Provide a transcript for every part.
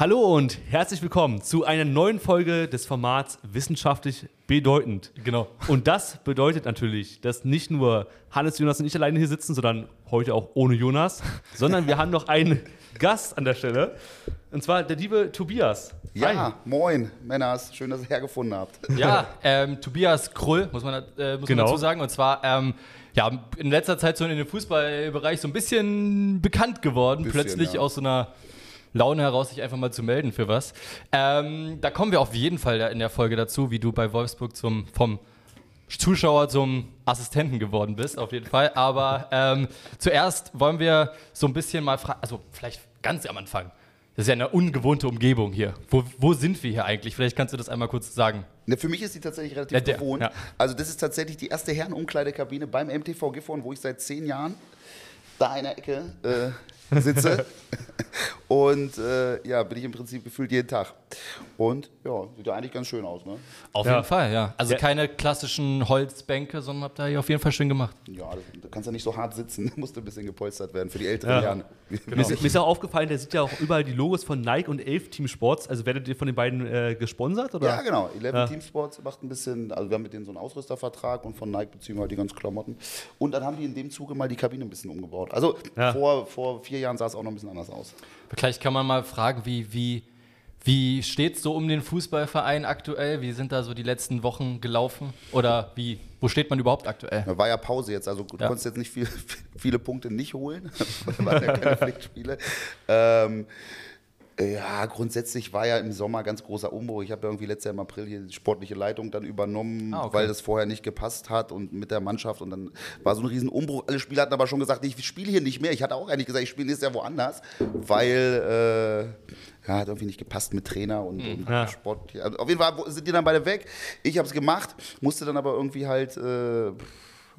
Hallo und herzlich willkommen zu einer neuen Folge des Formats Wissenschaftlich bedeutend. Genau. Und das bedeutet natürlich, dass nicht nur Hannes, Jonas und ich alleine hier sitzen, sondern heute auch ohne Jonas, sondern wir haben noch einen Gast an der Stelle. Und zwar der liebe Tobias. Ja, Hi. moin, Männers. Schön, dass ihr hergefunden habt. Ja, ähm, Tobias Krull, muss man, äh, muss Genau. man dazu sagen. Und zwar, ähm, ja, in letzter Zeit so in dem Fußballbereich so ein bisschen bekannt geworden. Bisschen, plötzlich ja. aus so einer Laune heraus, sich einfach mal zu melden für was. Ähm, da kommen wir auf jeden Fall in der Folge dazu, wie du bei Wolfsburg zum, vom Zuschauer zum Assistenten geworden bist, auf jeden Fall. Aber ähm, zuerst wollen wir so ein bisschen mal fragen, also vielleicht ganz am Anfang. Das ist ja eine ungewohnte Umgebung hier. Wo, wo sind wir hier eigentlich? Vielleicht kannst du das einmal kurz sagen. Ne, für mich ist die tatsächlich relativ Ja, der- bewohnt. ja. Also das ist tatsächlich die erste Herrenumkleidekabine beim MTV Gifhorn, wo ich seit zehn Jahren da in der Ecke äh, sitze. Und äh, ja, bin ich im Prinzip gefühlt jeden Tag. Und ja, sieht ja eigentlich ganz schön aus, ne? Auf Ja. jeden Fall, ja. Also Ja. keine klassischen Holzbänke, sondern habt ihr hier auf jeden Fall schön gemacht. Ja, das, da kannst du nicht so hart sitzen, musste ein bisschen gepolstert werden für die älteren Ja. Jahren. Mir, ist, mir ist auch aufgefallen, der sieht ja auch überall die Logos von Nike und Elf Team Sports. Also werdet ihr von den beiden äh, gesponsert? Oder? Ja, genau. Eleven Ja. Team Sports macht ein bisschen, also wir haben mit denen so einen Ausrüstervertrag und von Nike beziehen wir halt die ganzen Klamotten. Und dann haben die in dem Zuge mal die Kabine ein bisschen umgebaut. Also Ja. vor, vor vier Jahren sah es auch noch ein bisschen anders aus. Vielleicht kann man mal fragen, wie, wie, wie steht es so um den Fußballverein aktuell? Wie sind da so die letzten Wochen gelaufen? Oder wie, wo steht man überhaupt aktuell? Da war ja Pause jetzt, also du Ja. konntest jetzt nicht viel, viele Punkte nicht holen. da waren ja keine Pflichtspiele. Ähm, ja, grundsätzlich war ja im Sommer ganz großer Umbruch. Ich habe ja irgendwie letztes Jahr im April hier die sportliche Leitung dann übernommen, Ah, okay. weil das vorher nicht gepasst hat und mit der Mannschaft und dann war so ein riesen Umbruch. Alle Spieler hatten aber schon gesagt, ich spiele hier nicht mehr. Ich hatte auch eigentlich gesagt, ich spiele nächstes Jahr woanders, weil äh, ja, hat irgendwie nicht gepasst mit Trainer und, und Ja. Sport. Also auf jeden Fall sind die dann beide weg. Ich habe es gemacht, musste dann aber irgendwie halt äh,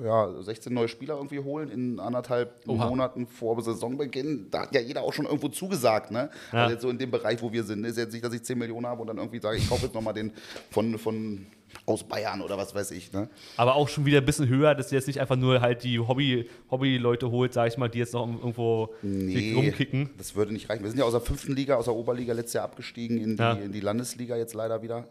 ja, 16 neue Spieler irgendwie holen in anderthalb Oha. Monaten vor Saisonbeginn. Da hat ja jeder auch schon irgendwo zugesagt. Ne? Ja. Also jetzt so in dem Bereich, wo wir sind. Ist jetzt nicht, dass ich 10 Millionen habe und dann irgendwie sage, ich kaufe jetzt nochmal den von, von aus Bayern oder was weiß ich. Ne? Aber auch schon wieder ein bisschen höher, dass ihr jetzt nicht einfach nur halt die Hobby- Hobby-Leute holt, sag ich mal, die jetzt noch irgendwo sich rumkicken. das würde nicht reichen. Wir sind ja aus der fünften Liga, aus der Oberliga letztes Jahr abgestiegen in die, Ja. in die Landesliga jetzt leider wieder.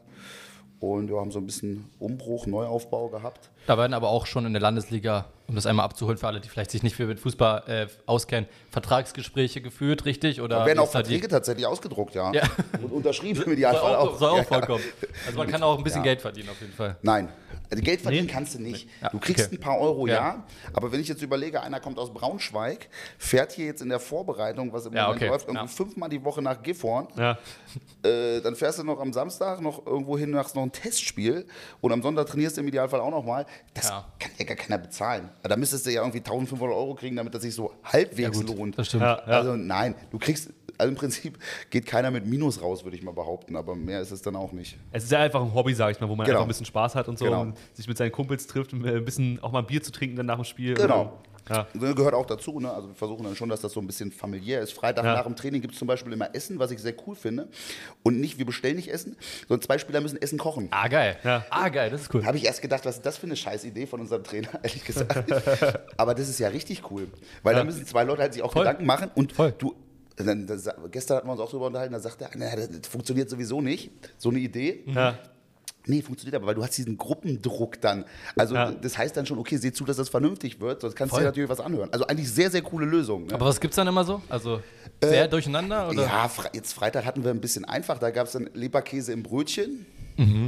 Und wir haben so ein bisschen Umbruch, Neuaufbau gehabt. Da werden aber auch schon in der Landesliga, um das einmal abzuholen für alle, die vielleicht sich nicht viel mit Fußball äh, auskennen, Vertragsgespräche geführt, richtig? Oder Da werden auch da die- Verträge tatsächlich ausgedruckt, ja. Ja. Und unterschrieben im Soll Idealfall auch, auch. soll auch Ja, ja. vorkommen. Also man kann auch ein bisschen. Geld verdienen auf jeden Fall. Nein. Also Geld verdienen Nee? kannst du nicht. Ja, Du kriegst okay. ein paar Euro, Ja. ja. Aber wenn ich jetzt überlege, einer kommt aus Braunschweig, fährt hier jetzt in der Vorbereitung, was im Ja, Moment okay. läuft, irgendwie fünfmal die Woche nach Gifhorn. Äh, dann fährst du noch am Samstag noch irgendwo hin, machst noch ein Testspiel und am Sonntag trainierst du im Idealfall auch nochmal. Das kann ja gar keiner bezahlen. Da müsstest du ja irgendwie 1500 Euro kriegen, damit das sich so halbwegs lohnt. Das stimmt. Also nein, du kriegst, also im Prinzip geht keiner mit Minus raus, würde ich mal behaupten, aber mehr ist es dann auch nicht. Es ist ja einfach ein Hobby, sag ich mal, wo man Genau. einfach ein bisschen Spaß hat und so Genau. und sich mit seinen Kumpels trifft und ein bisschen auch mal ein Bier zu trinken dann nach dem Spiel. Genau. Ja. Gehört auch dazu. Ne? Also wir versuchen dann schon, dass das so ein bisschen familiär ist. Freitag Ja. nach dem Training gibt es zum Beispiel immer Essen, was ich sehr cool finde. Und nicht, wir bestellen nicht Essen, sondern zwei Spieler müssen Essen kochen. Ah, geil. Ja. Ah, geil, das ist cool. Habe ich erst gedacht, was ist das für eine scheiß Idee von unserem Trainer, ehrlich gesagt. Aber das ist ja richtig cool. Weil da müssen zwei Leute halt sich auch Voll. Gedanken machen und Voll. du. Dann, da, sa- gestern hatten wir uns auch drüber unterhalten, da sagte er, na, das funktioniert sowieso nicht, so eine Idee. Ja. Nee, funktioniert aber, weil du hast diesen Gruppendruck dann. Also Ja. das heißt dann schon, okay, seh zu, dass das vernünftig wird, sonst kannst Voll. du dir natürlich was anhören. Also eigentlich sehr, sehr coole Lösung. Ne? Aber was gibt's dann immer so? Also sehr durcheinander? Oder? Ja, jetzt Freitag hatten wir ein bisschen einfach, da gab es dann Leberkäse im Brötchen.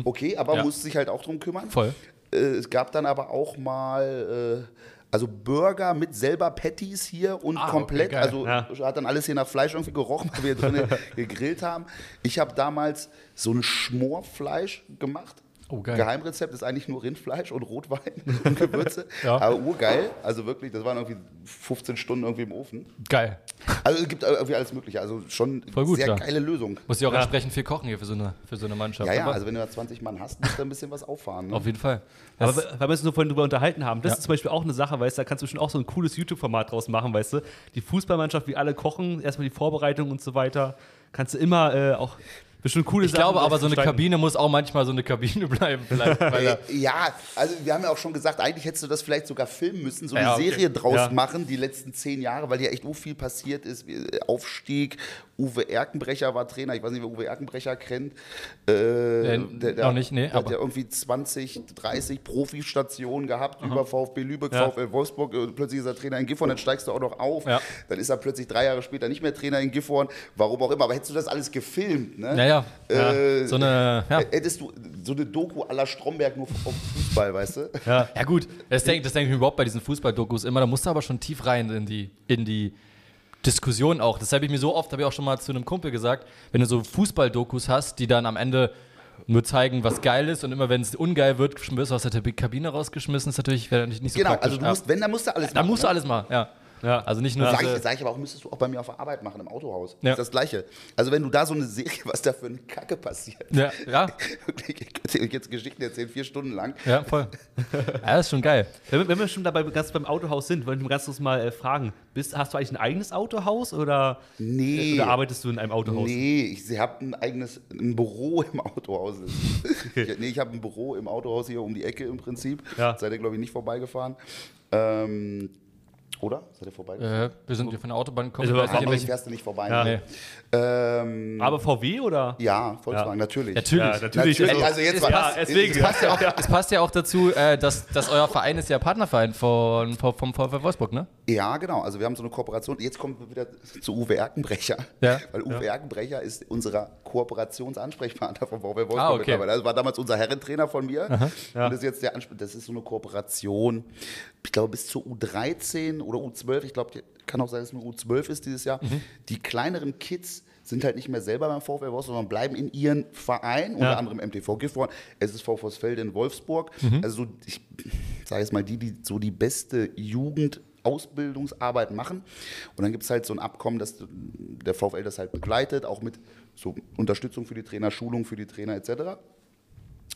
Okay, aber Mhm. Ja. musste sich halt auch drum kümmern. Voll. Äh, es gab dann aber auch mal äh, also Burger mit selber Patties hier und Ah, okay, komplett. geil. also Ja. hat dann alles hier nach Fleisch irgendwie gerochen, weil wir drinnen gegrillt haben. Ich habe damals so ein Schmorfleisch gemacht. Oh, geil. Geheimrezept ist eigentlich nur Rindfleisch und Rotwein und Gewürze. Ja. Aber urgeil. Also wirklich, das waren irgendwie 15 Stunden irgendwie im Ofen. Geil. Also es gibt irgendwie alles Mögliche. Also schon Voll gut, sehr ja. geile Lösung. Muss ja auch Ja. entsprechend viel kochen hier für so eine, für so eine Mannschaft. Ja, ja, Aber also wenn du da 20 Mann hast, musst du ein bisschen was auffahren. Ne? auf jeden Fall. Aber Das, weil wir uns nur vorhin drüber unterhalten haben, das Ja. ist zum Beispiel auch eine Sache, weißt du, da kannst du schon auch so ein cooles YouTube-Format draus machen, weißt du. Die Fußballmannschaft, wie alle kochen, erstmal die Vorbereitung und so weiter, kannst du immer äh, auch bestimmt coole Ich Sachen. glaube aber, so eine. Kabine muss auch manchmal so eine Kabine bleiben. Da, Äh, Ja, also wir haben ja auch schon gesagt, eigentlich hättest du das vielleicht sogar filmen müssen, so eine Ja, okay. Serie draus Ja. machen, die letzten zehn Jahre, weil ja echt so viel passiert ist. Äh, Aufstieg, Uwe Erkenbrecher war Trainer, ich weiß nicht, wer Uwe Erkenbrecher kennt. Äh, noch nicht, nee, der hat aber- ja irgendwie 20, 30 Profistationen gehabt, über VfB Lübeck, Ja. VfL Wolfsburg, äh, plötzlich ist er Trainer in Gifhorn, dann steigst du auch noch auf. Ja. Dann ist er plötzlich drei Jahre später nicht mehr Trainer in Gifhorn, warum auch immer. Aber hättest du das alles gefilmt, ne? Ja, ja. Äh, so eine, ja. Hättest du so eine Doku la Stromberg nur auf Fußball, weißt du? Ja, gut, das denke das denk ich mir überhaupt bei diesen Fußballdokus immer. Da musst du aber schon tief rein in die, in die Diskussion auch. Das habe ich mir so oft, habe ich auch schon mal zu einem Kumpel gesagt, wenn du so Fußballdokus hast, die dann am Ende nur zeigen, was geil ist und immer wenn es ungeil wird, wirst du aus der Kabine rausgeschmissen, ist natürlich wäre nicht so Genau, praktisch. also du ja. musst, wenn, dann musst du alles dann machen. musst du ne? alles mal, ja. Ja. Also nicht nur Sag diese- ich, sag ich aber auch, müsstest du auch bei mir auf der Arbeit machen, im Autohaus. Ja. Das ist das Gleiche. Also wenn du da so eine Serie, was da für eine Kacke passiert. ja, ja, Wirklich, ich jetzt Geschichten erzählen, vier Stunden lang. ja, voll. ja, das ist schon geil. Wenn, wir- wenn wir schon dabei ganz beim Autohaus sind, wollte ich mal ganz kurz mal äh, fragen: bist, Hast du eigentlich ein eigenes Autohaus oder, Nee. oder arbeitest du in einem Autohaus? Nee, ich habe ein eigenes ein Büro im Autohaus. Ich, nee, ich habe ein Büro im Autohaus hier um die Ecke im Prinzip. Ja. Seid ihr, glaube ich, nicht vorbeigefahren. Ähm, oder? Seid ihr vorbeigefahren? Äh, wir sind hier von der Autobahn gekommen. Also, ich weiß nicht, fährst du nicht vorbei. Ja. ne? Ähm, Aber VW oder? ja, Volkswagen, Ja. natürlich. Natürlich. Ja, natürlich. Natürlich, also jetzt ja, mal- deswegen. Es passt ja auch, es passt ja auch dazu, äh, dass, dass euer Verein ist ja Partnerverein von, vom, vom VfL Wolfsburg, ne? Ja, genau. Also wir haben so eine Kooperation. Jetzt kommen wir wieder zu Uwe Erkenbrecher. Ja. Weil Uwe Erkenbrecher ist unser Kooperationsansprechpartner vom VfL Wolfsburg Ah, okay. mittlerweile. Also war damals unser Herrentrainer von mir. Ja. Und das ist jetzt der Ansp Das ist so eine Kooperation, ich glaube, bis zur U13 oder U12. Ich glaube, kann auch sein, dass es nur U12 ist dieses Jahr. Mhm. Die kleineren Kids sind halt nicht mehr selber beim VfL Wolfsburg, sondern bleiben in ihren Verein, unter Ja. anderem MTV Gifhorn, es ist VfL in Wolfsburg. Mhm. Also so, ich sage jetzt mal, die, die so die beste Jugend Ausbildungsarbeit machen. Und dann gibt es halt so ein Abkommen, dass der VfL das halt begleitet, auch mit so Unterstützung für die Trainer, Schulung für die Trainer etc.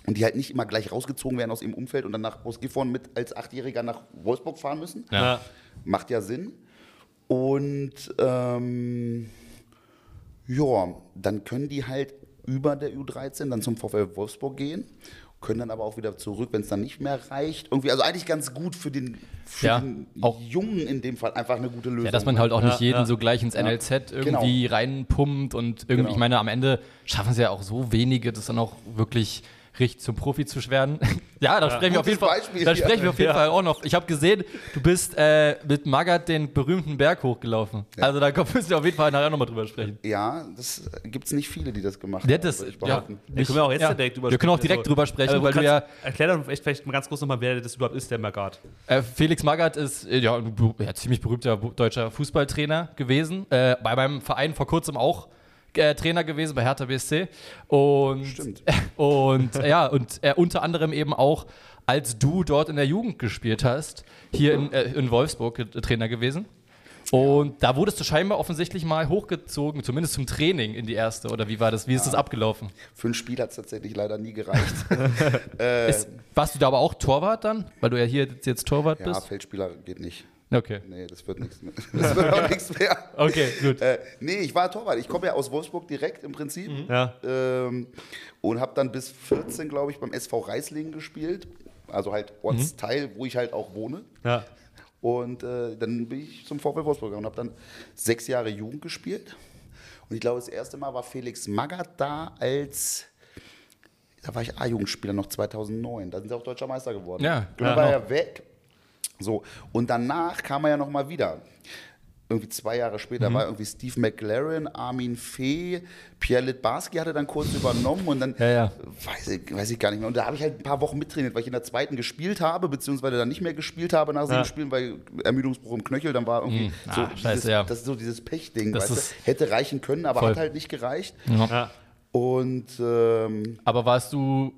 Und die halt nicht immer gleich rausgezogen werden aus ihrem Umfeld und dann nach, aus Gifhorn mit als Achtjähriger nach Wolfsburg fahren müssen. Ja. Macht ja Sinn. Und ähm, ja, dann können die halt über der U13 dann zum VfL Wolfsburg gehen, können dann aber auch wieder zurück, wenn es dann nicht mehr reicht. Irgendwie, also eigentlich ganz gut für den, für Ja, den auch- Jungen in dem Fall einfach eine gute Lösung. Ja, dass man halt auch nicht Ja, jeden ja. so gleich ins NLZ irgendwie reinpumpt und irgendwie, Genau. ich meine, am Ende schaffen es ja auch so wenige, das dann auch wirklich richtig zum Profi zu werden. ja, da sprechen wir auf jeden Fall, Beispiel, da ja. sprechen wir auf jeden Ja. Fall auch noch. Ich habe gesehen, du bist äh, mit Magat den berühmten Berg hochgelaufen. Also da müssen wir auf jeden Fall nachher nochmal drüber sprechen. Ja, das gibt es nicht viele, die das gemacht haben. das, ich ja, behaupten. Da können wir auch jetzt ja. direkt drüber Wir können auch sprechen, direkt drüber sprechen, weil du ja Erklär doch vielleicht, vielleicht mal ganz kurz nochmal, wer das überhaupt ist, der Magath. Äh, Felix Magath ist äh, ja, ein ja, ziemlich berühmter deutscher Fußballtrainer gewesen. Äh, bei meinem Verein vor kurzem auch äh, Trainer gewesen, bei Hertha BSC. Und, Stimmt. und ja, und äh, unter anderem eben auch, als du dort in der Jugend gespielt hast, hier in, äh, in Wolfsburg Trainer gewesen. Und da wurdest du scheinbar offensichtlich mal hochgezogen, zumindest zum Training in die erste. Oder wie war das? Wie ist das abgelaufen? Für ein Spiel hat es tatsächlich leider nie gereicht. äh, Ist, warst du da aber auch Torwart dann? Weil du ja hier jetzt- Torwart ja, bist? Feldspieler geht nicht. Okay. Nee, das wird nichts mehr. Das wird auch nichts mehr. Okay, gut. Äh, nee, ich war Torwart. Ich komme ja aus Wolfsburg direkt im Prinzip. Ja. Ähm, und habe dann bis 14, glaube ich, beim SV Reislingen gespielt. Also halt Ortsteil, wo ich halt auch wohne. Ja. Und äh, dann bin ich zum VfL Wolfsburg gegangen und habe dann sechs Jahre Jugend gespielt. Und ich glaube, das erste Mal war Felix Magath da als, da war ich A-Jugendspieler noch 2009. Da sind sie auch deutscher Meister geworden. Ja, Dann ja. war er weg. So, und danach kam er ja nochmal wieder. Irgendwie zwei Jahre später Mhm. war irgendwie Steve McLaren, Armin Fee, Pierre Litbarski hatte dann kurz übernommen und dann Ja, ja. Weiß, ich, weiß ich gar nicht mehr. Und da habe ich halt ein paar Wochen mittrainiert, weil ich in der zweiten gespielt habe, beziehungsweise dann nicht mehr gespielt habe nach sieben Ja. Spielen, weil Ermüdungsbruch im Knöchel, dann war irgendwie Hm. so, Ah, dieses, scheiße, ja. das ist so dieses Pechding, Das weißt du? Hätte reichen können, aber Voll. hat halt nicht gereicht. Ja. Und ähm, Aber warst du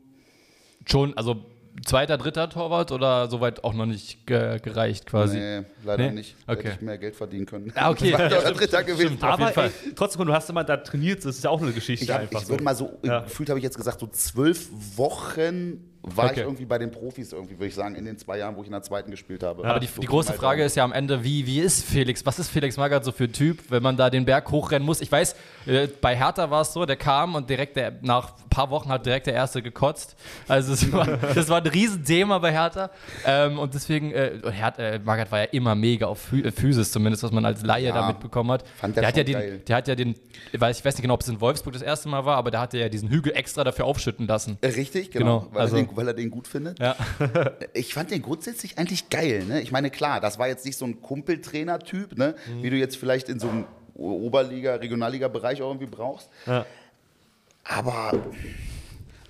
schon, also zweiter, dritter Torwart oder soweit auch noch nicht ge gereicht quasi? nee, leider Nee? nicht. Okay. Hätte ich mehr Geld verdienen können. Ah, okay. Zweiter Ja, oder dritter gewesen. Aber ey, trotzdem, du hast immer da trainiert, das ist ja auch eine Geschichte Ich, hab- einfach ich so. würde mal so, Ja. gefühlt habe ich jetzt gesagt, so zwölf Wochen war Okay. ich irgendwie bei den Profis irgendwie, würde ich sagen, in den zwei Jahren, wo ich in der zweiten gespielt habe. Aber die, So die große Frage ist ja am Ende, wie, wie ist Felix? Was ist Felix Magath so für ein Typ, wenn man da den Berg hochrennen muss? Ich weiß, äh, bei Hertha war es so, der kam und direkt der, nach ein paar Wochen hat direkt der Erste gekotzt. Also es war, das war ein Riesenthema bei Hertha. Ähm, und deswegen, äh, Her äh, Magath war ja immer mega auf Phy äh, Physis, zumindest was man als Laie Ja, da mitbekommen hat. fand der der, hat ja den, der hat ja den, ich weiß, ich weiß nicht genau, ob es in Wolfsburg das erste Mal war, aber der hatte ja diesen Hügel extra dafür aufschütten lassen. Äh, Richtig, genau, Genau, also- er weil er den gut findet. Ja. Ich fand den grundsätzlich eigentlich geil. Ne? Ich meine, klar, das war jetzt nicht so ein Kumpeltrainer-Typ, ne? Mhm. wie du jetzt vielleicht in so einem Oberliga-, Regionalliga-Bereich auch irgendwie brauchst. Ja. Aber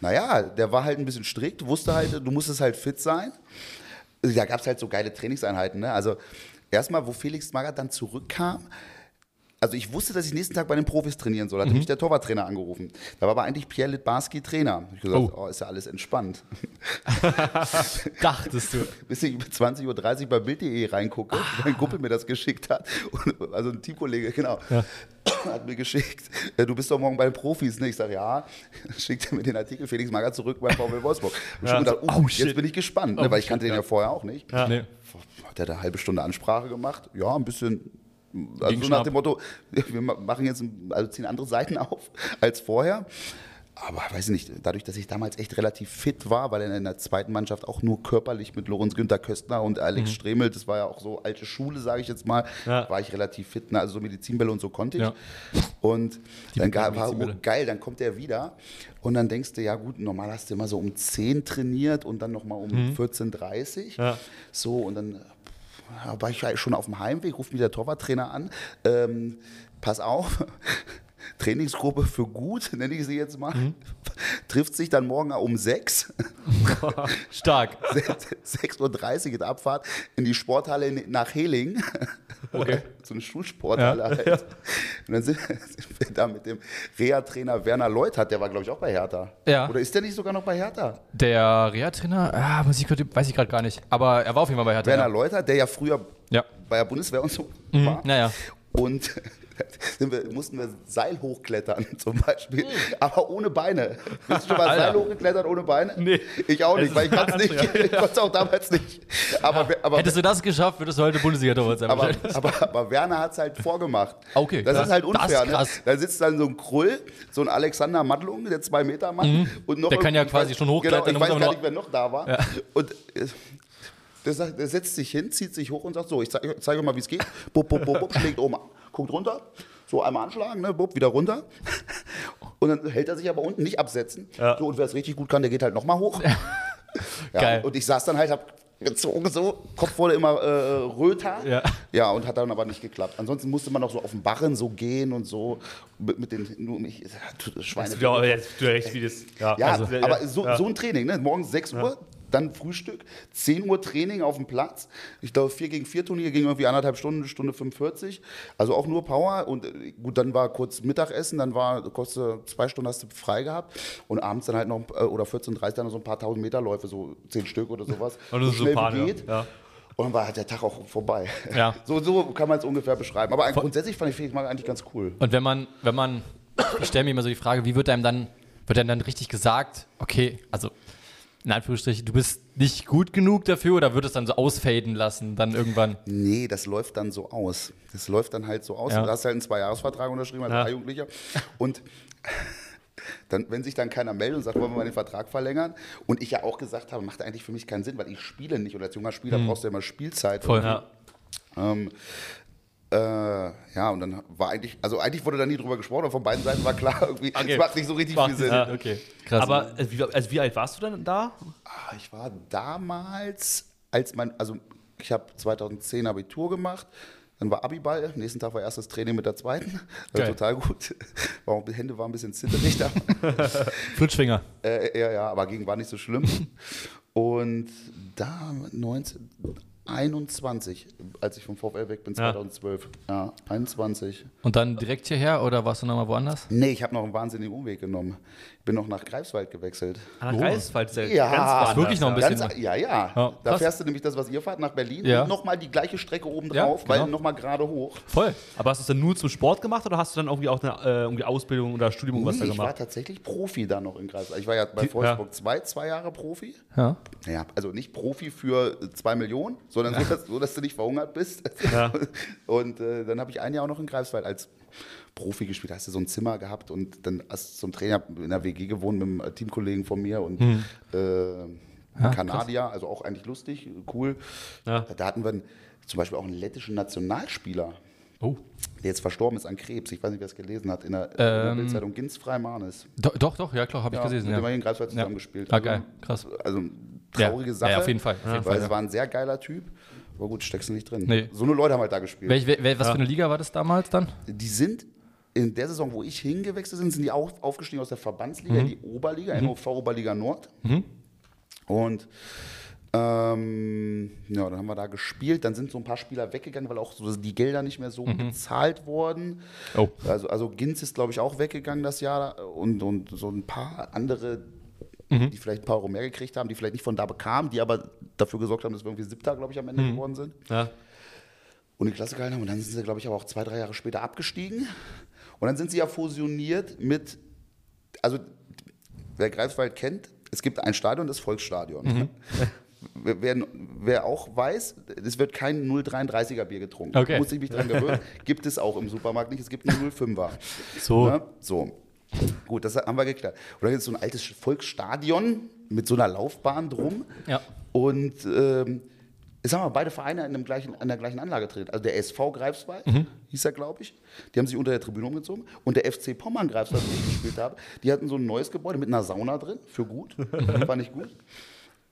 naja, der war halt ein bisschen strikt, wusste halt, du musstest halt fit sein. Da gab es halt so geile Trainingseinheiten. Ne? Also erstmal, wo Felix Magath dann zurückkam, also ich wusste, dass ich nächsten Tag bei den Profis trainieren soll. Hat mich der Torwarttrainer angerufen. Da war aber eigentlich Pierre Litbarski Trainer. Ich gesagt, Oh. oh. ist ja alles entspannt. Dachtest du. Bis ich um 20.30 Uhr bei Bild.de reingucke, mein Kumpel mir das geschickt hat. Und, also ein Teamkollege, genau. Hat mir geschickt, äh, du bist doch morgen bei den Profis. Ne? Ich sage, ja. Schickt er mir den Artikel Felix Magath zurück bei VW Wolfsburg. Und Ja, schon gedacht, oh, oh, shit. jetzt bin ich gespannt, ne? Oh, weil ich shit, kannte den ja vorher auch nicht. Ja. Nee. Hat er da eine halbe Stunde Ansprache gemacht? Ja, ein bisschen. Also so nach dem Motto, wir ma- machen jetzt, also ziehen andere Seiten auf als vorher. Aber weiß ich nicht, dadurch, dass ich damals echt relativ fit war, weil er in der zweiten Mannschaft auch nur körperlich mit Lorenz Günther Köstner und Alex Stremel, das war ja auch so alte Schule, sage ich jetzt mal, Ja. war ich relativ fit. Ne? Also so Medizinbälle und so konnte ich. Ja. Und dann ga- bekannten war oh, geil, dann kommt er wieder und dann denkst du, ja gut, normal hast du immer so um 10 trainiert und dann nochmal um 14.30 Ja. So, und dann ja, war ich schon auf dem Heimweg, ruft mich der Torwarttrainer an. Ähm, pass auf, Trainingsgruppe für gut, nenne ich sie jetzt mal, trifft sich dann morgen um 6, Stark. 6.30 Uhr geht Abfahrt in die Sporthalle nach Heling. Okay. so eine Schulsporthalle halt. Und dann sind, sind wir da mit dem Reha-Trainer Werner Leutert, der war, glaube ich, auch bei Hertha. Ja. Oder ist der nicht sogar noch bei Hertha? Der Reha-Trainer, ah, muss ich weiß ich gerade gar nicht. Aber er war auf jeden Fall bei Hertha. Werner Ja. Leutert, der ja früher Ja. bei der Bundeswehr und so Mhm. war. Naja. Und wir, mussten wir Seil hochklettern zum Beispiel, aber ohne Beine. Bist du schon mal Alter. Seil hochgeklettert ohne Beine? Nee. Ich auch nicht, weil ich kann es nicht. Ich konnte es auch damals nicht. Aber, aber, Hättest du das geschafft, würdest du heute Bundesliga-Torwart sein. aber, aber, aber Werner hat es halt vorgemacht. Okay, das krass. ist halt Das unfair. ist krass. Ne? Da sitzt dann so ein Krull, so ein Alexander Madlung, der zwei Meter Mann. Und noch Mhm. Der kann ja quasi schon hochklettern, Genau, ich weiß gar nicht, wer noch da war. Und äh, der, sagt, der setzt sich hin, zieht sich hoch und sagt so, ich zeige zeig euch mal, wie es geht. Bub, bub, bub, bub, schlägt oben, guckt runter, so einmal anschlagen, ne, bub, wieder runter. Und dann hält er sich aber unten nicht absetzen. Ja. So, und wer es richtig gut kann, der geht halt nochmal hoch. Ja, Geil. Und ich saß dann halt, hab gezogen so, Kopf wurde immer äh, röter. Ja. ja, und hat dann aber nicht geklappt. Ansonsten musste man noch so auf den Barren so gehen und so mit, mit den nur mich, Schweine. Ja, jetzt du recht, wie das. Ja, Ja, also, aber so, so ein Training, ne? morgens 6 Uhr, dann Frühstück, 10 Uhr Training auf dem Platz. Ich glaube, 4 gegen 4 Turnier ging irgendwie anderthalb Stunden, eine Stunde 45. Also auch nur Power. Und äh, gut, dann war kurz Mittagessen, dann war äh, zwei Stunden hast du frei gehabt. Und abends dann halt noch, äh, oder 14.30 dann noch so ein paar tausend Meter Läufe, so 10 Stück oder sowas. Ist so schnell Pan, wie geht. Ja. Und dann war halt der Tag auch vorbei. Ja. So, so kann man es ungefähr beschreiben. Aber grundsätzlich fand ich Felix mal eigentlich ganz cool. Und wenn man, wenn man, ich stelle mir immer so die Frage, wie wird einem dann, wird einem dann richtig gesagt, okay, also in Anführungsstrichen, du bist nicht gut genug dafür oder wird es dann so ausfaden lassen, dann irgendwann? Nee, das läuft dann so aus. Das läuft dann halt so aus. Ja. Du hast halt einen Zweijahresvertrag unterschrieben als Ja. A-Jugendlicher. Und dann, wenn sich dann keiner meldet und sagt, wollen wir mal den Vertrag verlängern, und ich ja auch gesagt habe, macht eigentlich für mich keinen Sinn, weil ich spiele nicht. Und als junger Spieler brauchst du ja immer Spielzeit. Voll. Ja. Ähm, äh, ja, und dann war eigentlich, also eigentlich wurde da nie drüber gesprochen, aber von beiden Seiten war klar, irgendwie, es Okay. macht nicht so richtig viel Sinn. Sinn. Okay, krass. Aber äh, wie, also wie alt warst du dann da? Ah, Ich war damals, als mein, also ich habe 2010 Abitur gemacht, dann war Abiball, nächsten Tag war erstes Training mit der zweiten, also Geil. total gut. War, Hände waren ein bisschen zitterig da, Flutschfinger. äh, ja, ja, aber gegen war nicht so schlimm. Und da 19, 21, als ich vom VfL weg bin, Ja. 2012. Ja, 21. Und dann direkt hierher oder warst du nochmal woanders? Nee, ich habe noch einen wahnsinnigen Umweg genommen. Bin noch nach Greifswald gewechselt. An der Greifswald ist ja, Ja, ganz ist wirklich noch ein ja. bisschen- Ganz, ja, ja. Ja, da krass. fährst du nämlich das, was ihr fahrt, nach Berlin Ja. und nochmal die gleiche Strecke oben Ja, drauf, genau. weil nochmal gerade hoch. Voll. Aber hast du es dann nur zum Sport gemacht oder hast du dann irgendwie auch eine äh, irgendwie Ausbildung oder Studium was Nee, da ich war gemacht? tatsächlich Profi da noch in Greifswald. Ich war ja bei Wolfsburg 2, zwei Jahre Profi. Ja. Ja, also nicht Profi für zwei Millionen, sondern so, dass, so, dass du nicht verhungert bist. Ja. Und äh, dann habe ich ein Jahr auch noch in Greifswald als Profi gespielt. Hast du so ein Zimmer gehabt und dann hast du zum Trainer in der WG gewohnt mit einem äh, Teamkollegen von mir und Hm. äh, ein Kanadier, also auch eigentlich lustig, cool. Ja. Da hatten wir einen, zum Beispiel auch einen lettischen Nationalspieler, Oh. der jetzt verstorben ist an Krebs. Ich weiß nicht, wer es gelesen hat, in der, Ähm, Bildzeitung Gins Freimanes. Do, doch, doch, ja klar, habe ich Ja, gesehen. mit Ja. dem in Greifswald Ja. zusammengespielt. Ah, geil, krass. Also Ja. traurige Ja, Sache. ja, auf jeden Fall, auf jeden weil Fall, es ja. war ein sehr geiler Typ. Aber gut, steckst du nicht drin. Nee. So eine Leute haben halt da gespielt. Welch, wel, wel- was für eine Liga war das damals dann? Die sind in der Saison, wo ich hingewechselt bin, sind die auch aufgestiegen aus der Verbandsliga Mhm. in die Oberliga, NOV Oberliga Nord. Und ähm, ja, dann haben wir da gespielt. Dann sind so ein paar Spieler weggegangen, weil auch so die Gelder nicht mehr so bezahlt wurden. Mhm. Oh. Also, also Ginz ist, glaube ich, auch weggegangen das Jahr und, und so ein paar andere, Mhm. die vielleicht ein paar Euro mehr gekriegt haben, die vielleicht nicht von da bekamen, die aber dafür gesorgt haben, dass wir irgendwie Siebter, glaube ich, am Ende Mhm. geworden sind Ja. und die Klasse gehalten haben. Und dann sind sie, glaube ich, aber auch zwei, drei Jahre später abgestiegen. Und dann sind sie ja fusioniert mit, also wer Greifswald kennt, es gibt ein Stadion, das Volksstadion. Wer, wer, wer auch weiß, es wird kein 0,33er Bier getrunken. Okay. Muss ich mich dran gewöhnen. gibt es auch im Supermarkt nicht, es gibt nur 0,5er. So. Ne? So. Gut, das haben wir geklärt. Und dann gibt es so ein altes Volksstadion mit so einer Laufbahn drum. Ja. Und ähm, jetzt haben wir beide Vereine in, dem gleichen, an der gleichen Anlage trainiert. Also der SV Greifswald, hieß er, glaube ich. Die haben sich unter der Tribüne umgezogen. Und der FC Pommern Greifswald, wo ich gespielt habe, die hatten so ein neues Gebäude mit einer Sauna drin, für gut. Fand ich gut.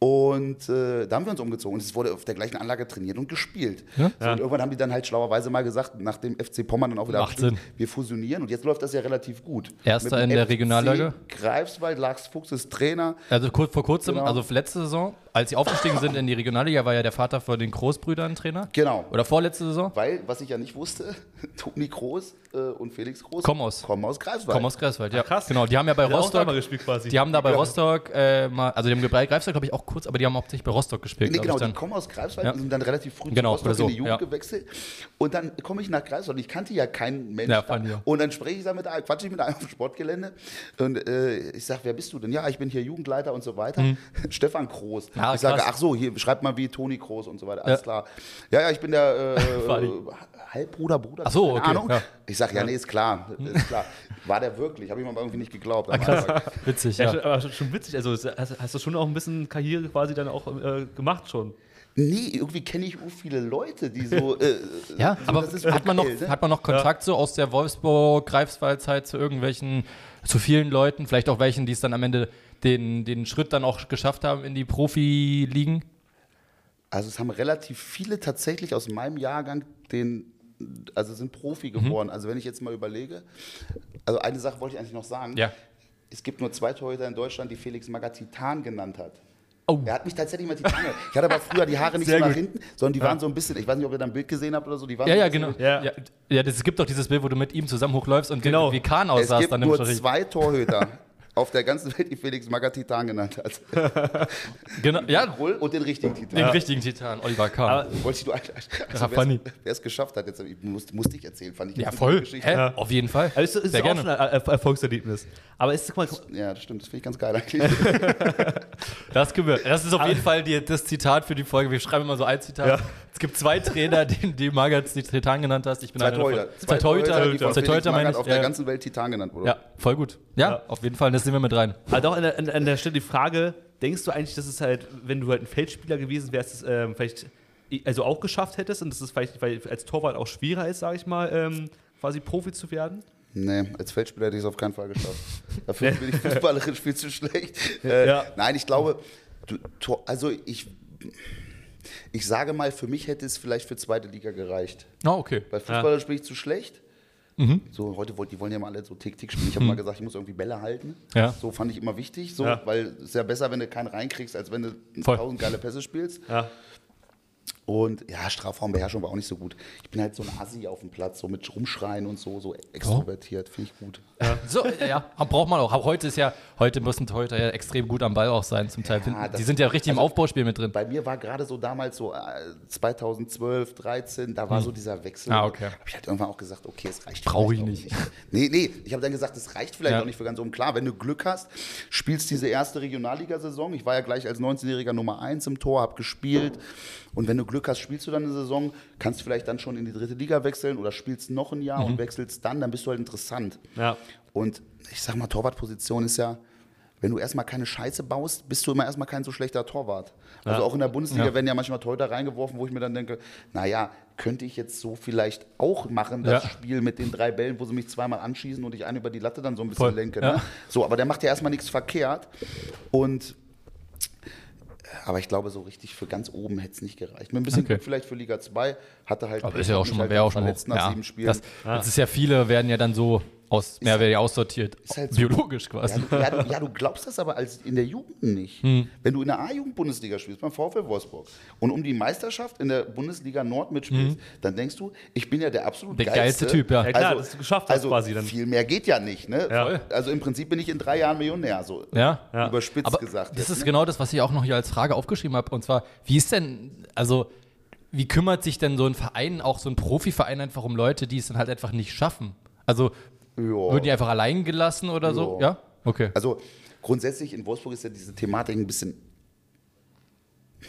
Und äh, da haben wir uns umgezogen und es wurde auf der gleichen Anlage trainiert und gespielt. So, und irgendwann haben die dann halt schlauerweise mal gesagt, nach dem FC Pommern dann auch wieder Sinn. wir fusionieren und jetzt läuft das ja relativ gut. Erster in der FC Regionalliga? Greifswald, Lachs Fuchs ist Trainer. Also kurz vor kurzem, Genau. also letzte Saison, als sie aufgestiegen sind in die Regionalliga, war ja der Vater von den Großbrüdern Trainer. Genau. Oder vorletzte Saison? Weil, was ich ja nicht wusste, Toni Groß äh, und Felix Groß Kommen aus. kommen aus Greifswald. Komm aus Greifswald, ja. krass. Genau, die haben ja bei Der Rostock, mal gespielt quasi. die haben da bei Rostock äh, mal, also die haben bei Greifswald, glaube ich, auch kurz, aber die haben hauptsächlich bei Rostock gespielt, Nee, genau, ich, die dann. kommen aus Greifswald Ja. und sind dann relativ früh Genau, zu Rostock so, in die Jugend ja. gewechselt. Und dann komme ich nach Greifswald und ich kannte ja keinen Mensch. Ja, da. fand ich. Und dann spreche ich da mit einem, quatsche ich mit einem auf dem Sportgelände und äh, ich sage, wer bist du denn? Ja, ich bin hier Jugendleiter und so weiter. Stefan Groß. Mhm. Ah, ich sage, ach so, hier schreibt mal wie Toni Groß und so weiter. Alles Ja. klar. Ja, ja, ich bin der Funny. äh, Halbbruder, Bruder. Ach so, keine okay, Ahnung. ja. Ich sage, ja, nee, ist klar, ist klar. War der wirklich? Habe ich mir aber irgendwie nicht geglaubt. Anfang. witzig, Ja, ja. schon, aber schon, witzig. Also hast, hast du schon auch ein bisschen Karriere quasi dann auch äh, gemacht schon. Nee, irgendwie kenne ich auch viele Leute, die so. Äh, Ja, so, aber das ist hat man, noch, ne? hat man noch Kontakt so aus der Wolfsburg-Greifswald-Zeit zu irgendwelchen, zu vielen Leuten, vielleicht auch welchen, die es dann am Ende den, den Schritt dann auch geschafft haben in die Profiligen? Also es haben relativ viele tatsächlich aus meinem Jahrgang den, also sind Profi Mhm. geworden. Also wenn ich jetzt mal überlege, also eine Sache wollte ich eigentlich noch sagen. Ja. Es gibt nur zwei Torhüter in Deutschland, die Felix Magath Titan genannt hat. Oh. Er hat mich tatsächlich mal Titan genannt. Ich hatte aber früher die Haare nicht Sehr so nach gut. hinten, sondern die waren so ein bisschen, ich weiß nicht, ob ihr da ein Bild gesehen habt oder so, die waren Ja, so ja, ein genau. bisschen- Ja. Ja, ja das, es gibt doch dieses Bild, wo du mit ihm zusammen hochläufst und Genau. wie Kahn Es aussahst gibt dann im nur zwei Torhüter auf der ganzen Welt, die Felix Magath Titan genannt hat. Genau, ja, und den richtigen Titan. den richtigen Titan, Oliver Kahn. Wolltest du eigentlich, Ja, funny. wer es geschafft hat, jetzt musste, musste ich erzählen, fand ich ja, voll. Geschichte. Hä? Auf jeden Fall. also es ist Sehr auch gerne. schon ein Er Erfolgserlebnis. Aber ist, guck mal, Ja, das stimmt, das finde ich ganz geil eigentlich. Das, können wir. das ist auf jeden Fall die, das Zitat für die Folge. Wir schreiben immer so ein Zitat. Ja. Es gibt zwei Trainer, die, die Magath die Titan genannt hast. Ich bin Zwei einer davon. Torhüter. Zwei Torhüter. Zwei Torhüter meine ich. auf der Ja, ganzen Welt Titan genannt wurde. ja, voll gut. Ja, Ja. auf jeden Fall. Das nehmen wir mit rein. halt auch an der, an, an der Stelle die Frage, denkst du eigentlich, dass es halt, wenn du halt ein Feldspieler gewesen wärst, es ähm, vielleicht also auch geschafft hättest und dass es vielleicht weil als Torwart auch schwerer ist, sage ich mal, ähm, quasi Profi zu werden? Nee, als Feldspieler hätte ich es auf keinen Fall geschafft. Dafür bin ich fußballerisch viel zu schlecht. Äh, Ja. Nein, ich glaube, du, also ich, ich sage mal, für mich hätte es vielleicht für zweite Liga gereicht. Oh, okay. Weil fußballerisch bin ich zu schlecht. So, heute wollt, die wollen ja mal alle so Tick-Tick spielen. Ich habe mal gesagt, ich muss irgendwie Bälle halten. Ja. So fand ich immer wichtig, so, Ja. weil es ist ja besser, wenn du keinen reinkriegst, als wenn du Voll. tausend geile Pässe spielst. Ja. Und ja, Strafraumbeherrschung war auch nicht so gut. Ich bin halt so ein Assi auf dem Platz, so mit Rumschreien und so, so extrovertiert, finde ich gut. So, ja, ja, braucht man auch. Aber heute ist ja, heute müssen Torhüter ja extrem gut am Ball auch sein zum Teil. Ja, die sind ja richtig im also- Aufbauspiel mit drin. Bei mir war gerade so damals so äh, 2012, 13, da war so dieser Wechsel. Ah, okay. Habe ich halt irgendwann auch gesagt, okay, es reicht. Brauch vielleicht ich auch Nee, nee, ich habe dann gesagt, es reicht vielleicht Ja. auch nicht für ganz oben. Klar, wenn du Glück hast, spielst diese erste Regionalligasaison. Ich war ja gleich als 19-Jähriger Nummer 1 im Tor, habe gespielt. Und wenn du Glück hast, spielst du dann eine Saison, kannst vielleicht dann schon in die dritte Liga wechseln oder spielst noch ein Jahr Mhm. und wechselst dann, dann bist du halt interessant. Ja. Und ich sag mal, Torwartposition ist ja, wenn du erstmal keine Scheiße baust, bist du immer erstmal kein so schlechter Torwart. Also Ja. auch in der Bundesliga Ja. werden ja manchmal Torhüter reingeworfen, wo ich mir dann denke, naja, könnte ich jetzt so vielleicht auch machen, das Ja. Spiel mit den drei Bällen, wo sie mich zweimal anschießen und ich einen über die Latte dann so ein bisschen Voll. lenke. Ne? So, aber der macht ja erstmal nichts verkehrt. Und aber ich glaube, so richtig für ganz oben hätte es nicht gereicht. Mit ein bisschen Okay. Glück vielleicht für Liga 2 hatte halt. Aber ist ja auch schon mal, halt wäre auch schon hoch. nach Ja, sieben Spielen. das, das ist ja viele werden ja dann so aus, mehr werden ja aussortiert, ist halt so- biologisch Ja quasi. du, ja, du, ja, du glaubst das aber als in der Jugend nicht. Hm. Wenn du in der A-Jugend-Bundesliga spielst, beim VfL Wolfsburg, und um die Meisterschaft in der Bundesliga Nord mitspielst, dann denkst du, ich bin ja der absolut Hm. Der geilste Typ, ja. Ja, klar, dass du geschafft hast also quasi dann. Viel mehr geht ja nicht. Ne? Ja. Also im Prinzip bin ich in drei Jahren Millionär, so Ja. Ja. überspitzt Aber gesagt. das jetzt, ist ne? genau das, was ich auch noch hier als Frage aufgeschrieben habe. Und zwar, wie ist denn, also, wie kümmert sich denn so ein Verein, auch so ein Profiverein einfach um Leute, die es dann halt einfach nicht schaffen? Also, Ja. würden die einfach allein gelassen oder so? Ja. Ja? Okay. Also grundsätzlich in Wolfsburg ist ja diese Thematik ein bisschen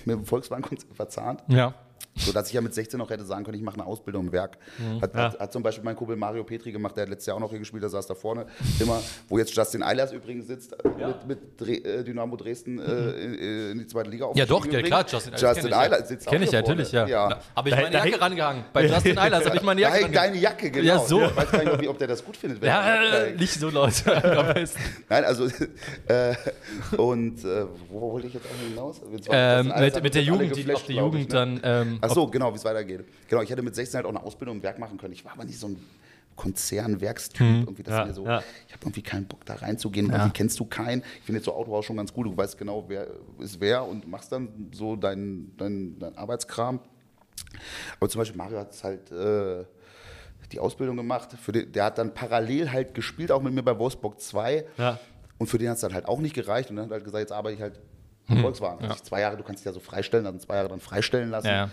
mit dem Volkswagen-Konzept verzahnt. Ja. So dass ich ja mit 16 noch hätte sagen können, ich mache eine Ausbildung im Werk. Hat, Ja. hat, hat zum Beispiel mein Kumpel Mario Petri gemacht, der hat letztes Jahr auch noch hier gespielt, der saß da vorne. Immer, wo jetzt Justin Eilers übrigens sitzt, mit, mit Dre äh, Dynamo Dresden äh, in, in die zweite Liga Ja, doch, ja, klar. Justin Eilers Justin kenn ich, ja. Eilers sitzt Kenn auch ich ja, natürlich, ja. ja. Aber ich Da- meine da Jacke rangehangen. Bei Justin Eilers habe ich meine Jacke rangehangen. deine Jacke, genau. Ja, so. Ich weiß gar nicht, ob, ob der das gut findet. Ja, äh, nicht so, Leute. Besten. Nein, also, äh, und äh, wo wollte ich jetzt auch hinaus? Ähm, mit, mit der Jugend, die, auf die ich, Jugend ne? dann. Ähm, Ach so, genau, wie es weitergeht. Genau, ich hätte mit 16 halt auch eine Ausbildung im Werk machen können. Ich war aber nicht so ein Konzernwerkstyp. Irgendwie, das Ja, mir so, ja. Ich habe irgendwie keinen Bock, da reinzugehen. Ja. Irgendwie kennst du keinen. Ich finde jetzt so Autohaus schon ganz cool. Du weißt genau, wer ist wer und machst dann so deinen dein, dein Arbeitskram. Aber zum Beispiel Mario hat es halt äh, die Ausbildung gemacht. Für den, der hat dann parallel halt gespielt, auch mit mir bei Wolfsburg 2. Ja. Und für den hat es dann halt auch nicht gereicht. Und dann hat er halt gesagt, jetzt arbeite ich halt Hm. Volkswagen. Ich zwei Jahre, du kannst dich ja so freistellen, dann zwei Jahre dann freistellen lassen. Ja.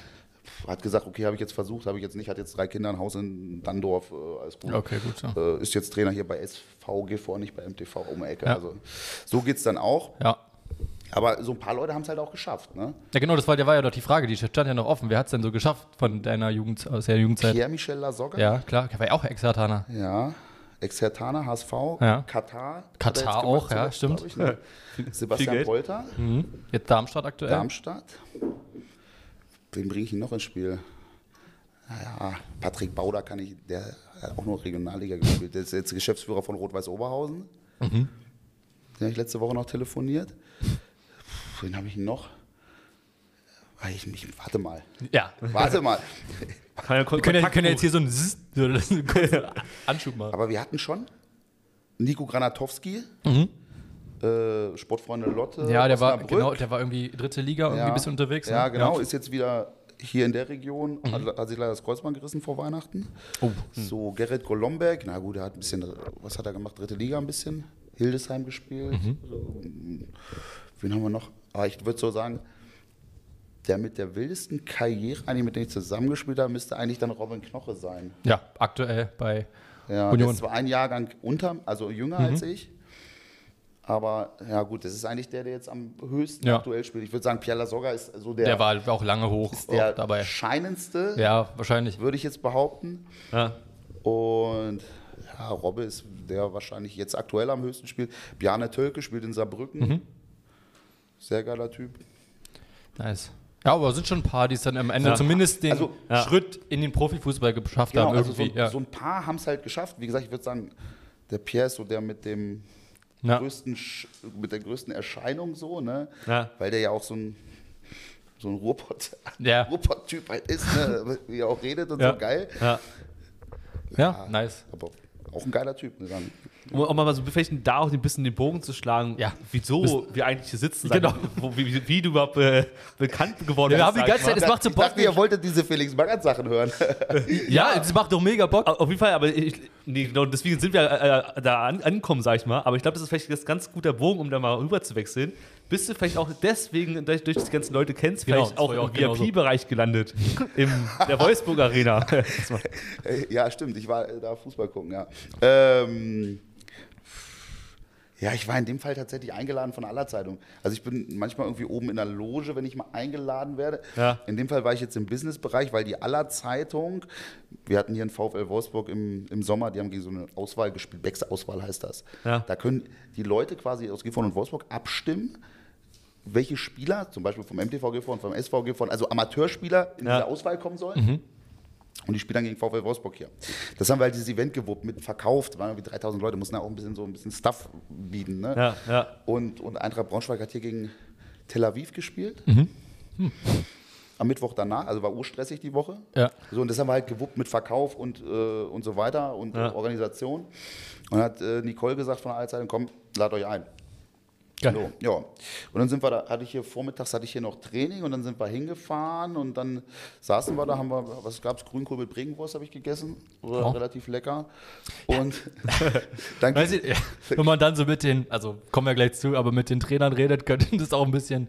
Hat gesagt, okay, habe ich jetzt versucht, habe ich jetzt nicht, hat jetzt drei Kinder, ein Haus in Dandorf, äh, alles gut. Okay, gut, ja. Äh, ist jetzt Trainer hier bei SV GV, nicht bei MTV um die Ecke. Ja. Also so geht es dann auch. ja. Aber so ein paar Leute haben es halt auch geschafft. Ne? Ja, genau, das war, der war ja doch die Frage, die stand ja noch offen. Wer hat es denn so geschafft von deiner Jugend, aus der Jugendzeit? Pierre-Michel Lasogga. Ja, klar, der war ja auch Ex-Hartaner. Ja. Exertana, HSV, Ja. Katar. Katar auch, ja, zuletzt, stimmt. Ich, ne? Sebastian. Polter, Jetzt Darmstadt aktuell. Darmstadt. Wen bringe ich ihn noch ins Spiel? Naja, Patrick Bauder kann ich, der hat auch noch Regionalliga gespielt. Der ist jetzt Geschäftsführer von Rot-Weiß Oberhausen. Den habe ich letzte Woche noch telefoniert. Wen habe ich noch? Ich, ich, warte mal. Ja. Warte mal. Kann ja Kon Wir können, ja, können ja jetzt hier so einen, Zzz, so einen kurzen Anschub machen. Aber wir hatten schon Nico Granatowski, äh, Sportfreunde Lotte. Ja, der war, genau, der war irgendwie dritte Liga irgendwie ein bisschen unterwegs. Ja, ne? genau. Ist jetzt wieder hier in der Region. Hat, hat sich leider das Kreuzband gerissen vor Weihnachten. Oh. So, Gerrit Golombek. Na gut, er hat ein bisschen, was hat er gemacht? Dritte Liga ein bisschen. Hildesheim gespielt. So, wen haben wir noch? Aber ich würde so sagen, der mit der wildesten Karriere, eigentlich mit dem ich zusammengespielt habe, müsste eigentlich dann Robin Knoche sein. Ja, aktuell bei Ja, Union. Mhm. ist zwar ein Jahrgang unter, also jünger als ich. Aber ja gut, das ist eigentlich der, der jetzt am höchsten Ja. aktuell spielt. Ich würde sagen, Pierre Lasogga ist so der, Der war auch lange hoch der auch dabei. scheinendste, Ja, wahrscheinlich. würde ich jetzt behaupten. Ja. Und ja, Robbe ist der wahrscheinlich jetzt aktuell am höchsten spielt. Bjarne Tölke spielt in Saarbrücken. Mhm. Sehr geiler Typ. Nice. Ja, aber es sind schon ein paar, die es dann am Ende Ja. zumindest den Also- Ja. Schritt in den Profifußball geschafft Genau, haben. also so, Irgendwie. ja. so ein paar haben es halt geschafft. Wie gesagt, ich würde sagen, der Pierre ist so der mit dem Ja. größten, mit der größten Erscheinung so, ne? Ja. Weil der ja auch so ein so ein Ruhrpott, Ja. Ruhrpott-Typ halt ist, ne? wie er auch redet und so geil. Ja. ja, nice. Aber auch ein geiler Typ. Ne? Um, um mal so vielleicht da auch ein bisschen den Bogen zu schlagen, Ja. wieso wir eigentlich hier sitzen. Genau. Wo, wie, wie, du überhaupt äh, bekannt geworden Ja, wir bist. haben die sag ganze ich mal. Zeit- Es macht so ich Bock, dachte, ihr wolltet diese Felix Magath Sachen hören. Ja, das macht doch mega Bock. Auf jeden Fall, aber ich, nee, genau, deswegen sind wir äh, da an, angekommen, sag ich mal. Aber ich glaube, das ist vielleicht ein ganz guter Bogen, um da mal rüber zu wechseln. Bist du vielleicht auch deswegen, durch, durch die ganzen Leute kennst, Genau, vielleicht auch ja im auch genauso. VIP-Bereich gelandet, in der Wolfsburg Arena. Äh, ja, stimmt, ich war äh, da Fußball gucken, ja. Ähm, ja, ich war in dem Fall tatsächlich eingeladen von aller Zeitung. Also ich bin manchmal irgendwie oben in der Loge, wenn ich mal eingeladen werde. Ja. In dem Fall war ich jetzt im Businessbereich, weil die aller Zeitung, wir hatten hier in VfL Wolfsburg im, im Sommer, die haben gegen so eine Auswahl gespielt, Becks-Auswahl heißt das. Ja. Da können die Leute quasi aus Gifhorn und Wolfsburg abstimmen, welche Spieler, zum Beispiel vom MTV Gifhorn, vom SV Gifhorn, also Amateurspieler in Ja. diese Auswahl kommen sollen. Und die spielen dann gegen VfL Wolfsburg hier. Das haben wir halt dieses Event gewuppt, mit verkauft. waren irgendwie 3000 Leute, mussten ja auch ein bisschen so ein bisschen Stuff bieten. Ne? Ja, ja. Und, und Eintracht Braunschweig hat hier gegen Tel Aviv gespielt. Am Mittwoch danach, also war urstressig die Woche. Ja. So, und das haben wir halt gewuppt mit Verkauf und, äh, und so weiter und Ja. Organisation. Und hat äh, Nicole gesagt von der Allzeitung, komm, lad euch ein. Geil. So, ja. Und dann sind wir da, hatte ich hier vormittags hatte ich hier noch Training und dann sind wir hingefahren und dann saßen wir da, haben wir, was gab es, Grünkohl mit Bregenwurst habe ich gegessen. War Oh. relativ lecker. Und dann Weiß ich, ja, wenn man dann so mit den, also kommen wir gleich zu, aber mit den Trainern redet, könnte das auch ein bisschen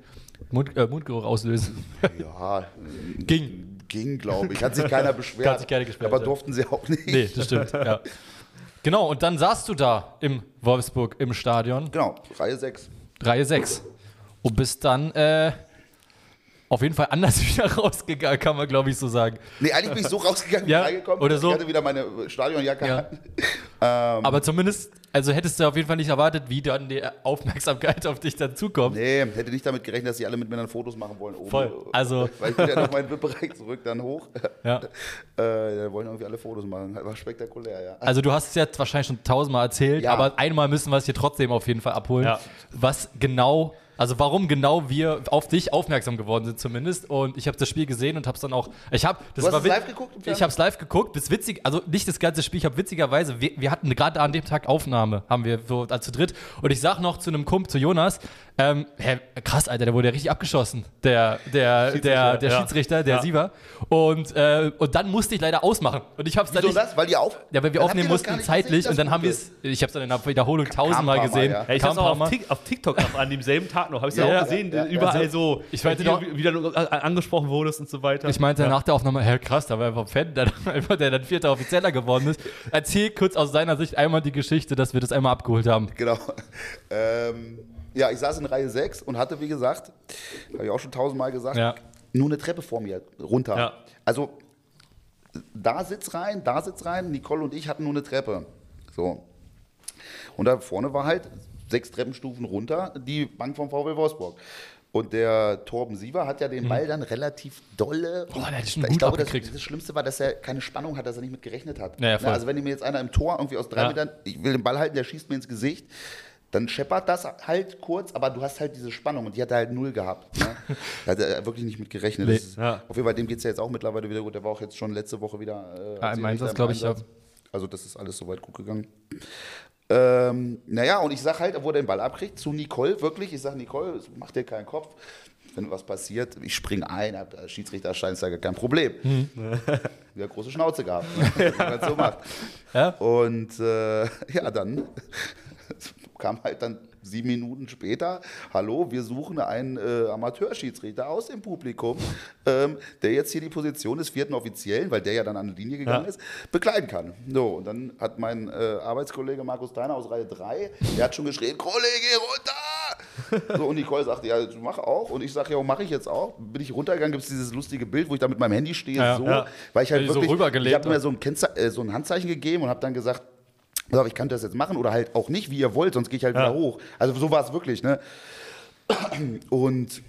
Mund, äh, Mundgeruch auslösen. ja, Ging. ging, glaube ich. Hat sich keiner beschwert. Hat sich keiner beschwert, Aber ja. durften sie auch nicht. Nee, das stimmt, ja. Genau, und dann saßt du da im Wolfsburg im Stadion, Genau, Reihe 6. Reihe 6. Und bist dann äh, auf jeden Fall anders wieder rausgegangen, kann man glaube ich so sagen. Nee, eigentlich bin ich so rausgegangen, Ja, bin reingekommen. oder so. Ich hatte wieder meine Stadionjacke Ja. Ähm, Aber zumindest, also hättest du auf jeden Fall nicht erwartet, wie dann die Aufmerksamkeit auf dich dann zukommt. Nee, hätte nicht damit gerechnet, dass sie alle mit mir dann Fotos machen wollen. Oben. Voll. Also- Weil ich bin ja noch meinen VIP-Bereich zurück, dann hoch. Ja. Äh, da wollen irgendwie alle Fotos machen. War spektakulär, ja. Also du hast es jetzt wahrscheinlich schon tausendmal erzählt, Ja. aber einmal müssen wir es hier trotzdem auf jeden Fall abholen. Ja. Was genau, also warum genau wir auf dich aufmerksam geworden sind zumindest. Und ich habe das Spiel gesehen und habe es dann auch, ich habe, das Du hast war es live geguckt Ich habe es live geguckt. Das witzig, also nicht das ganze Spiel. Ich habe witzigerweise, wir, wir hatten gerade an dem Tag Aufnahme, haben wir so als zu dritt. Und ich sag noch zu einem Kumpel, zu Jonas, ähm, hä, krass, Alter, der wurde ja richtig abgeschossen, der, der, der, der ja. Schiedsrichter, der Ja. Siever. Und, äh, und dann musste ich leider ausmachen. Und ich habe es dann Wieso nicht. das? Weil die auf. Ja, weil wir aufnehmen mussten zeitlich gesehen, und dann haben wir es, ich habe es dann in der Wiederholung tausendmal paar Mal, gesehen. ja. Ja, ich paar auch Mal. auf, auf TikTok noch an demselben Tag noch, habe ich ja, Ja, auch gesehen, ja, ja. überall Also, so, ich meinte wie, doch- wie, wie du äh, angesprochen wurdest und so weiter. Ich meinte ja. nach der Aufnahme, hä, krass, da war einfach ein Fan, der dann vierter Offizieller geworden ist. Erzähl kurz aus seiner Sicht einmal die Geschichte, dass wir das einmal abgeholt haben. Genau. Ähm, ja, ich saß in Reihe 6 und hatte, wie gesagt, habe ich auch schon tausendmal gesagt, Ja. nur eine Treppe vor mir runter. Ja. Also da sitzt rein, da sitzt rein, Nicole und ich hatten nur eine Treppe. So. Und da vorne war halt sechs Treppenstufen runter die Bank vom VW Wolfsburg. Und der Torben Siever hat ja den Ball dann relativ dolle. Mhm. Boah, der hat schon ich gut glaube, das, das Schlimmste war, dass er keine Spannung hat, dass er nicht mit gerechnet hat. Ja, ja, voll. also wenn mir jetzt einer im Tor irgendwie aus drei Ja. Metern, ich will den Ball halten, der schießt mir ins Gesicht, dann scheppert das halt kurz, aber du hast halt diese Spannung und die hat er halt null gehabt. Ne? da hat er wirklich nicht mit gerechnet. Nee. Ist, Ja. Auf jeden Fall, dem geht es ja jetzt auch mittlerweile wieder gut. Der war auch jetzt schon letzte Woche wieder äh, Ja, im Einsatz, glaub ich, ja. Also das ist alles soweit gut gegangen. Ähm, naja, und ich sag halt, wo er den Ball abkriegt, zu Nicole, wirklich, ich sag Nicole, mach dir keinen Kopf. Wenn was passiert, ich spring ein, hab der Schiedsrichter Steinsteiger kein Problem. Hm. Wieder große Schnauze gehabt, ne? man so macht. Ja? Und äh, ja, dann kam halt dann sieben Minuten später, hallo, wir suchen einen äh, Amateurschiedsrichter aus dem Publikum, ähm, der jetzt hier die Position des vierten Offiziellen, weil der ja dann an die Linie gegangen Ja. ist, bekleiden kann. So, und dann hat mein äh, Arbeitskollege Markus Deiner aus Reihe 3, der hat schon geschrien, Kollege, runter! So, und Nicole sagte, ja, mach auch. Und ich sage, ja, mache ich jetzt auch. Bin ich runtergegangen, gibt es dieses lustige Bild, wo ich da mit meinem Handy stehe, Ja, so, ja. weil ich halt So wirklich, rübergelehnt ich habe mir so ein, äh, so ein Handzeichen gegeben und habe dann gesagt, auf, ich kann das jetzt machen oder halt auch nicht, wie ihr wollt, sonst gehe ich halt Ja. wieder hoch. Also so war es wirklich, ne? Und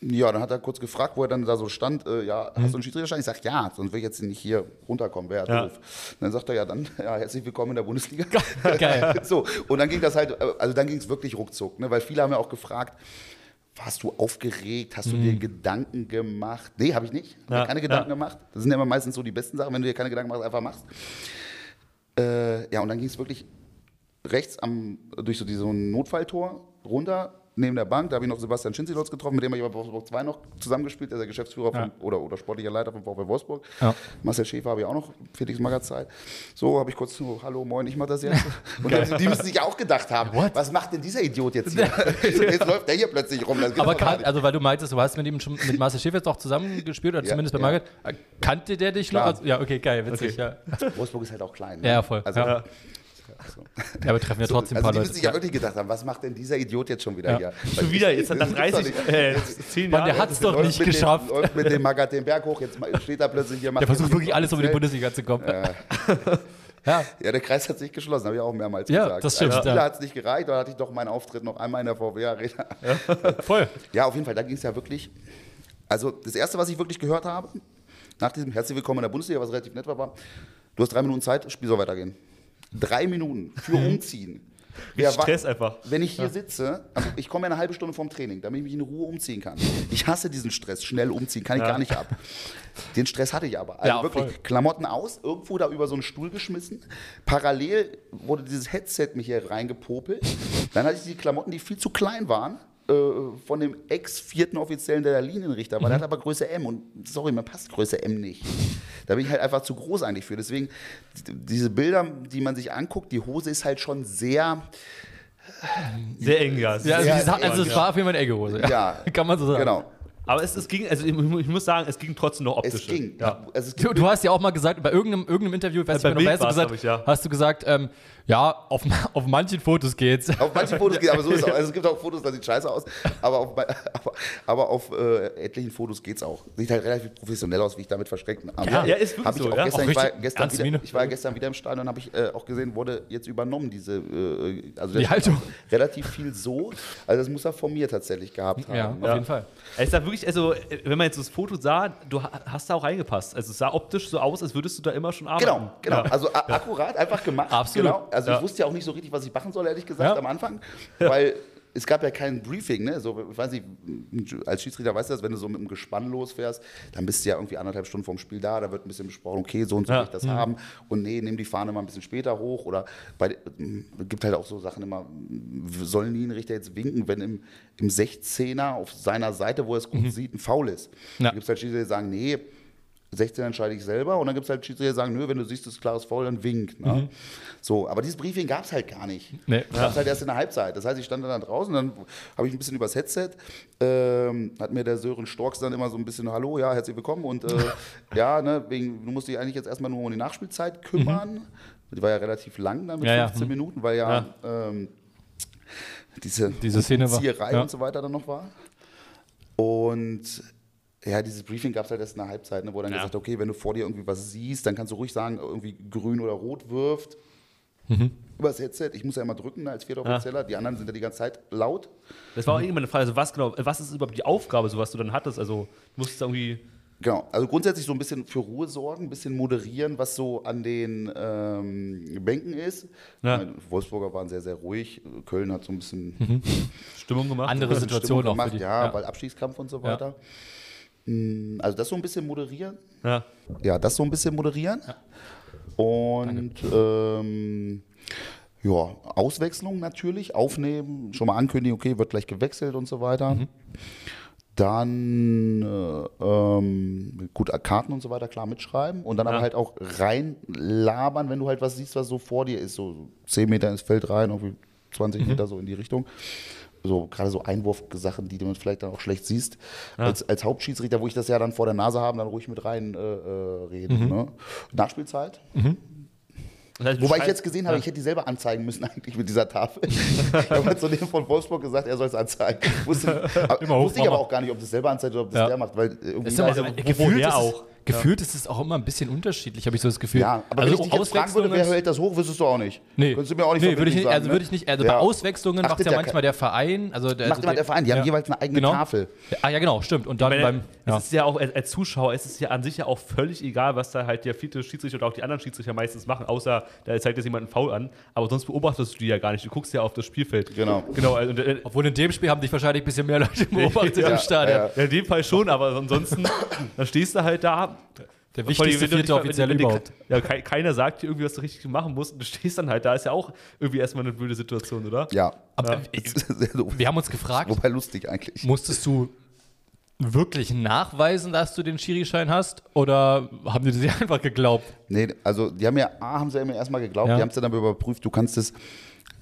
ja, dann hat er kurz gefragt, wo er dann da so stand, äh, ja, hast du einen Schiedsrichterschein? Ich sag, ja, sonst will ich jetzt nicht hier runterkommen, wäre ja doof. Und dann sagt er, ja, dann, ja, herzlich willkommen in der Bundesliga. Geil. so, und dann ging das halt, äh, also dann ging es wirklich ruckzuck, ne? weil viele haben ja auch gefragt, warst du aufgeregt? Hast du dir Gedanken gemacht? Nee, habe ich nicht. Hab Ja, keine Gedanken ja. gemacht. Das sind ja immer meistens so die besten Sachen, wenn du dir keine Gedanken machst, einfach machst. Äh, ja, und dann ging es wirklich rechts am, durch so diesen Notfalltor runter, neben der Bank. Da habe ich noch Sebastian Schinzilotz getroffen, mit dem habe ich bei Wolfsburg 2 noch zusammengespielt, der ist der Geschäftsführer Ja. von, oder, oder sportlicher Leiter von VfL Wolfsburg. Ja. Marcel Schäfer habe ich auch noch, Felix Magatzeit. So habe ich kurz so, hallo, moin, ich mache das jetzt. Und dann, die müssen sich auch gedacht haben, was macht denn dieser Idiot jetzt hier? jetzt läuft der hier plötzlich rum. Aber doch gar kan nicht. also weil du meintest, du hast mit ihm schon mit Marcel Schäfer jetzt auch zusammengespielt oder Ja, zumindest bei. Margaret. Kannte der dich noch? Klar. Also, ja, okay, geil, witzig, ja. Wolfsburg ist halt auch klein. Ne? Ja, voll. Also, Ja. So. Ja, aber treffen ja trotzdem ein also paar die Leute. müssen sich ja wirklich gedacht haben, was macht denn dieser Idiot jetzt schon wieder Ja. hier? Schon wieder, jetzt nach 30, äh, 10 Mann, Jahren. der hat's doch Läuft nicht mit geschafft. Dem, läuft mit dem Magat den Berg hoch, jetzt steht er plötzlich hier. macht Der versucht wirklich alles, um in die Bundesliga zu kommen. Ja, Ja, der Kreis hat sich geschlossen, habe ich auch mehrmals Ja, gesagt. das stimmt, Als Spieler ja. hat es nicht gereicht, da hatte ich doch meinen Auftritt noch einmal in der VW-Arena. voll. Ja, auf jeden Fall, da ging es ja wirklich. Also, das Erste, was ich wirklich gehört habe, nach diesem Herzlich Willkommen in der Bundesliga, was relativ nett war, war, du hast drei Minuten Zeit, Spiel soll weitergehen. Drei Minuten für Umziehen. Wer Stress einfach. Wenn ich hier sitze, also ich komme ja eine halbe Stunde vom Training, damit ich mich in Ruhe umziehen kann. Ich hasse diesen Stress, schnell umziehen, kann ich gar nicht ab. Den Stress hatte ich aber. Also Ja, wirklich, voll. Klamotten aus, irgendwo da über so einen Stuhl geschmissen. Parallel wurde dieses Headset mich hier reingepopelt. Dann hatte ich die Klamotten, die viel zu klein waren, äh, von dem ex-vierten Offiziellen, der Linienrichter war. Der hat aber Größe M und sorry, mir passt Größe M nicht. Da bin ich halt einfach zu groß eigentlich für. Deswegen, die- diese Bilder, die man sich anguckt, die Hose ist halt schon sehr, Sehr eng, ja. Ja, also, Ja, die Sa- ja, also es ja. war auf jeden Fall eine Eggehose. Ja. Kann man so sagen. genau. Aber es, es ging, also ich, ich muss sagen, es ging trotzdem noch optisch. Es ging. Ja. Also es Du, ging du hast ja auch mal gesagt, bei irgendeinem, irgendeinem Interview, ich weiß Äh, nicht bei mehr, noch, hast du gesagt, ich, ja. hast du gesagt, ähm, ja, auf, auf manchen Fotos geht's. Auf manchen Fotos geht aber so ist es auch. Also es gibt auch Fotos, da sieht scheiße aus, aber auf, aber, aber auf äh, etlichen Fotos geht es auch. Sieht halt relativ professionell aus, wie ich damit verschreckt habe. Ja, ja, ist wirklich Hab ich so, auch ja. Gestern, Auch ich, war gestern wieder, ich war gestern wieder im Stadion, habe ich äh, auch gesehen, wurde jetzt übernommen, diese, äh, also Die Haltung. Relativ viel so. Also das muss er von mir tatsächlich gehabt haben. Ja, auf Ja. jeden Fall. Es sah wirklich, also, wenn man jetzt das Foto sah, du ha- hast da auch reingepasst. Also, es sah optisch so aus, als würdest du da immer schon arbeiten. Genau, genau. Ja. Also akkurat, einfach gemacht. Absolut. Genau. Also Ja. ich wusste ja auch nicht so richtig, was ich machen soll, ehrlich gesagt, Ja. am Anfang. Weil es gab ja kein Briefing, ne? So, ich weiß nicht, als Schiedsrichter weißt du das, wenn du so mit einem Gespann losfährst, dann bist du ja irgendwie anderthalb Stunden vorm Spiel da, da wird ein bisschen besprochen, okay, so und so Ja. will ich das haben. Und nee, nimm die Fahne mal ein bisschen später hoch. Oder bei es gibt halt auch so Sachen immer, sollen die Richter jetzt winken, wenn im, im 16er auf seiner Seite, wo er es gut sieht, ein Foul ist. Ja. Da gibt es halt Schiedsrichter, die sagen, nee, 16 entscheide ich selber und dann gibt es halt Schiedsrichter, die sagen, nö, wenn du siehst, es ist klares Foul, dann wink. Ne? So, aber dieses Briefing gab es halt gar nicht. Nee. Das gab es halt erst in der Halbzeit. Das heißt, ich stand dann da draußen, dann habe ich ein bisschen übers Headset, ähm, hat mir der Sören Storks dann immer so ein bisschen, hallo, ja, herzlich willkommen und äh, ja, ne, wegen, du musst dich eigentlich jetzt erstmal nur um die Nachspielzeit kümmern. Die war ja relativ lang dann mit Ja, ja. 15 Minuten, weil ja, Ähm, diese, Diese Szene war- Zieherei ja. und so weiter dann noch war. Und ja, dieses Briefing gab es halt erst in der Halbzeit, ne, wo dann Ja. gesagt okay, wenn du vor dir irgendwie was siehst, dann kannst du ruhig sagen, irgendwie grün oder rot wirft. Über das Headset. Ich muss ja immer drücken ne, als vierter Ja. Offizieller. Die anderen sind ja die ganze Zeit laut. Das war auch irgendwann eine Frage, also was genau, was ist überhaupt die Aufgabe, so was du dann hattest? Also, du musstest irgendwie. Genau. Also grundsätzlich so ein bisschen für Ruhe sorgen, ein bisschen moderieren, was so an den ähm, Bänken ist. Ja. Meine, Wolfsburger waren sehr, sehr ruhig. Köln hat so ein bisschen Stimmung gemacht. Andere Situation Stimmung auch für gemacht, die. ja, weil Abstiegskampf und so weiter. Mm, Also das so ein bisschen moderieren. Ja. Ja, das so ein bisschen moderieren. Und ähm, ja, Auswechslung natürlich, aufnehmen, schon mal ankündigen, okay, wird gleich gewechselt und so weiter. Dann äh, ähm, gut, Karten und so weiter, klar mitschreiben und dann aber Ja. halt auch reinlabern, wenn du halt was siehst, was so vor dir ist, so 10 Meter ins Feld rein, irgendwie 20 Meter so in die Richtung. So gerade so Einwurfsachen, die du man vielleicht dann auch schlecht siehst. Als, als Hauptschiedsrichter, wo ich das ja dann vor der Nase habe, dann ruhig mit rein äh, äh, reden. Ne? Nachspielzeit. Das heißt, Wobei ich jetzt gesehen habe, ich hätte die selber anzeigen müssen eigentlich mit dieser Tafel. ich habe zu dem von Wolfsburg gesagt, er soll es anzeigen. Wusste, aber, Immer hoch, wusste ich aber auch gar nicht, ob das selber anzeigt oder ob das Ja. der macht. Weil irgendwie Ist aber, Also, gefühlt, ist es, auch? Gefühlt ist es auch immer ein bisschen unterschiedlich, habe ich so das Gefühl. ja, aber wenn ich dich jetzt fragen würde, wer hält das hoch, wüsstest du auch nicht. Nee, Könntest du mir auch nicht nee würde ich nicht, verbindlich also sagen, würde ich nicht, also Ja. bei Auswechslungen macht ja ja manchmal der Verein, also der, Macht also immer der Verein, die haben ja. jeweils eine eigene Genau. Tafel. Ah ja, genau, stimmt. Und dann Weil beim, ja. Es ist ja auch als als Zuschauer, es ist ja an sich ja auch völlig egal, was da halt der vierte Schiedsrichter oder auch die anderen Schiedsrichter meistens machen, außer da zeigt jetzt jemand einen Foul an. Aber sonst beobachtest du die ja gar nicht. Du guckst ja auf das Spielfeld. Genau. Genau. Also, äh, Obwohl in dem Spiel haben dich wahrscheinlich ein bisschen mehr Leute beobachtet Ja, im Stadion. ja. ja, in dem Fall schon, aber ansonsten, dann stehst du halt da, Der wichtigste vierte Offizielle überhaupt. Ja, kei- keiner sagt dir irgendwie, was du richtig machen musst und du stehst dann halt da. Ist ja auch irgendwie erstmal eine blöde Situation, oder? Ja. Aber Ja. Sehr doof. wir haben uns gefragt, Wobei lustig eigentlich. musstest du wirklich nachweisen, dass du den Schiri-Schein hast? Oder haben die dir einfach geglaubt? Nee, also die haben ja, A, haben sie ja erstmal geglaubt, Ja. die haben es dann aber überprüft, du kannst es,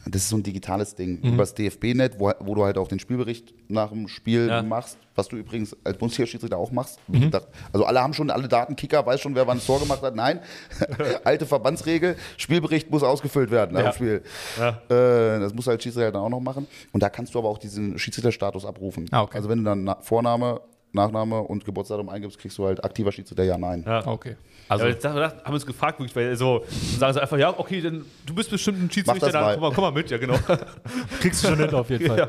das ist so ein digitales Ding, Mhm. übers DFB-Net, wo, wo du halt auch den Spielbericht nach dem Spiel Ja. machst, was du übrigens als Bundesliga-Schiedsrichter auch machst. Mhm. Also alle haben schon alle Daten, Kicker weiß schon, wer wann ein Tor gemacht hat. Nein, alte Verbandsregel, Spielbericht muss ausgefüllt werden nach Ja. dem Spiel. Ja. Äh, das muss halt Schiedsrichter dann auch noch machen. Und da kannst du aber auch diesen Schiedsrichterstatus abrufen. Ah, okay. Also wenn du dann Na- Vorname, Nachname und Geburtsdatum eingibst, kriegst du halt aktiver Schiedsrichter, ja, nein. Ja. Okay. Also, Also, ja, das haben wir uns gefragt, wirklich, weil so sagen sie einfach, ja, okay, dann, du bist bestimmt ein Schiedsrichter, das dann mal. komm mal, komm mal mit, ja, genau. kriegst du schon hin auf jeden Fall. ja.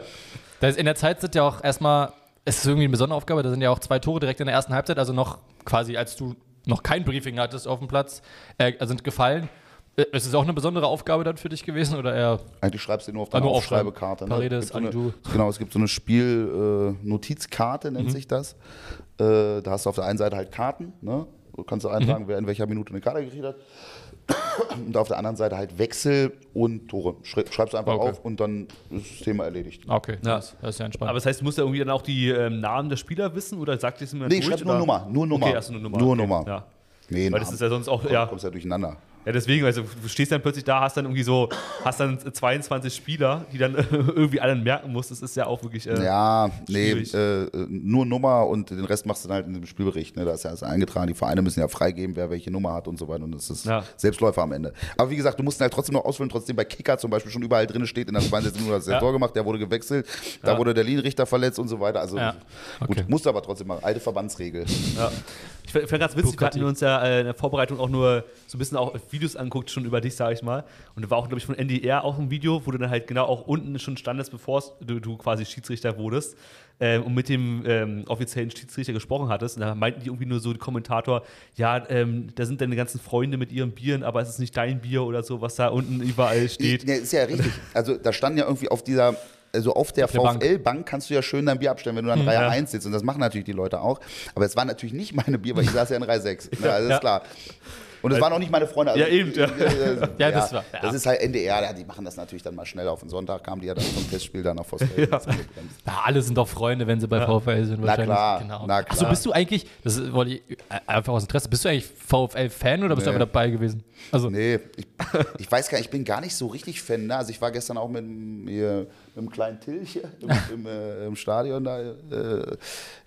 Da ist in der Zeit sind ja auch erstmal, es ist irgendwie eine besondere Aufgabe, da sind ja auch zwei Tore direkt in der ersten Halbzeit, also noch quasi, als du noch kein Briefing hattest auf dem Platz, äh, sind gefallen. Äh, Ist es auch eine besondere Aufgabe dann für dich gewesen oder eher? Eigentlich schreibst du nur auf Ah, deine nur aufschreiben. Aufschreibekarte. Paredes, Es gibt so eine, genau, es gibt so eine Spiel-Notizkarte, nennt sich das. Äh, da hast du auf der einen Seite halt Karten. Ne? Du kannst du eintragen, wer in welcher Minute eine Karte gekriegt hat. Und auf der anderen Seite halt Wechsel und Tore. Schreib, schreibst du einfach Okay. auf und dann ist das Thema erledigt. Okay, Ja. das, das ist ja entspannt. Aber das heißt, du musst ja irgendwie dann auch die ähm, Namen der Spieler wissen oder sagt ihr es mir Nee, durch? schreib nur? Nummer, nur Nummer. Okay, erst nur Nummer. Nur okay. Nummer. Ja. Nee, Weil das Namen. ist ja sonst auch, Du ja. kommst ja durcheinander. Ja, deswegen, also du stehst dann plötzlich da, hast dann irgendwie so, hast dann 22 Spieler, die dann irgendwie alle merken musst. Das ist ja auch wirklich. Äh, Ja, nee, äh, nur Nummer und den Rest machst du dann halt in dem Spielbericht. Ne? Da ist ja alles eingetragen. Die Vereine müssen ja freigeben, wer welche Nummer hat und so weiter. Und das ist Ja. Selbstläufer am Ende. Aber wie gesagt, du musst ihn halt trotzdem noch ausfüllen. Trotzdem bei Kicker zum Beispiel schon überall drin steht, in der 62 Minute hast du Ja. der Tor gemacht, der wurde gewechselt, da Ja. wurde der Linienrichter verletzt und so weiter. Also Ja. gut, Okay. musst du aber trotzdem machen. Alte Verbandsregel. Ja. Ich fand ganz witzig, wir hatten uns ja äh, in der Vorbereitung auch nur so ein bisschen auch Videos anguckt, schon über dich, sage ich mal. Und da war auch, glaube ich, von NDR auch ein Video, wo du dann halt genau auch unten schon standest, bevor du, du quasi Schiedsrichter wurdest ähm, und mit dem ähm, offiziellen Schiedsrichter gesprochen hattest. Und da meinten die irgendwie nur so, die Kommentator, ja, ähm, da sind deine ganzen Freunde mit ihren Bieren, aber es ist nicht dein Bier oder so, was da unten überall steht. Ja, ist ja richtig. Also da stand ja irgendwie auf dieser, also auf der der Bank. VfL-Bank kannst du ja schön dein Bier abstellen, wenn du dann Reihe ja. 1 sitzt. Und das machen natürlich die Leute auch. Aber es war natürlich nicht meine Bier, weil ich saß ja in Reihe 6. Ne? Also Ja. ist klar. Und es waren auch nicht meine Freunde. Also, Ja, eben, ja. äh, Ja, das war- ja. Das ist halt NDR, ja, die machen das natürlich dann mal schnell auf den Sonntag, kamen die ja dann vom Testspiel dann auf Vosfeld. Ja, alle sind doch Freunde, wenn sie bei VfL sind. Na wahrscheinlich. klar, Genau. na Achso, klar. bist du eigentlich, das wollte ich, äh, einfach aus Interesse, bist du eigentlich VfL-Fan oder bist du Nee. einfach dabei gewesen? Also, Nee, ich, ich weiß gar nicht, ich bin gar nicht so richtig Fan. Ne? Also ich war gestern auch mit, mit dem kleinen Till hier im, im, äh, im Stadion da äh,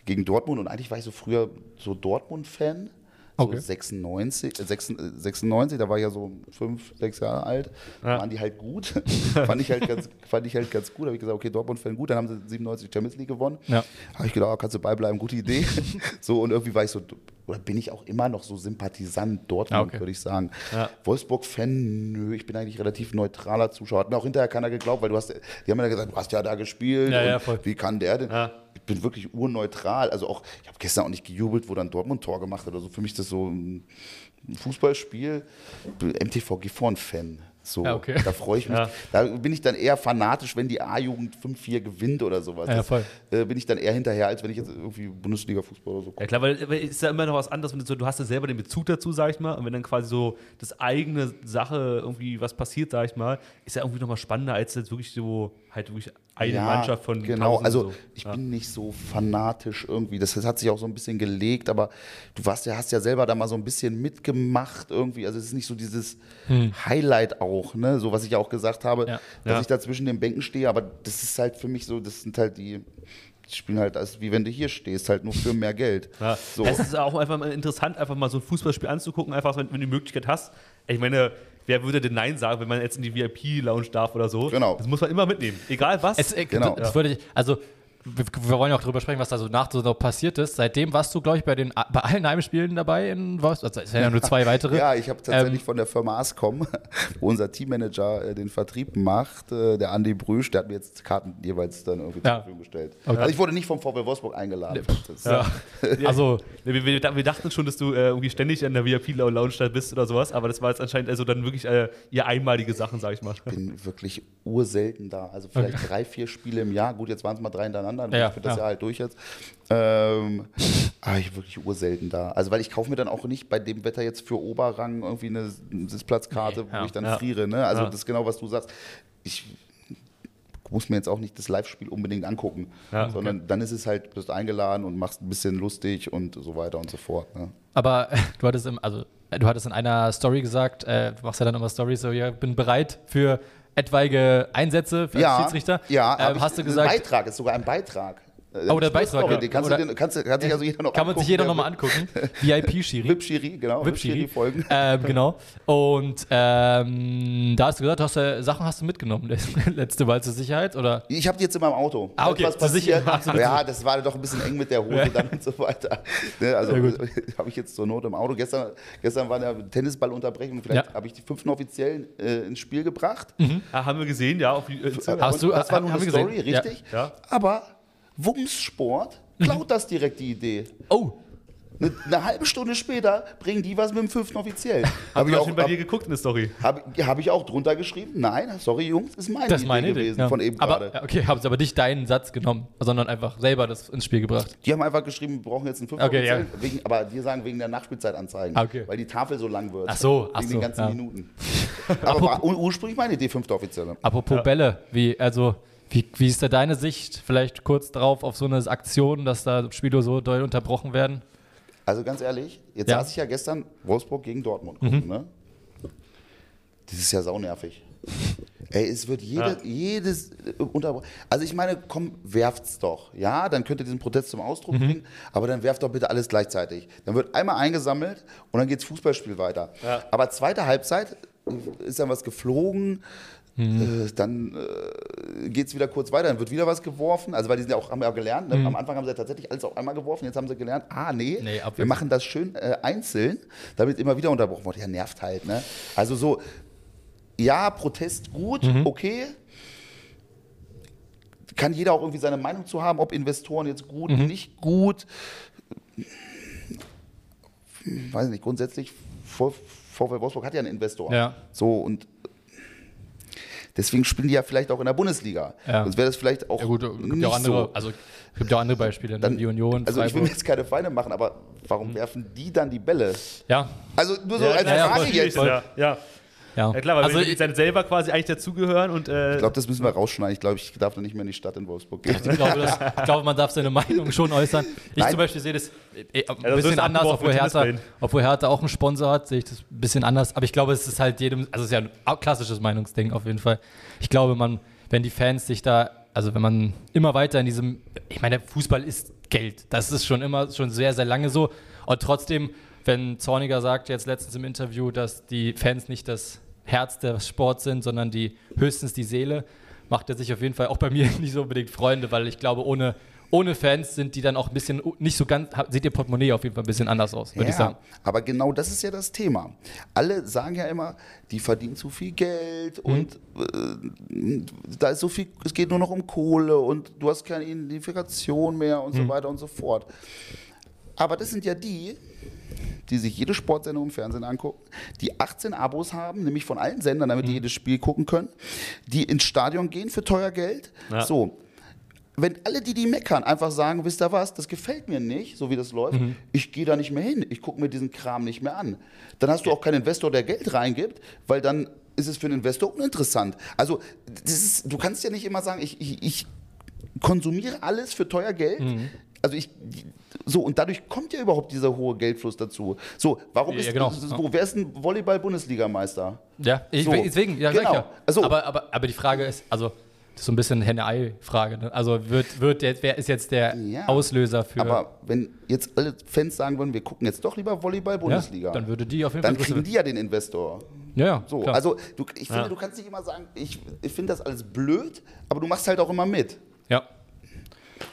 gegen Dortmund und eigentlich war ich so früher so Dortmund-Fan. So Okay. 96, äh, 96, 96, da war ich ja so fünf, sechs Jahre alt. Ja. waren die halt gut. fand, ich halt ganz, fand ich halt ganz gut. Da habe ich gesagt, okay, Dortmund-Fan gut. Dann haben sie 97 Champions League gewonnen. Ja. Habe ich gedacht, oh, kannst du beibleiben, gute Idee. so und irgendwie war ich so, oder bin ich auch immer noch so Sympathisant Dortmund, Ah, okay. würde ich sagen. Ja. Wolfsburg-Fan, nö, ich bin eigentlich relativ neutraler Zuschauer. Hat mir auch hinterher keiner geglaubt, weil du hast, die haben ja gesagt, du hast ja da gespielt. Ja, ja. Wie kann der denn? Bin wirklich urneutral. Also auch, ich habe gestern auch nicht gejubelt, wo dann Dortmund Tor gemacht hat oder so. Für mich ist das so ein Fußballspiel. MTV Gifhorn-Fan. So, Ja, okay. da freue ich mich. Ja. Da bin ich dann eher fanatisch, wenn die A-Jugend 5-4 gewinnt oder sowas. Ja, Das, voll. äh, bin ich dann eher hinterher, als wenn ich jetzt irgendwie Bundesliga-Fußball oder so Ja klar, weil, weil ist ja immer noch was anderes, wenn du, so, du hast ja selber den Bezug dazu, sag ich mal, und wenn dann quasi so das eigene Sache irgendwie was passiert, sag ich mal, ist ja irgendwie nochmal spannender, als jetzt wirklich so halt wirklich eine Mannschaft von genau. Also so. ich ja. bin nicht so fanatisch irgendwie. Das, das hat sich auch so ein bisschen gelegt, aber du warst ja, hast ja selber da mal so ein bisschen mitgemacht irgendwie. Also es ist nicht so dieses Highlight auch, ne? So was ich ja auch gesagt habe, Ja. dass Hm. Ja. ich da zwischen den Bänken stehe, aber das ist halt für mich so, das sind halt die. Die spielen halt, als wie wenn du hier stehst, halt nur für mehr Geld. Ja. So. Es ist auch einfach mal interessant, einfach mal so ein Fußballspiel anzugucken, einfach wenn, wenn du die Möglichkeit hast. Ich meine, wer würde denn Nein sagen, wenn man jetzt in die VIP-Lounge darf oder so? Genau. Das muss man immer mitnehmen. Egal was. Es, äh, Genau. das würde ich, also wir, wir wollen ja auch drüber sprechen, was da so nach so noch passiert ist. Seitdem warst du, glaube ich, bei, den, bei allen Heimspielen dabei in Wolfsburg. Also es sind ja nur zwei weitere. Ja, ich habe tatsächlich Ähm, von der Firma Ascom, wo unser Teammanager äh, den Vertrieb macht, äh, der Andi Brüsch, der hat mir jetzt Karten jeweils dann irgendwie zur Ja. Verfügung gestellt. Okay. Also ich wurde nicht vom VW Wolfsburg eingeladen. Das, ja. Also, wir, wir, wir dachten schon, dass du äh, irgendwie ständig in der VIP-Lounge bist oder sowas, aber das war jetzt anscheinend also dann wirklich äh, ihr einmalige Sachen, sag ich mal. bin wirklich urselten da. Also vielleicht drei, vier Spiele im Jahr. Gut, jetzt waren es mal drei hintereinander. Hintereinander. Ja, ich finde das ja. ja halt durch jetzt. Ähm, aber ich wirklich urselten da. Also, weil ich kaufe mir dann auch nicht bei dem Wetter jetzt für Oberrang irgendwie eine Sitzplatzkarte, wo ja. ich dann Ja. friere. Ne? Also, Ja. das ist genau, was du sagst. Ich muss mir jetzt auch nicht das Live-Spiel unbedingt angucken, Ja, sondern dann ist es halt, du bist eingeladen und machst ein bisschen lustig und so weiter und so fort. Ne? Aber äh, du hattest im, also äh, du hattest in einer Story gesagt, äh, du machst ja dann immer Stories, so ja, bin bereit für etwaige Einsätze für als Schiedsrichter. Ja, ähm, hast du ein gesagt, Beitrag, ist sogar ein Beitrag. Äh, Oh, der Story, Beitrag, ja. Den kannst, du, Oder- kannst, kann sich also jeder noch kann man sich jeder der nochmal angucken. VIP-Schiri. VIP-Schiri, genau. VIP-Schiri. folgen. ähm, genau. Und ähm, da hast du gesagt, du hast, äh, Sachen hast du mitgenommen, letzte Mal zur Sicherheit, oder? Ich habe die jetzt in meinem Auto. Ah, okay, Was Sicherheit. passiert? Absolut. Ja, das war doch ein bisschen eng mit der Hose Ja. dann und so weiter. Ne, also habe ich jetzt zur Not im Auto. Gestern, gestern war eine Tennisballunterbrechung. Vielleicht Ja. habe ich die fünften Offiziellen äh, ins Spiel gebracht. Ah, haben wir gesehen, ja. Auf, äh, Hast du- das war nur eine Story, gesehen. Ja. richtig? Ja. Aber Wumms-Sport klaut das direkt die Idee. Oh, Eine, eine halbe Stunde später bringen die was mit dem fünften Offiziellen. Haben Habe wir ich, auch schon bei auch- dir geguckt in der Story. hab, hab ich auch drunter geschrieben? Nein, sorry Jungs, ist meine das ist Idee meine Idee. gewesen ja. von eben aber, gerade. ja, Okay, haben sie aber nicht deinen Satz genommen, sondern einfach selber das ins Spiel gebracht. Die haben einfach geschrieben, wir brauchen jetzt einen fünften Okay, ja. Offiziellen, wegen, aber die sagen wegen der Nachspielzeit anzeigen, Ah, okay. weil die Tafel so lang wird. Ach so, ach wegen so, den ganzen ja. Minuten. Aber war ur- ursprünglich meine Idee, fünfte Offizielle. Apropos Bälle, wie, also, wie, wie ist da deine Sicht? Vielleicht kurz drauf auf so eine Aktion, dass da Spiele so doll unterbrochen werden? Also ganz ehrlich, jetzt Ja. Mhm. saß ich ja gestern Wolfsburg gegen Dortmund gucken, ne? Das ist ja saunervig. Ey, es wird jede, Ja. jedes äh, unterbrochen. Also ich meine, komm, werft's doch. Ja, dann könnt ihr diesen Protest zum Mhm. Ausdruck bringen, aber dann werft doch bitte alles gleichzeitig. Dann wird einmal eingesammelt und dann geht's Fußballspiel weiter. Ja. Aber zweite Halbzeit äh, ist dann was geflogen, Mhm. äh, dann äh, geht es wieder kurz weiter, dann wird wieder was geworfen. Also weil die sind ja auch, haben ja auch gelernt, ne? am Anfang haben sie ja tatsächlich alles auf einmal geworfen, jetzt haben sie gelernt, ah nee, Nee, wir machen das schön äh, einzeln, damit immer wieder unterbrochen wird. Ja, nervt halt. Ne? Also so, ja, Protest gut, Mhm. okay. Kann jeder auch irgendwie seine Meinung zu haben, ob Investoren jetzt gut, Mhm. nicht gut. Weiß nicht, grundsätzlich, VfL Wolfsburg hat ja einen Investor. Ja. So und deswegen spielen die ja vielleicht auch in der Bundesliga. Ja. Sonst wäre das vielleicht auch Ja gut, es gibt nicht ja auch andere, so. also gibt ja auch andere Beispiele, ne? Dann- wie Union, Also ich will Freiburg. mir jetzt keine Feinde machen, aber warum werfen die dann die Bälle? ja, Also nur so Ja, als Frage jetzt. Ja, ja. Ja. ja klar, weil also, wir dann selber quasi eigentlich dazugehören und äh, Ich glaube, das müssen wir rausschneiden. Ich glaube, ich darf dann nicht mehr in die Stadt in Wolfsburg gehen. ich, glaube, das, ich glaube, man darf seine Meinung schon äußern. Ich Nein. zum Beispiel sehe das äh, ein das bisschen ist anders, obwohl Hertha, obwohl Hertha auch einen Sponsor hat, sehe ich das ein bisschen anders. Aber ich glaube, es ist halt jedem, also es ist ja ein klassisches Meinungsding auf jeden Fall. Ich glaube, man, wenn die Fans sich da, also wenn man immer weiter in diesem, ich meine, Fußball ist Geld. Das ist schon immer, schon sehr, sehr lange so. Und trotzdem, wenn Zorniger sagt jetzt letztens im Interview, dass die Fans nicht das Herz des Sports sind, sondern die höchstens die Seele, macht er sich auf jeden Fall auch bei mir nicht so unbedingt Freunde, weil ich glaube, ohne, ohne Fans sind die dann auch ein bisschen nicht so ganz, sieht ihr Portemonnaie auf jeden Fall ein bisschen anders aus, würde ich sagen. aber genau das ist ja das Thema. Alle sagen ja immer, die verdienen zu viel Geld Mhm. und äh, da ist so viel, es geht nur noch um Kohle und du hast keine Identifikation mehr und Mhm. so weiter und so fort. Aber das sind ja die, die sich jede Sportsendung im Fernsehen angucken, die 18 Abos haben, nämlich von allen Sendern, damit die Mhm. jedes Spiel gucken können, die ins Stadion gehen für teuer Geld. Ja. So, wenn alle, die die meckern, einfach sagen, wisst ihr was, das gefällt mir nicht, so wie das läuft, Mhm. ich gehe da nicht mehr hin, ich gucke mir diesen Kram nicht mehr an. Dann hast du auch keinen Investor, der Geld reingibt, weil dann ist es für einen Investor uninteressant. Also, ist, du kannst ja nicht immer sagen, ich, ich, ich konsumiere alles für teuer Geld. Mhm. Also ich, so, und dadurch kommt ja überhaupt dieser hohe Geldfluss dazu. So, warum Ja, ist, genau. so, wer ist ein Volleyball-Bundesligameister? Ja, ich, So, deswegen, ja, genau. ja. Also- aber, aber, aber die Frage ist, also, das ist so ein bisschen Henne-Ei-Frage. Ne? Also, wird, wird der, wer ist jetzt der Ja. Auslöser für. Aber wenn jetzt alle Fans sagen würden, wir gucken jetzt doch lieber Volleyball-Bundesliga, dann würde die auf jeden dann Fall. kriegen die ja den Investor. ja, ja, So, klar. also du, ich finde, du kannst nicht immer sagen, ich, ich finde das alles blöd, aber du machst halt auch immer mit. ja.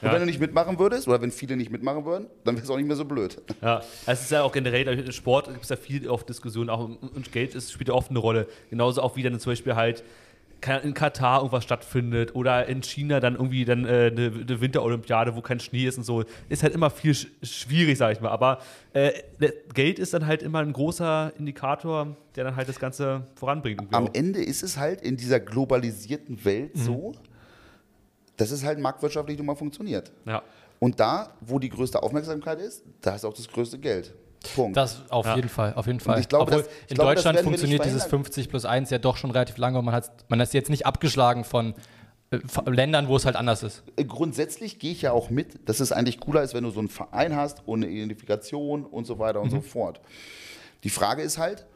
Und Ja. wenn du nicht mitmachen würdest, oder wenn viele nicht mitmachen würden, dann wäre es auch nicht mehr so blöd. Ja, es ist ja auch generell, im Sport gibt es ja viel auf Diskussionen, auch und Geld ist, spielt ja oft eine Rolle. Genauso auch wie dann zum Beispiel halt in Katar irgendwas stattfindet oder in China dann irgendwie dann äh, eine, eine Winterolympiade, wo kein Schnee ist und so, ist halt immer viel sch schwierig, sag ich mal. Aber äh, Geld ist dann halt immer ein großer Indikator, der dann halt das Ganze voranbringt. Am. Ende ist es halt in dieser globalisierten Welt Mhm. so, das ist halt marktwirtschaftlich nun mal funktioniert. Ja. Und da, wo die größte Aufmerksamkeit ist, da ist auch das größte Geld. Punkt. Das auf Ja. jeden Fall, auf jeden Fall. ich glaube, Obwohl das- ich in glaube, das Deutschland funktioniert dieses verhindern. 50 plus 1 ja doch schon relativ lange und man hat man ist jetzt nicht abgeschlagen von äh, von Ländern, wo es halt anders ist. Äh, Grundsätzlich gehe ich ja auch mit, dass es eigentlich cooler ist, wenn du so einen Verein hast ohne Identifikation und so weiter und Mhm. so fort. Die Frage ist halt,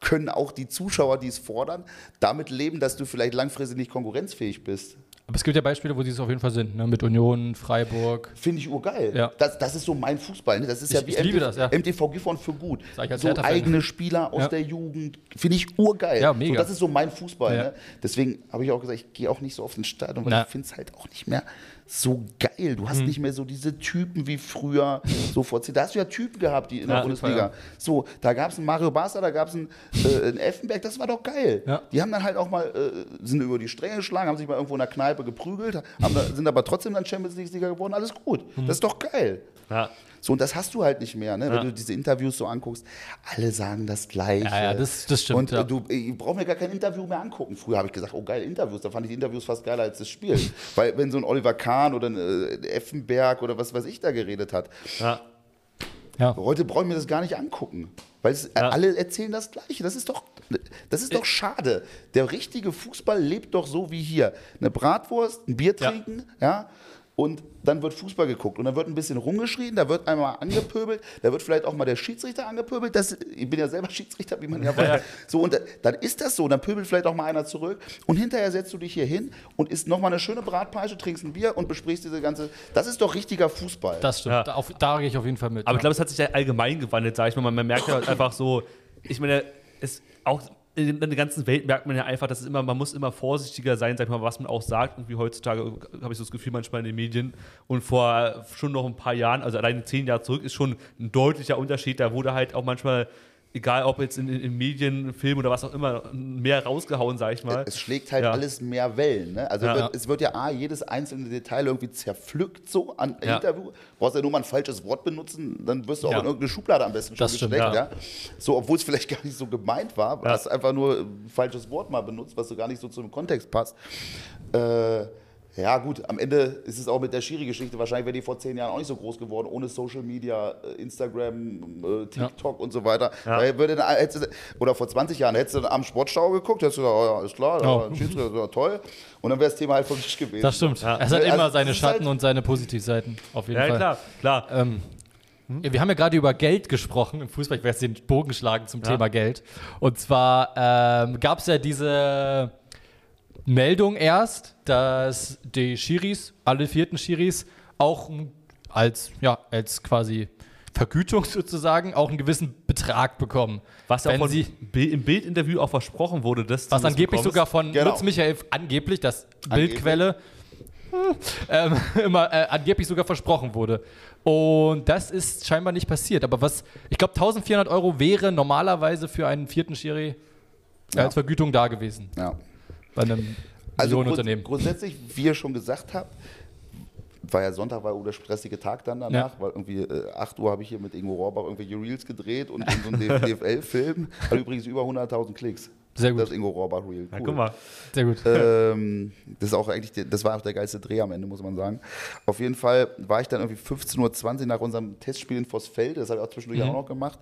können auch die Zuschauer, die es fordern, damit leben, dass du vielleicht langfristig nicht konkurrenzfähig bist? Aber es gibt ja Beispiele, wo sie es auf jeden Fall sind, ne? mit Union, Freiburg. Finde ich urgeil. Ja. Das, das ist so mein Fußball. Ne? Das ist ja Ich- wie ich liebe das, ja. MTV Gifhorn für gut. So eigene Spieler aus Ja. der Jugend. Finde ich urgeil. Ja, mega. So, das ist so mein Fußball. Ja. Ne? Deswegen habe ich auch gesagt, ich gehe auch nicht so oft ins Stadion, weil Na. ich finde es halt auch nicht mehr so geil. Du hast nicht mehr so diese Typen wie früher, so vor zehn. Da hast du ja Typen gehabt, die in der Ja, Bundesliga. ja. So, da gab es einen Mario Basler, da gab es einen, äh, einen Effenberg, das war doch geil. Ja. Die haben dann halt auch mal, äh, sind über die Stränge geschlagen, haben sich mal irgendwo in der Kneipe geprügelt, da, sind aber trotzdem dann Champions League-Sieger geworden, alles gut. Mhm. Das ist doch geil. Ja. So, und das hast du halt nicht mehr, ne? Ja. wenn du diese Interviews so anguckst. Alle sagen das Gleiche. Ja, ja, das- das stimmt, Und äh, ja. du, ich brauche mir gar kein Interview mehr angucken. Früher habe ich gesagt, oh geil, Interviews. Da fand ich die Interviews fast geiler als das Spiel. Weil wenn so ein Oliver Kahn oder ein äh, Effenberg oder was weiß ich da geredet hat, Ja. Ja. heute brauche ich mir das gar nicht angucken. Weil es, Ja. alle erzählen das Gleiche. Das ist doch, das ist doch schade. Der richtige Fußball lebt doch so wie hier. Eine Bratwurst, ein Bier Ja. trinken, ja. Und dann wird Fußball geguckt und dann wird ein bisschen rumgeschrien, da wird einmal angepöbelt, da wird vielleicht auch mal der Schiedsrichter angepöbelt. Das, ich bin ja selber Schiedsrichter, wie man ja weiß. So, und dann ist das so, dann pöbelt vielleicht auch mal einer zurück und hinterher setzt du dich hier hin und isst nochmal eine schöne Bratpeitsche, trinkst ein Bier und besprichst diese ganze. Das ist doch richtiger Fußball. Das stimmt. Ja. Da, auf, da gehe ich auf jeden Fall mit. Aber ja. ich glaube, es hat sich ja allgemein gewandelt, sag ich mal. Man, merkt ja einfach so, ich meine, es auch in der ganzen Welt merkt man ja einfach, dass es immer, man muss immer vorsichtiger sein, sag mal, was man auch sagt. Irgendwie heutzutage habe ich so das Gefühl manchmal in den Medien. Und vor schon noch ein paar Jahren, also allein zehn Jahre zurück, ist schon ein deutlicher Unterschied. Da wurde halt auch manchmal, egal ob jetzt in, in, Medien, Film oder was auch immer, mehr rausgehauen, sag ich mal. Es schlägt halt Ja. alles mehr Wellen. Ne? Also Ja. wird, es wird ja A, jedes einzelne Detail irgendwie zerpflückt so an Ja. Interview. Brauchst ja nur mal ein falsches Wort benutzen, dann wirst du auch Ja. in irgendeine Schublade am besten schon Das stimmt, gesteckt. ja. Ja. So, obwohl es vielleicht gar nicht so gemeint war, Ja. hast einfach nur ein falsches Wort mal benutzt, was so gar nicht so zum Kontext passt. Äh, ja, gut, am Ende ist es auch mit der Schiri-Geschichte. Wahrscheinlich wäre die vor zehn Jahren auch nicht so groß geworden, ohne Social Media, äh, Instagram, äh, TikTok und so weiter. Ja. Da würde, dann- hättest du- oder vor 20 Jahren hättest du am Sportstau geguckt, hättest du gesagt, oh ja, ist klar, Ja. ja. Ja, toll. Und dann wäre das Thema halt vom Tisch gewesen. das stimmt. Ja. Es hat Also, immer es seine ist Schatten halt- und seine Positivseiten. Auf jeden Ja, Fall. klar, klar. Ähm, ja, wir haben ja gerade über Geld gesprochen im Fußball. Ich werde jetzt den Bogen schlagen zum Ja. Thema Geld. Und zwar ähm, gab es ja diese Meldung erst, dass die Schiris, alle vierten Schiris, auch als, ja, als quasi Vergütung sozusagen auch einen gewissen Betrag bekommen. Was ja auch sie, im Bildinterview auch versprochen wurde, dass was angeblich bekommst. sogar von Genau. Lutz Michael, angeblich, das Angeblich. Bildquelle, hm, ähm, immer äh, angeblich sogar versprochen wurde. Und das ist scheinbar nicht passiert. Aber was, ich glaube, 1400 Euro wäre normalerweise für einen vierten Schiri Ja. als Vergütung da gewesen. Ja. Bei einem Also grund, Millionenunternehmen. grundsätzlich, wie ihr schon gesagt habt, war ja Sonntag, war der stressige Tag dann danach, weil irgendwie äh, 8 Uhr habe ich hier mit Ingo Rohrbach irgendwelche Reels gedreht und in so einem DFL-Film hat übrigens über 100.000 Klicks. Sehr gut. Das Ingo Rohrbach Reel. Ja, Cool. guck mal. Sehr gut. Ähm, das ist auch eigentlich, das war auch der geilste Dreh am Ende, muss man sagen. Auf jeden Fall war ich dann irgendwie 15.20 Uhr nach unserem Testspiel in Vossfelde, das habe ich auch zwischendurch Mhm. auch noch gemacht,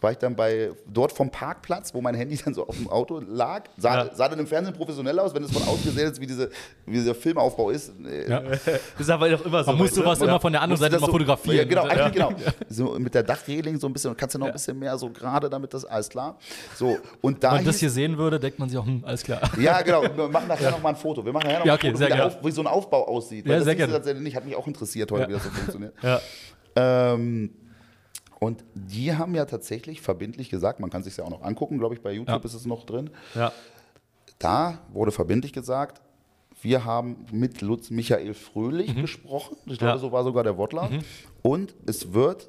war ich dann bei, dort vom Parkplatz, wo mein Handy dann so auf dem Auto lag, sah, Ja. sah dann im Fernsehen professionell aus, wenn es von außen gesehen ist, wie, diese, wie dieser Filmaufbau ist. Ja. Das ist aber doch immer so. Man muss sowas immer von der anderen Seite mal so- fotografieren. Ja, genau, Und, eigentlich genau. So mit der Dachreling so ein bisschen, kannst du noch ein bisschen mehr so gerade, damit das alles klar. So, und da Wenn man das hier sehen würde, denkt man sich auch, hm, alles klar. ja, genau. Wir machen nachher noch mal ein Foto. Wir machen nachher noch Ja, mal okay, ein Foto, sehr wie. Auf, wie so ein Aufbau aussieht. Ja, das sehr gerne. tatsächlich nicht. Hat mich auch interessiert heute, Ja. wie das so funktioniert. Ja. Ähm, und die haben ja tatsächlich verbindlich gesagt, man kann sich ja auch noch angucken, glaube ich, bei YouTube Ja. ist es noch drin. Ja. Da wurde verbindlich gesagt, wir haben mit Lutz Michael Fröhlich Mhm. gesprochen. Ich glaube, Ja. so war sogar der Wortlaut. Und es wird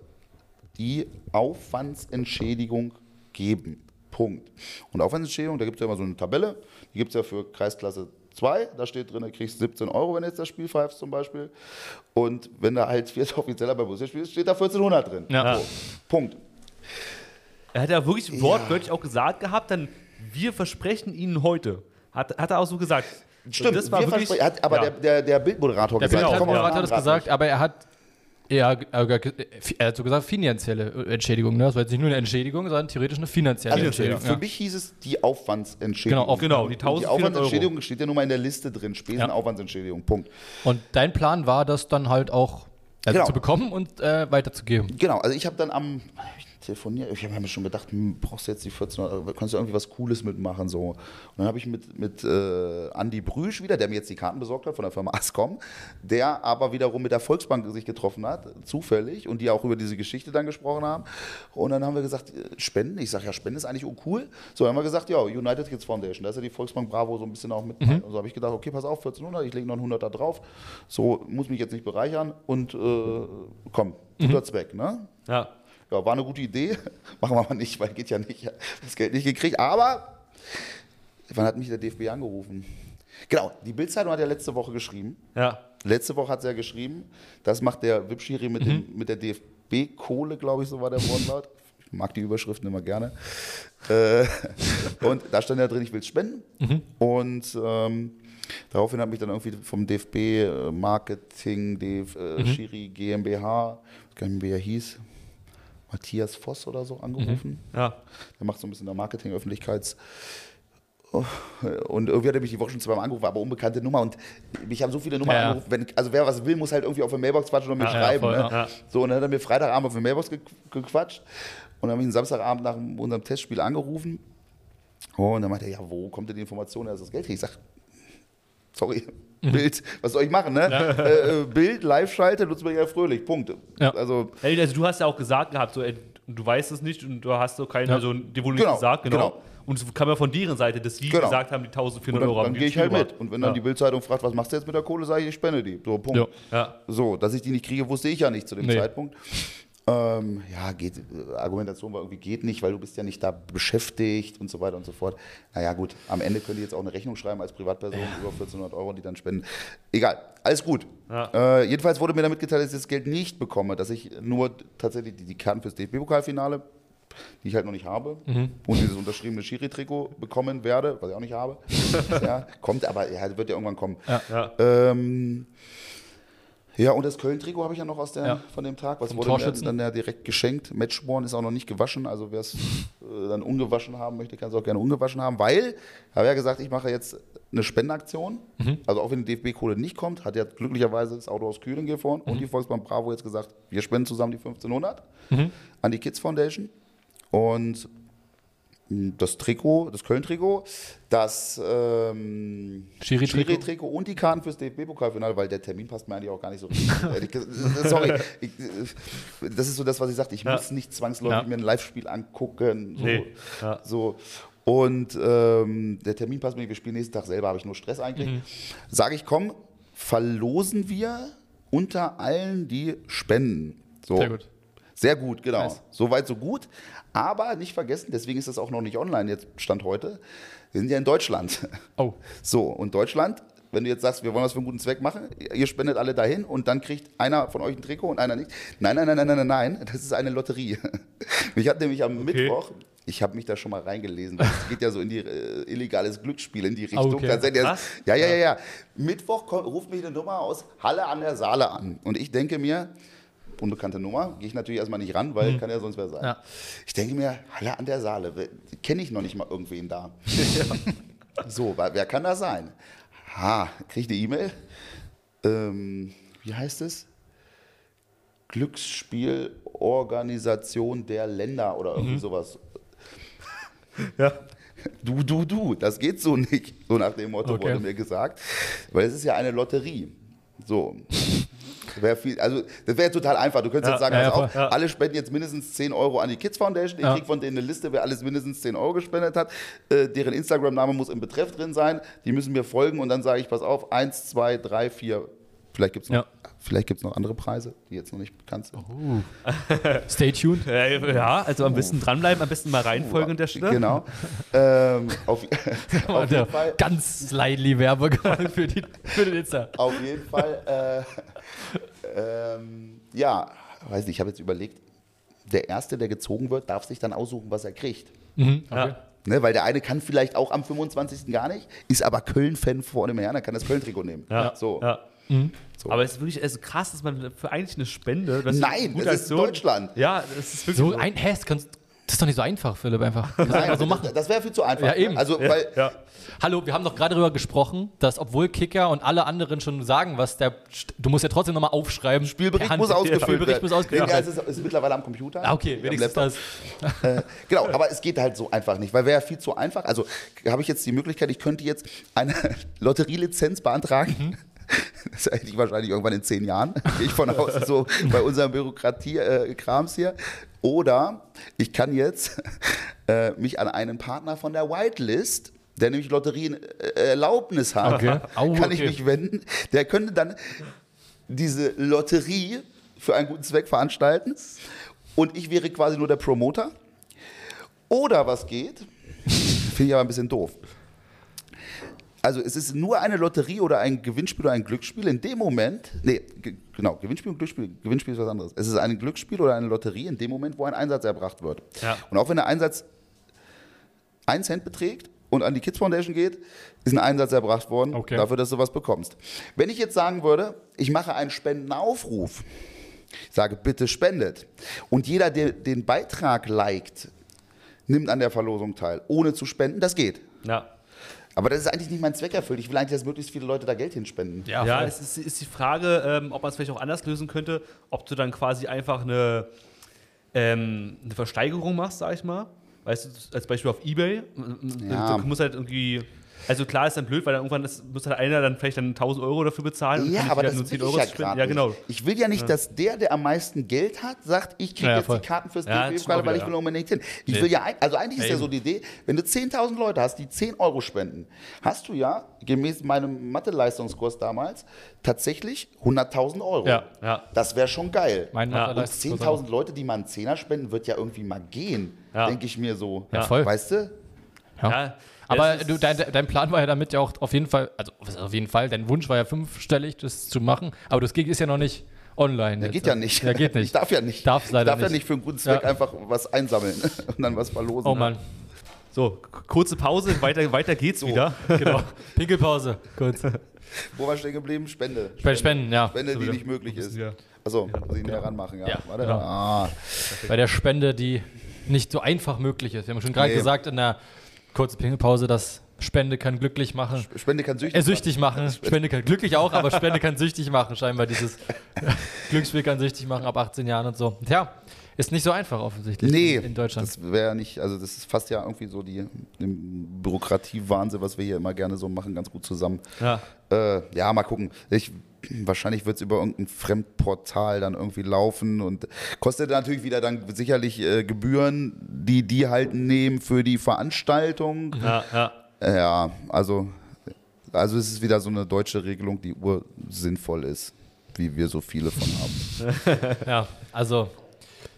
die Aufwandsentschädigung geben. Punkt. Und Aufwandsentschädigung, da gibt es ja immer so eine Tabelle, die gibt es ja für Kreisklasse 2, da steht drin, du kriegst 17 Euro, wenn du jetzt das Spiel pfeifst zum Beispiel. Und wenn da halt vierter Offizieller bei Borussia spielst, steht da 1400 drin. Ja. So, Punkt. Er hat ja wirklich wortwörtlich auch gesagt gehabt, dann wir versprechen Ihnen heute. Hat, hat er auch so gesagt. Stimmt, das war wir wirklich- hat, aber ja. der, der, der Bildmoderator Der gesagt, Bildmoderator hat Namen gesagt, aber er hat eher, äh, er hat so gesagt finanzielle Entschädigung. Ne? Das war jetzt nicht nur eine Entschädigung, sondern theoretisch eine finanzielle Also Entschädigung. für mich hieß es die Aufwandsentschädigung. Genau, auf- Genau, die die 1400 Euro. Aufwandsentschädigung steht ja nun mal in der Liste drin. Spesenaufwandsentschädigung, Punkt. Und dein Plan war, das dann halt auch also Genau. zu bekommen und äh, weiterzugeben. Genau, also ich habe dann am ich telefoniert, ich habe mir schon gedacht, hm, brauchst du jetzt die 1400 Euro, kannst du irgendwie was Cooles mitmachen so. Und dann habe ich mit, mit äh, Andy Brüsch wieder, der mir jetzt die Karten besorgt hat von der Firma Ascom, der aber wiederum mit der Volksbank sich getroffen hat, zufällig, und die auch über diese Geschichte dann gesprochen haben. Und dann haben wir gesagt, äh, Spenden, ich sage ja, Spenden ist eigentlich uncool. So, dann haben wir gesagt, ja, United Kids Foundation, da ist ja die Volksbank Bravo so ein bisschen auch mit. Und so habe ich gedacht, okay, pass auf, 1400, ich lege noch einen 100 da drauf. So, muss mich jetzt nicht bereichern und äh, komm, guter Zweck, ne? Ja. Ja, war eine gute Idee. Machen wir mal nicht, weil geht ja nicht. Das Geld nicht gekriegt. Aber wann hat mich der DFB angerufen? Genau, die Bildzeitung hat ja letzte Woche geschrieben. Ja. Letzte Woche hat sie ja geschrieben, das macht der Wipschiri mit, dem- mit der DFB-Kohle, glaube ich, so war der Wortlaut. Ich mag die Überschriften immer gerne. Äh, und da stand ja drin, ich will es spenden. Und ähm, daraufhin hat mich dann irgendwie vom DFB äh, Marketing, DF, äh, Schiri GmbH, ich weiß gar nicht mehr, wie er hieß, Matthias Voss oder so angerufen. Ja. Der macht so ein bisschen der Marketing, Öffentlichkeits. Und irgendwie hat er mich die Woche schon zweimal angerufen, aber unbekannte Nummer. Und mich haben so viele Nummern Ja, ja. angerufen. Wenn, also wer was will, muss halt irgendwie auf der Mailbox quatschen und mir Ja, schreiben. voll, ne? So, und dann hat er mir Freitagabend auf der Mailbox ge gequatscht. Und dann habe ich ihn Samstagabend nach unserem Testspiel angerufen. Und dann meinte er, ja, wo kommt denn die Information, dass das Geld kriegt? Ich sag, sorry, Bild, was soll ich machen, ne? Äh, äh, Bild, Live-Schalte, nutzt man ja fröhlich, Punkt. Ja. Also, Also du hast ja auch gesagt gehabt, so, ey, du weißt es nicht und du hast so keine, Ja. also dir wurde Genau, nicht gesagt, genau. genau. Und es kam ja von deren Seite, dass die Genau. gesagt haben, die 1400 und dann, Euro dann haben gehe ich halt mit. Und wenn dann ja. die Bildzeitung fragt, was machst du jetzt mit der Kohle, sage ich, ich spende die. So, Punkt. Ja. Ja. So, dass ich die nicht kriege, wusste ich ja nicht zu dem Nee. Zeitpunkt. Ähm, ja, geht, äh, Argumentation war irgendwie geht nicht, weil du bist ja nicht da beschäftigt und so weiter und so fort. Naja, gut, am Ende können die jetzt auch eine Rechnung schreiben als Privatperson über 1400 Euro, die dann spenden. Egal, alles gut. Ja. Äh, jedenfalls wurde mir damit geteilt, dass ich das Geld nicht bekomme, dass ich nur tatsächlich die, die Karten fürs DFB-Pokalfinale, die ich halt noch nicht habe, Mhm. und dieses unterschriebene Schiri-Trikot bekommen werde, was ich auch nicht habe. ja, kommt aber, ja, wird ja irgendwann kommen. Ja. Ähm, ja, und das Köln-Trikot habe ich ja noch aus der, Ja. von dem Tag. Was Vom wurde mir dann ja direkt geschenkt. Matchborn ist auch noch nicht gewaschen. Also wer es äh, dann ungewaschen haben möchte, kann es auch gerne ungewaschen haben. Weil, habe ja gesagt, ich mache jetzt eine Spendenaktion. Mhm. Also auch wenn die DFB-Kohle nicht kommt, hat ja glücklicherweise das Auto aus Kühlen gefahren Mhm. und die Volksbank Bravo jetzt gesagt, wir spenden zusammen die 1500 Mhm. an die Kids Foundation. Und das Trikot, das Köln-Trikot, das ähm, Schiri-Trikot? Und die Karten fürs DFB-Pokalfinale, weil der Termin passt mir eigentlich auch gar nicht so richtig. Sorry, ich, das ist so das, was ich sagte. Ich Ja. muss nicht zwangsläufig Ja. mir ein Live-Spiel angucken. So, Nee. Ja. so. Und ähm, der Termin passt mir nicht. Wir spielen nächsten Tag selber, habe ich nur Stress eigentlich. Mhm. Sage ich, komm, verlosen wir unter allen, die spenden. So. Sehr gut. Sehr gut, genau. Nice. Soweit, so gut. Aber nicht vergessen, deswegen ist das auch noch nicht online, jetzt Stand heute. Wir sind ja in Deutschland. Oh. So, und Deutschland, wenn du jetzt sagst, wir wollen was für einen guten Zweck machen, ihr spendet alle dahin und dann kriegt einer von euch ein Trikot und einer nicht. Nein, nein, nein, nein, nein, nein, nein, das ist eine Lotterie. Mich hat nämlich am Mittwoch, ich habe mich da schon mal reingelesen, es geht ja so in die äh, illegales Glücksspiel in die Richtung. Okay. Was? Ja, ja, ja, ja. Mittwoch kommt, ruft mich eine Nummer aus Halle an der Saale an. Und ich denke mir, unbekannte Nummer, gehe ich natürlich erstmal nicht ran, weil kann ja sonst wer sein. Ja. Ich denke mir, Halle an der Saale, kenne ich noch nicht mal irgendwen da. So, wer, kann das sein? Ha, kriege ich eine E-Mail. Ähm, wie heißt es? Glücksspielorganisation der Länder oder irgendwie sowas. Ja. Du, du, du, das geht so nicht. So nach dem Motto Okay. wurde mir gesagt. Weil es ist ja eine Lotterie. So. Wär viel, also, das wäre total einfach. Du könntest Ja, jetzt sagen, ja, auf, voll, ja. alle spenden jetzt mindestens 10 Euro an die Kids Foundation. Ich Ja. kriege von denen eine Liste, wer alles mindestens 10 Euro gespendet hat. Äh, deren Instagram-Name muss im Betreff drin sein. Die müssen mir folgen und dann sage ich, pass auf, 1, 2, 3, 4. Vielleicht gibt es noch, Ja. vielleicht gibt's noch andere Preise, die jetzt noch nicht bekannt sind. Stay tuned. Ja, also am besten dranbleiben, am besten mal reinfolgen an der Stelle. Genau. ähm, auf, auf jeden Fall. Ganz slightly Werbe für, die, für den Insta. Auf jeden Fall, äh, ähm, ja, weiß nicht, ich habe jetzt überlegt, der Erste, der gezogen wird, darf sich dann aussuchen, was er kriegt. Mhm, okay. Ja. Ne, weil der eine kann vielleicht auch am 25. gar nicht, ist aber Köln-Fan vor dem Herrn, dann kann das Köln-Trikot nehmen. Ja. So. Ja. So. Aber es ist wirklich also krass, dass man für eigentlich eine Spende. Nein, das ist Deutschland. Ja, das ist wirklich So so. ein, hä, das, kannst, das ist doch nicht so einfach, Philipp, einfach. Das Nein, einfach so machen. Das wäre viel zu einfach. Ja, eben. Also, ja, weil, ja. Hallo, wir haben doch gerade darüber gesprochen, dass obwohl Kicker und alle anderen schon sagen, was der. Du musst ja trotzdem nochmal aufschreiben. Spielbericht Hand. muss ausgefüllt Spielbericht werden. muss ausgefüllt Ja, werden. es ist, ist mittlerweile am Computer. Ah, okay, wenigstens das. Äh, genau, aber es geht halt so einfach nicht, weil wäre viel zu einfach. Also habe ich jetzt die Möglichkeit, ich könnte jetzt eine Lotterielizenz beantragen. Mhm. Das ist eigentlich wahrscheinlich irgendwann in zehn Jahren, gehe ich von aus, so bei unserem Bürokratie-Krams hier. Oder ich kann jetzt äh, mich an einen Partner von der Whitelist, der nämlich Lotterienerlaubnis hat, Okay. Au, kann ich okay. mich wenden. Der könnte dann diese Lotterie für einen guten Zweck veranstalten und ich wäre quasi nur der Promoter. Oder was geht, finde ich aber ein bisschen doof. Also es ist nur eine Lotterie oder ein Gewinnspiel oder ein Glücksspiel in dem Moment, nee, ge- genau, Gewinnspiel und Glücksspiel, Gewinnspiel ist was anderes. Es ist ein Glücksspiel oder eine Lotterie in dem Moment, wo ein Einsatz erbracht wird. Ja. Und auch wenn der Einsatz 1 Cent beträgt und an die Kids Foundation geht, ist ein Einsatz erbracht worden Okay. dafür, dass du was bekommst. Wenn ich jetzt sagen würde, ich mache einen Spendenaufruf, ich sage, bitte spendet. Und jeder, der den Beitrag liked, nimmt an der Verlosung teil, ohne zu spenden, das geht. Ja. Aber das ist eigentlich nicht mein Zweck erfüllt. Ich will eigentlich, dass möglichst viele Leute da Geld hinspenden. Ja, Ja, es ist, ist die Frage, ähm, ob man es vielleicht auch anders lösen könnte, ob du dann quasi einfach eine, ähm, eine Versteigerung machst, sag ich mal. Weißt du, als Beispiel auf Ebay. Ja. Du musst halt irgendwie. Also klar ist dann blöd, weil dann irgendwann ist, muss halt einer dann vielleicht dann 1000 Euro dafür bezahlen. und Ja, aber das nur will 10 ich Euro ja gerade Ja, genau. Ich will ja nicht, dass der, der am meisten Geld hat, sagt, ich kriege Ja, jetzt voll. die Karten fürs Ja, DFB, das stimmt auch weil ich will ja. unbedingt hin. Ich Nee. will ja, also eigentlich ist Ja, ja so die Idee, wenn du 10.000 Leute hast, die 10 Euro spenden, hast du ja, gemäß meinem Mathe-Leistungskurs damals, tatsächlich 100.000 Euro. Ja. Ja. Das wäre schon geil. Mein Ja, Und Mathe-Leistungskurs 10.000 Leute, die mal einen Zehner spenden, wird ja irgendwie mal gehen, Ja. denke ich mir so. Ja, voll. Weißt du? Ja. Aber du, dein, dein Plan war ja damit ja auch auf jeden Fall, also auf jeden Fall, dein Wunsch war ja fünfstellig, das zu machen, aber das geht- ist ja noch nicht online. Der geht ja nicht. Ja, geht nicht. Ich darf ja nicht. Darf ich leider darf ja nicht. nicht für einen guten Zweck Ja. einfach was einsammeln und dann was verlosen. Oh Mann. So, kurze Pause, weiter, weiter geht's wieder. Genau. Pinkelpause. Kurz. Wo war ich stehen geblieben? Spende. Spenden, Spenden, ja. Spende, So die nicht möglich ist. Ja. Achso, muss ich näher ranmachen. Ja. Ja, Warte. genau. Ah, Bei der Spende, die nicht so einfach möglich ist. Wir haben schon gerade Nee. gesagt in der kurzen Pinkelpause, dass Spende kann glücklich machen. Spende kann süchtig Äh, süchtig machen. Spende kann glücklich auch, aber Spende kann süchtig machen. Scheinbar dieses Glücksspiel kann süchtig machen ab 18 Jahren und so. Tja, ist nicht so einfach offensichtlich Nee, in, in Deutschland. das wäre nicht, also das ist fast ja irgendwie so die, Bürokratie-Wahnsinn, was wir hier immer gerne so machen, ganz gut zusammen. Ja. Äh, ja, mal gucken. Ich, wahrscheinlich wird es über irgendein Fremdportal dann irgendwie laufen und kostet natürlich wieder dann sicherlich äh, Gebühren, die die halt nehmen für die Veranstaltung. Ja, ja. Ja, also, also es ist wieder so eine deutsche Regelung, die ursinnvoll ist, wie wir so viele von haben. Ja, also.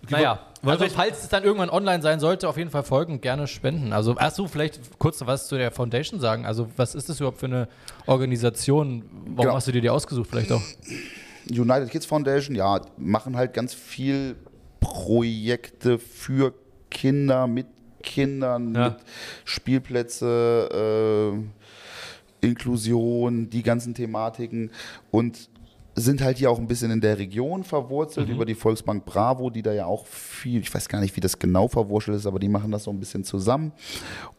Naja, also falls es dann irgendwann online sein sollte, auf jeden Fall folgen gerne spenden. Also hast du vielleicht kurz noch was zu der Foundation sagen? Also was ist das überhaupt für eine Organisation? Warum Genau. hast du dir die ausgesucht vielleicht auch? United Kids Foundation, ja, machen halt ganz viel Projekte für Kinder, mit Kindern, Ja. mit Spielplätze, äh, Inklusion, die ganzen Thematiken und sind halt hier auch ein bisschen in der Region verwurzelt über die Volksbank Bravo, die da ja auch viel, ich weiß gar nicht, wie das genau verwurzelt ist, aber die machen das so ein bisschen zusammen.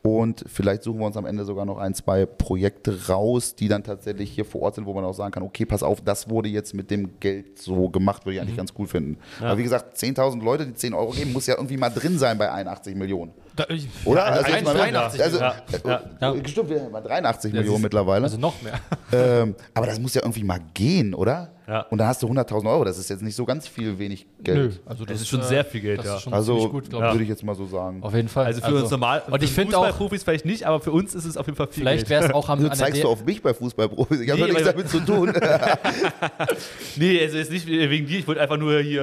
Und vielleicht suchen wir uns am Ende sogar noch ein, zwei Projekte raus, die dann tatsächlich hier vor Ort sind, wo man auch sagen kann, okay, pass auf, das wurde jetzt mit dem Geld so gemacht, würde ich eigentlich ganz cool finden. Aber wie gesagt, 10.000 Leute, die 10 Euro geben, muss ja irgendwie mal drin sein bei 81 Millionen. Da, ich, Oder? Ja, jetzt mal- 83 also, Ja, ja. Ja. äh, Stimmt, wir haben mal 83 Ja, Millionen mittlerweile. Also noch mehr. Ähm, aber das muss ja irgendwie mal gehen, oder? Ja. Und dann hast du 100.000 Euro. Das ist jetzt nicht so ganz viel wenig Geld. also Das ist schon sehr viel Geld, das ja. Ist schon Also gut, glaube ich. würde ich jetzt mal so sagen. Auf jeden Fall. Also für uns normal, Und ich finde auch, Fußballprofis vielleicht nicht, aber für uns ist es auf jeden Fall viel vielleicht Geld. wäre es auch am Du an der zeigst du auf mich bei Fußballprofis. Ich habe Nee, nichts damit zu tun. Nee, also jetzt nicht wegen dir, ich wollte einfach nur hier,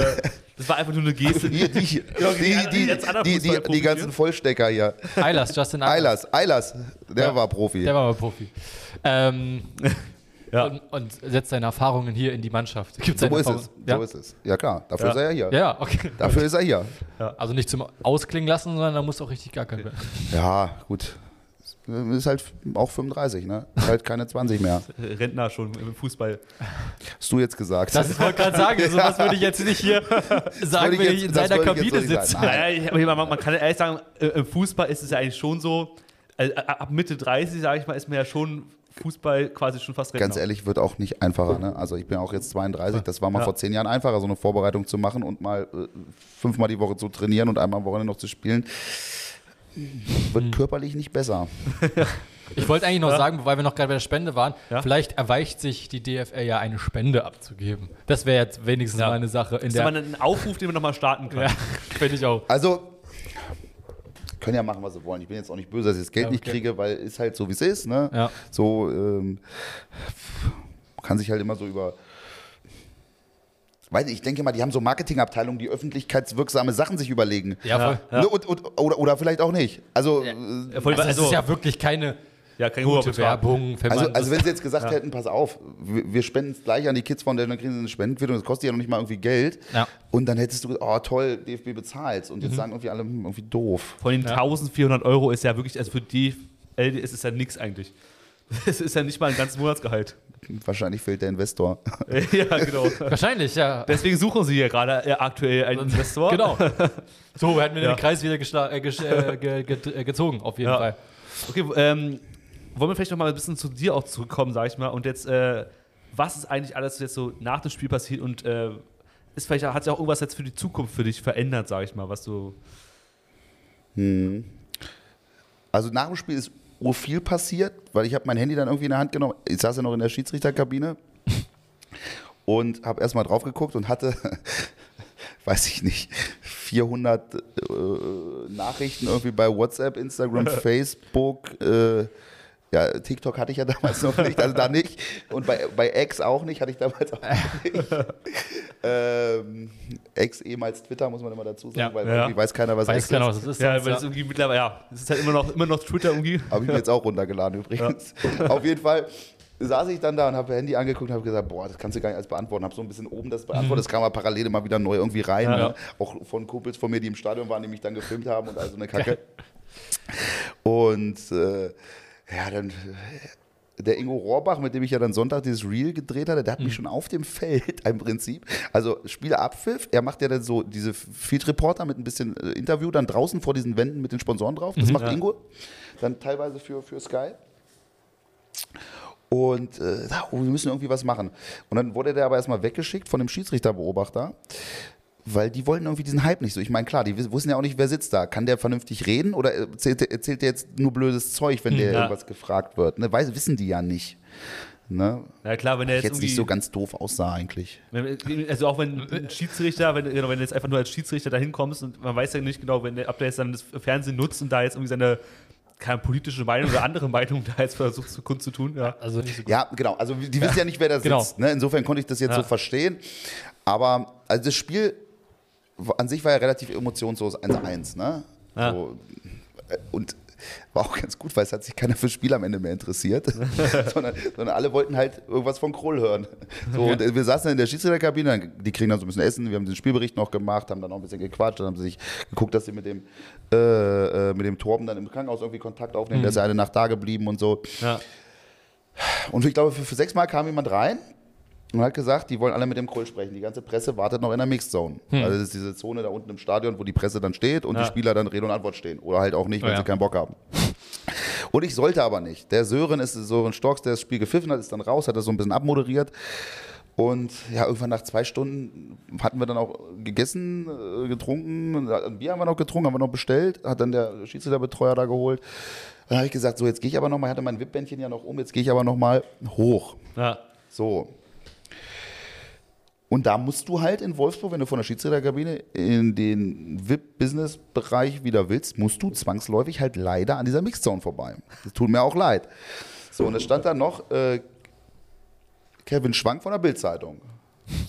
das war einfach nur eine Geste. Die, die, die, die, die, ganzen. Vollstecker hier. Eilers, Justin Eilers. Eilers, Eilers, der Ja. war Profi. Der war mal Profi. Ähm, Ja. und, und setzt seine Erfahrungen hier in die Mannschaft. Gibt So ist es. Ja? So ist es. Ja klar, dafür Ja. ist er ja hier. ja, okay. Dafür ist er hier. Also nicht zum Ausklingen lassen, sondern da muss auch richtig gar kein Ja, gut. Ist halt auch 35, ne? Ist halt keine 20 mehr. Rentner schon im Fußball. Hast du jetzt gesagt. Das ich wollte gerade sagen, sowas würde ich jetzt nicht hier sagen, ich wenn jetzt- ich in seiner Kabine so sitze. man, man kann ja ehrlich sagen, äh, im Fußball ist es ja eigentlich schon so, also ab Mitte 30, sage ich mal, ist man ja schon Fußball quasi schon fast Rentner. Ganz ehrlich, wird auch nicht einfacher. Ne? Also ich bin auch jetzt 32. Das war mal Ja. vor zehn Jahren einfacher, so eine Vorbereitung zu machen und mal äh, fünfmal die Woche zu trainieren und einmal am Wochenende noch zu spielen. Wird Hm. körperlich nicht besser. Ich wollte eigentlich noch Ja. sagen, weil wir noch gerade bei der Spende waren, Ja. vielleicht erweicht sich die DFL ja eine Spende abzugeben. Das wäre jetzt wenigstens Ja. mal eine Sache in Das ist der. aber ein Aufruf, den wir nochmal starten können. Ja, finde ich auch. Also, können ja machen, was sie wollen. Ich bin jetzt auch nicht böse, dass ich das Geld Ja, nicht okay. kriege, weil ist halt so, wie es ist. Ne? Ja. So, ähm, man kann sich halt immer so über. Weiß nicht, ich denke mal, die haben so Marketingabteilungen, die öffentlichkeitswirksame Sachen sich überlegen. Ja, voll. Ja. Ne? Und, und, oder, oder vielleicht auch nicht. Also, Ja. voll- Also, es also, ist ja wirklich keine ja, kein gute. Werbung. Wenn Also, also wenn sie jetzt gesagt hätten, pass auf, wir, wir spenden es gleich an die Kids Foundation, dann kriegen sie eine Spendenquittung, das kostet ja noch nicht mal irgendwie Geld. Ja. Und dann hättest du gesagt, oh toll, DFB bezahlt. Und jetzt Mhm. sagen irgendwie alle, hm, irgendwie doof. Von den Ja. 1400 Euro ist ja wirklich, also für die LD ist es ja nichts eigentlich. Es ist ja nicht mal ein ganzes Monatsgehalt. Wahrscheinlich fehlt der Investor. ja, genau. wahrscheinlich, ja. Deswegen suchen sie hier gerade äh, aktuell einen Investor. Genau. So hätten wir Ja. den Kreis wieder äh, äh, ge ge gezogen, auf jeden Ja. Fall. Okay, ähm, wollen wir vielleicht noch mal ein bisschen zu dir auch zurückkommen, sag ich mal. Und jetzt, äh, was ist eigentlich alles jetzt so nach dem Spiel passiert und äh, ist vielleicht, hat sich auch irgendwas jetzt für die Zukunft für dich verändert, sag ich mal, was du. Also nach dem Spiel ist ur viel passiert, weil ich habe mein Handy dann irgendwie in der Hand genommen. Ich saß ja noch in der Schiedsrichterkabine und habe erstmal drauf geguckt und hatte, weiß ich nicht, 400 äh, Nachrichten irgendwie bei WhatsApp, Instagram, Facebook. Äh, ja, TikTok hatte ich ja damals noch nicht, also da nicht. Und bei, bei X auch nicht, hatte ich damals auch nicht. ähm, X ehemals Twitter, muss man immer dazu sagen, Ja. weil Ja. irgendwie weiß keiner, was Weiß X keiner, ist. was es ist. Ja, weil es irgendwie mittlerweile, ja, es ist halt immer noch, immer noch Twitter irgendwie. Habe ich mir jetzt auch runtergeladen übrigens. Auf jeden Fall saß ich dann da und habe Handy angeguckt und habe gesagt, boah, das kannst du gar nicht alles beantworten. Habe so ein bisschen oben das beantwortet. Das kam aber parallel immer wieder neu irgendwie rein. Ja. Ne? Auch von Kumpels von mir, die im Stadion waren, die mich dann gefilmt haben und also eine Kacke. Und äh, ja, dann äh, der Ingo Rohrbach, mit dem ich ja dann Sonntag dieses Reel gedreht hatte, der hat mich schon auf dem Feld im Prinzip, also Spielerabpfiff, er macht ja dann so diese Field Reporter mit ein bisschen äh, Interview dann draußen vor diesen Wänden mit den Sponsoren drauf, das macht ja. Ingo, dann teilweise für, für Sky. Und äh, oh, wir müssen irgendwie was machen. Und dann wurde der aber erstmal weggeschickt von dem Schiedsrichterbeobachter, weil die wollten irgendwie diesen Hype nicht so. Ich meine, klar, die wussten ja auch nicht, wer sitzt da. Kann der vernünftig reden oder erzählt, der- erzählt der jetzt nur blödes Zeug, wenn der ja. irgendwas gefragt wird? Ne? Weiß, wissen die ja nicht. Ne? Ja klar, wenn er Ich jetzt jetzt nicht so ganz doof aussah eigentlich. wenn, also auch wenn ein Schiedsrichter, wenn, genau, wenn du jetzt einfach nur als Schiedsrichter da hinkommst und man weiß ja nicht genau, wenn der, ob der jetzt dann das Fernsehen nutzt und da jetzt irgendwie seine keine politische Meinung oder andere Meinung da jetzt versucht zu kundzutun, ja. Also nicht so gut. Ja, genau. Also die wissen ja nicht, wer da Genau. sitzt. Ne? Insofern konnte ich das jetzt Ja. so verstehen. Aber also das Spiel an sich war ja relativ emotionslos 1-1. Ne? Ja. So, äh, und war auch ganz gut, weil es hat sich keiner fürs Spiel am Ende mehr interessiert, sondern, sondern alle wollten halt irgendwas von Kroll hören. So, und äh, wir saßen in der Schiedsrichterkabine, die kriegen dann so ein bisschen Essen, wir haben den Spielbericht noch gemacht, haben dann noch ein bisschen gequatscht, dann haben sie sich geguckt, dass sie mit dem, äh, äh, mit dem Torben dann im Krankenhaus irgendwie Kontakt aufnehmen, der ist ja eine Nacht da geblieben und so. ja. Und ich glaube, für, für sechs Mal kam jemand rein und hat gesagt, die wollen alle mit dem Krull sprechen. Die ganze Presse wartet noch in der Mixed Zone. Also das ist diese Zone da unten im Stadion, wo die Presse dann steht und Ja. die Spieler dann Rede und Antwort stehen. Oder halt auch nicht, wenn Oh ja. sie keinen Bock haben. Und ich sollte aber nicht. Der Sören ist Sören Storks, der das Spiel gepfiffen hat, ist dann raus, hat das so ein bisschen abmoderiert. Und ja, irgendwann nach zwei Stunden hatten wir dann auch gegessen, äh, getrunken. Ein Bier haben wir noch getrunken, haben wir noch bestellt. Hat dann der Schiedsrichterbetreuer da geholt. Dann habe ich gesagt, so jetzt gehe ich aber nochmal, ich hatte mein Wippbändchen ja noch um, jetzt gehe ich aber nochmal hoch. ja. So. Und da musst du halt in Wolfsburg, wenn du von der Schiedsrichterkabine in den VIP-Business-Bereich wieder willst, musst du zwangsläufig halt leider an dieser Mixzone vorbei. Das tut mir auch leid. So, und es stand da noch äh, Kevin Schwank von der Bild-Zeitung.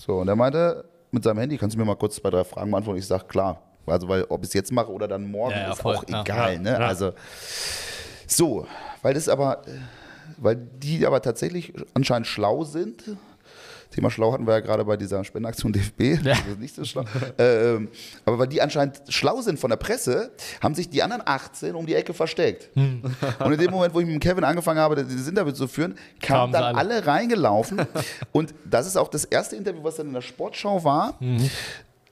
So, und er meinte mit seinem Handy, kannst du mir mal kurz zwei, drei Fragen beantworten? Ich sage, klar. Also, weil ob ich es jetzt mache oder dann morgen, Ja, ja, ist voll. auch egal. Ja, Ne? ja. Also, so, weil das aber, äh, weil die aber tatsächlich anscheinend schlau sind. Thema schlau hatten wir ja gerade bei dieser Spendenaktion DFB. Ja. Das ist nicht so schlau. ähm, aber weil die anscheinend schlau sind von der Presse, haben sich die anderen 18 um die Ecke versteckt. Hm. Und in dem Moment, wo ich mit Kevin angefangen habe, dieses Interview zu führen, Kamen kamen dann alle. alle reingelaufen. Und das ist auch das erste Interview, was dann in der Sportschau war. Mhm.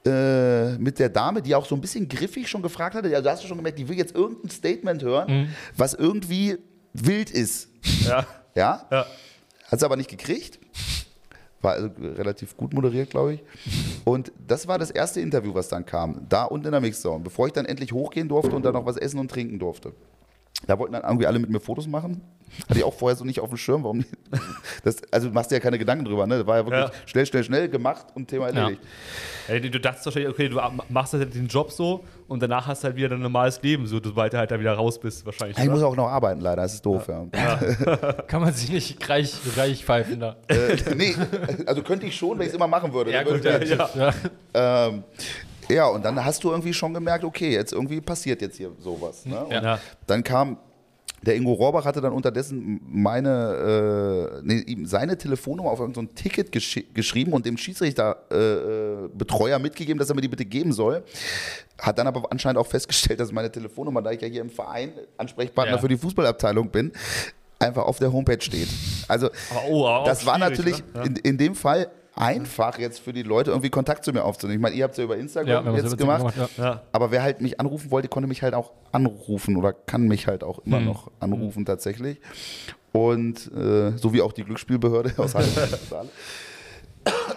Äh, mit der Dame, die auch so ein bisschen griffig schon gefragt hatte. Also hast du schon gemerkt, die will jetzt irgendein Statement hören, Mhm. was irgendwie wild ist. Ja. Ja? Ja. Hat sie aber nicht gekriegt. War also relativ gut moderiert, glaube ich. Und das war das erste Interview, was dann kam. Da unten in der Mixzone. Bevor ich dann endlich hochgehen durfte und dann noch was essen und trinken durfte. Da wollten dann irgendwie alle mit mir Fotos machen. Hatte ich auch vorher so nicht auf dem Schirm. Warum nicht? Das, also du machst dir ja keine Gedanken drüber. Ne? Das war ja wirklich Ja. schnell, schnell, schnell gemacht und Thema erledigt. Ey, du dachtest wahrscheinlich, okay, du machst halt den Job so und danach hast du halt wieder dein normales Leben, so sobald du halt da wieder raus bist, wahrscheinlich. Ich oder? muss auch noch arbeiten, leider. Das ist doof, ja. Kann man sich nicht reich, reich pfeifen da. äh, nee, also könnte ich schon, wenn ich es immer machen würde. Ja, gut, ja. Ja. Ähm, ja, und dann hast du irgendwie schon gemerkt, okay, jetzt irgendwie passiert jetzt hier sowas. Ne? Und Ja. Ja. Dann kam, der Ingo Rohrbach hatte dann unterdessen meine, äh, nee, seine Telefonnummer auf irgendein so ein Ticket gesch geschrieben und dem Schiedsrichterbetreuer äh, Betreuer mitgegeben, dass er mir die bitte geben soll. Hat dann aber anscheinend auch festgestellt, dass meine Telefonnummer, da ich ja hier im Verein Ansprechpartner Ja. für die Fußballabteilung bin, einfach auf der Homepage steht. Also oh, auch das war natürlich ne? Ja. in, in dem Fall einfach jetzt für die Leute irgendwie Kontakt zu mir aufzunehmen. Ich meine, ihr habt es ja über Instagram Ja, jetzt gemacht. Gemacht, Ja. Aber wer halt mich anrufen wollte, konnte mich halt auch anrufen oder kann mich halt auch immer noch anrufen tatsächlich. Und äh, so wie auch die Glücksspielbehörde aus Halle.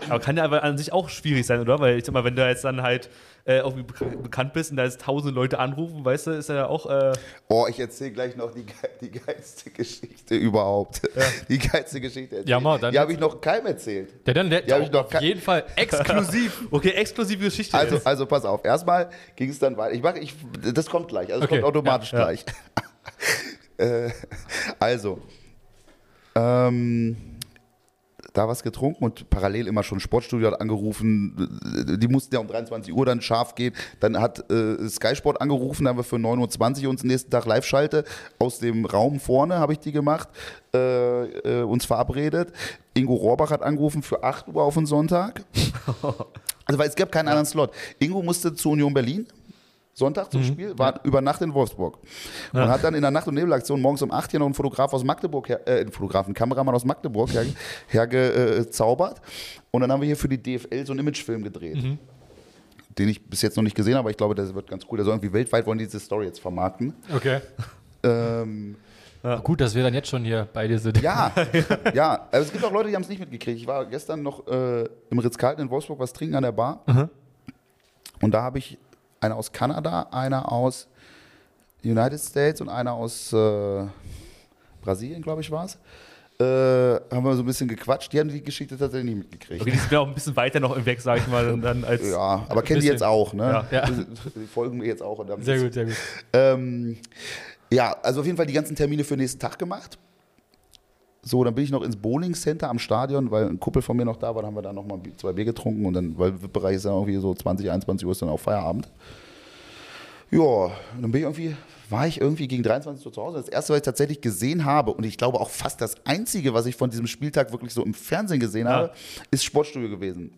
Aber kann ja aber an sich auch schwierig sein, oder? Weil ich sag mal, wenn du jetzt dann halt äh, irgendwie bek- bekannt bist und da jetzt tausende Leute anrufen, weißt du, ist ja auch. Äh, oh, ich erzähle gleich noch die, die geilste Geschichte überhaupt. Die geilste Geschichte. erzähl Ja, mal, dann die habe ich noch keinem erzählt. Der dann, Ja, hab ich noch auf jeden Fall exklusiv. okay, exklusive Geschichte. Also, jetzt. also pass auf. Erstmal ging es dann weiter. Ich mache, ich, das kommt gleich. Also, es Okay, kommt automatisch ja, ja. gleich. äh, also, ähm, da was getrunken und parallel immer schon Sportstudio hat angerufen. Die mussten ja um 23 Uhr dann scharf gehen. Dann hat äh, Sky Sport angerufen, da haben wir für 9.20 Uhr uns nächsten Tag live schalte. Aus dem Raum vorne habe ich die gemacht, äh, äh, uns verabredet. Ingo Rohrbach hat angerufen für 8 Uhr auf den Sonntag. Also, weil es gab keinen anderen Slot. Ingo musste zu Union Berlin. Sonntag zum Spiel, war über Nacht in Wolfsburg. Und hat dann in der Nacht- und Nebelaktion morgens um 8 hier noch einen Fotograf aus Magdeburg, her, äh, einen Fotograf, einen Kameramann aus Magdeburg hergezaubert. Her, und dann haben wir hier für die DFL so einen Imagefilm gedreht. Den ich bis jetzt noch nicht gesehen habe, aber ich glaube, der wird ganz cool. Der soll irgendwie weltweit wollen die diese Story jetzt vermarkten. Okay. Ähm, Gut, dass wir dann jetzt schon hier bei dir sind. ja, ja. Also es gibt auch Leute, die haben es nicht mitgekriegt. Ich war gestern noch äh, im Ritz-Carlton in Wolfsburg was trinken an der Bar. Und da habe ich einer aus Kanada, einer aus United States und einer aus äh, Brasilien, glaube ich, war es. Äh, haben wir so ein bisschen gequatscht. Die haben die Geschichte tatsächlich nicht mitgekriegt. okay, die sind ja auch ein bisschen weiter noch im Weg, sag ich mal, dann, als. Ja, aber kennen die jetzt auch, ne? Ja. Ja. Die folgen mir jetzt auch. Sehr gut, sehr gut. Ähm, ja, also auf jeden Fall die ganzen Termine für den nächsten Tag gemacht. So, dann bin ich noch ins Bowling Center am Stadion, weil ein Kumpel von mir noch da war, dann haben wir da noch mal zwei Bier getrunken und dann, weil VIP-Bereich ist ja irgendwie so 20, 21 Uhr ist dann auch Feierabend. Ja, dann bin ich irgendwie, war ich irgendwie gegen 23 Uhr zu Hause. Das erste, was ich tatsächlich gesehen habe, und ich glaube auch fast das einzige, was ich von diesem Spieltag wirklich so im Fernsehen gesehen Ja. habe, ist Sportstudio gewesen.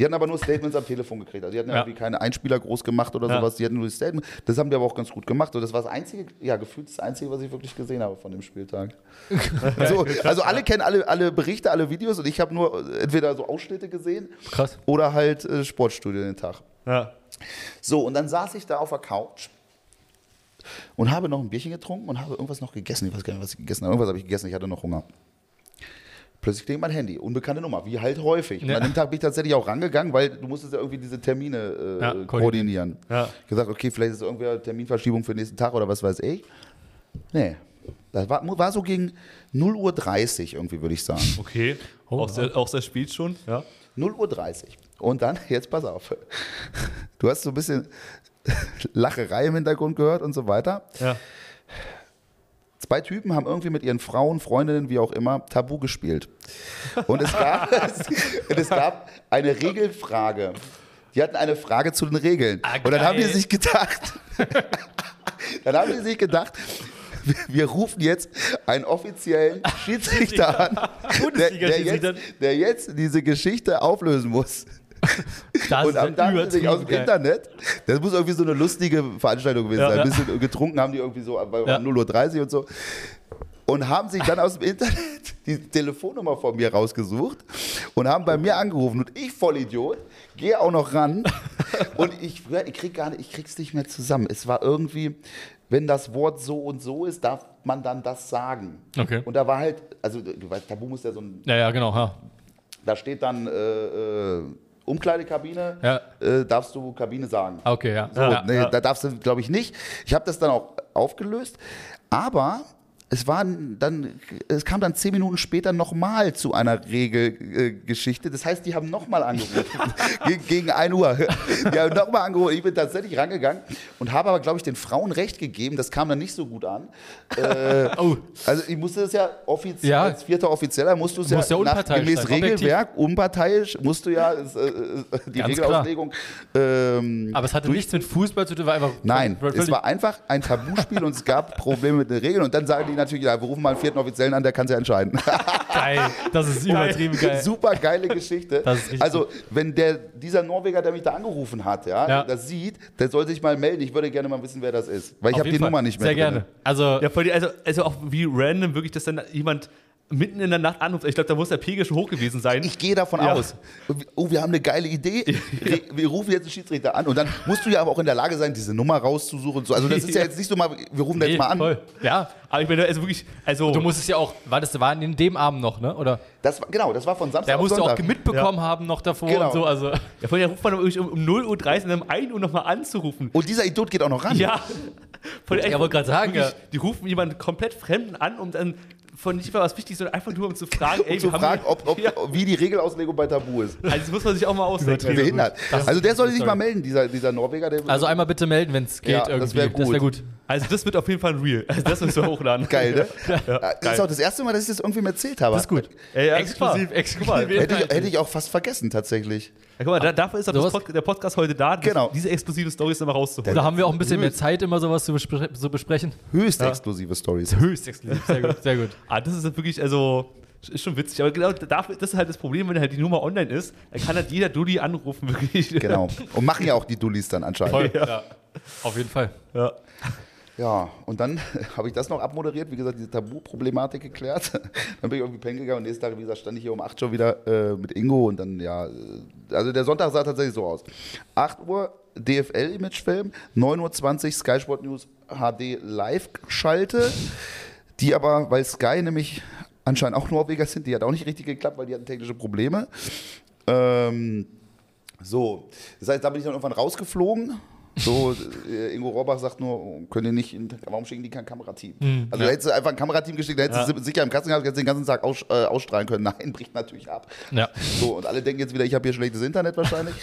Die hatten aber nur Statements am Telefon gekriegt. Also die hatten ja. Irgendwie keine Einspieler groß gemacht oder Ja. sowas. Die hatten nur die Statements. Das haben die aber auch ganz gut gemacht. Und das war das einzige, ja, gefühlt das einzige, was ich wirklich gesehen habe von dem Spieltag. so, also alle kennen alle, alle Berichte, alle Videos und ich habe nur entweder so Ausschnitte gesehen Krass. oder halt äh, Sportstudio den Tag. Ja. So, und dann saß ich da auf der Couch und habe noch ein Bierchen getrunken und habe irgendwas noch gegessen. Ich weiß gar nicht, was ich gegessen habe. Irgendwas habe ich gegessen, ich hatte noch Hunger. Plötzlich klingelt mein Handy, unbekannte Nummer, wie halt häufig. Und Ja. an dem Tag bin ich tatsächlich auch rangegangen, weil du musstest ja irgendwie diese Termine äh, Ja, koordinieren. koordinieren. Ja. Ich gesagt, okay, vielleicht ist irgendwie eine Terminverschiebung für den nächsten Tag oder was weiß ich. Nee. Das war, war so gegen 0.30 Uhr irgendwie, würde ich sagen. Okay. Oh, auch, sehr, auch sehr spät schon, ja. 0.30 Uhr. Und dann, jetzt pass auf. Du hast so ein bisschen Lacherei im Hintergrund gehört und so weiter. Ja. Zwei Typen haben irgendwie mit ihren Frauen, Freundinnen, wie auch immer, Tabu gespielt. Und es gab, und es gab eine Regelfrage. Die hatten eine Frage zu den Regeln. Ah, und dann haben die sich gedacht, dann haben die sich gedacht, wir, wir rufen jetzt einen offiziellen Schiedsrichter an, der, der, jetzt, der jetzt diese Geschichte auflösen muss. Das Und am Tag sich aus dem geil. Internet, das muss irgendwie so eine lustige Veranstaltung gewesen Ja, sein. Ein bisschen getrunken haben die irgendwie so bei Ja. 0.30 Uhr und so. Und haben sich dann aus dem Internet die Telefonnummer von mir rausgesucht und haben bei mir angerufen. Und ich, Vollidiot, gehe auch noch ran. Und ich, ich krieg gar nicht, ich krieg's nicht mehr zusammen. Es war irgendwie, wenn das Wort so und so ist, darf man dann das sagen. Okay. Und da war halt, also du weißt, Tabu muss ja so ein Ja, ja, genau. Ja. da steht dann äh, äh, Umkleidekabine, Ja. äh, darfst du Kabine sagen. Okay, ja. So, ja. nee, da darfst du, glaube ich, nicht. Ich habe das dann auch aufgelöst, aber es war dann, es kam dann zehn Minuten später nochmal zu einer Regelgeschichte. Das heißt, die haben nochmal angerufen. Ge gegen 1 Uhr. Die haben nochmal angerufen. Ich bin tatsächlich rangegangen und habe aber, glaube ich, den Frauen recht gegeben. Das kam dann nicht so gut an. Äh, Oh. also ich musste das ja offiziell, Ja. als vierter Offizieller musst du es ja, ja nach gemäß sein, objektiv. Regelwerk, unparteiisch, musst du ja äh, äh, die Ganz Regelauslegung ähm, Aber es hatte nichts mit Fußball zu tun, war einfach. Nein, es war einfach ein Tabuspiel und es gab Probleme mit den Regeln. Und dann sagen die natürlich, ja, wir rufen mal einen vierten Offiziellen an, der kann es ja entscheiden. geil. Das ist übertrieben geil. Super geile Geschichte. Das ist richtig Also, wenn der, dieser Norweger, der mich da angerufen hat, ja, Ja. das sieht, der soll sich mal melden. Ich würde gerne mal wissen, wer das ist. Weil ich habe die Fall. Nummer nicht mehr. Sehr drin. gerne. Also, Ja, voll also, also auch wie random wirklich, dass dann jemand mitten in der Nacht anruft. Ich glaube, da muss der Pegel schon hoch gewesen sein. Ich gehe davon Ja. aus. Oh, wir haben eine geile Idee. Re- Wir rufen jetzt einen Schiedsrichter an und dann musst du ja aber auch in der Lage sein, diese Nummer rauszusuchen. So. Also das ist ja jetzt nicht so mal, wir rufen da nee, jetzt mal an. voll. Ja. Aber ich meine, also wirklich, also Du musstest ja auch, war das war in dem Abend noch, ne? Oder? Das war, genau, das war von Samstag Der auf musste auch mitbekommen haben noch davor Genau. und so. Also, ja, vorher ruft man um, um 0.30 Uhr und um 1 Uhr nochmal anzurufen. Und dieser Idiot geht auch noch ran. Ja. Voll, Ja, wollte gerade sagen, wirklich, ja. Die rufen jemanden komplett Fremden an, um dann von nicht mal was wichtig, sondern einfach nur um zu fragen, ey, Um zu fragen, ob, ob, Ja. wie die Regelauslegung bei Tabu ist. Also das muss man sich auch mal ausdenken. Behindert. Also der soll sich mal melden, dieser, dieser Norweger. Der also einmal bitte melden, wenn es geht. Ja, das irgendwie. wär Das wäre gut. Also das wird auf jeden Fall ein Real. Also das müssen wir hochladen. geil, ne? Ja, Das ist auch das erste Mal, dass ich das irgendwem erzählt habe. Das ist gut. Ja, ja, exklusiv, exklusiv. Hätte ich, hätte ich auch fast vergessen, tatsächlich. Ja, guck mal, da, dafür ist auch das Sowas- Pod der Podcast heute da, das- Genau. diese exklusive Storys immer rauszuholen. Da haben wir auch ein bisschen mehr Zeit, immer sowas zu, bespre zu besprechen. Höchst exklusive Stories. Höchst exklusiv. Sehr gut, sehr gut. Ah, das ist halt wirklich, also, ist schon witzig. Aber genau dafür, das ist halt das Problem, wenn halt die Nummer online ist, dann kann halt jeder Dulli anrufen, wirklich. Genau. Und machen ja auch die Dullis dann anscheinend. Voll. Ja. Auf jeden Fall. Ja. Ja, und dann habe ich das noch abmoderiert, wie gesagt, diese Tabu-Problematik geklärt. dann bin ich irgendwie pennen gegangen und nächsten Tag, wie gesagt, stand ich hier um 8 schon wieder äh, mit Ingo und dann, ja, äh, also der Sonntag sah tatsächlich so aus. 8 Uhr DFL-Imagefilm, 9.20 Uhr Sky Sport News HD Live-Schalte, die aber, weil Sky nämlich anscheinend auch Norweger sind, die hat auch nicht richtig geklappt, weil die hatten technische Probleme. Ähm, so, das heißt, da bin ich dann irgendwann rausgeflogen. So, äh, Ingo Rohrbach sagt nur, können die nicht, in, warum schicken die kein Kamerateam? also da hättest du einfach ein Kamerateam geschickt, da hättest du sicher im du den ganzen Tag aus, äh, ausstrahlen können. Nein, bricht natürlich ab. Ja. So, und alle denken jetzt wieder, ich habe hier schlechtes Internet wahrscheinlich.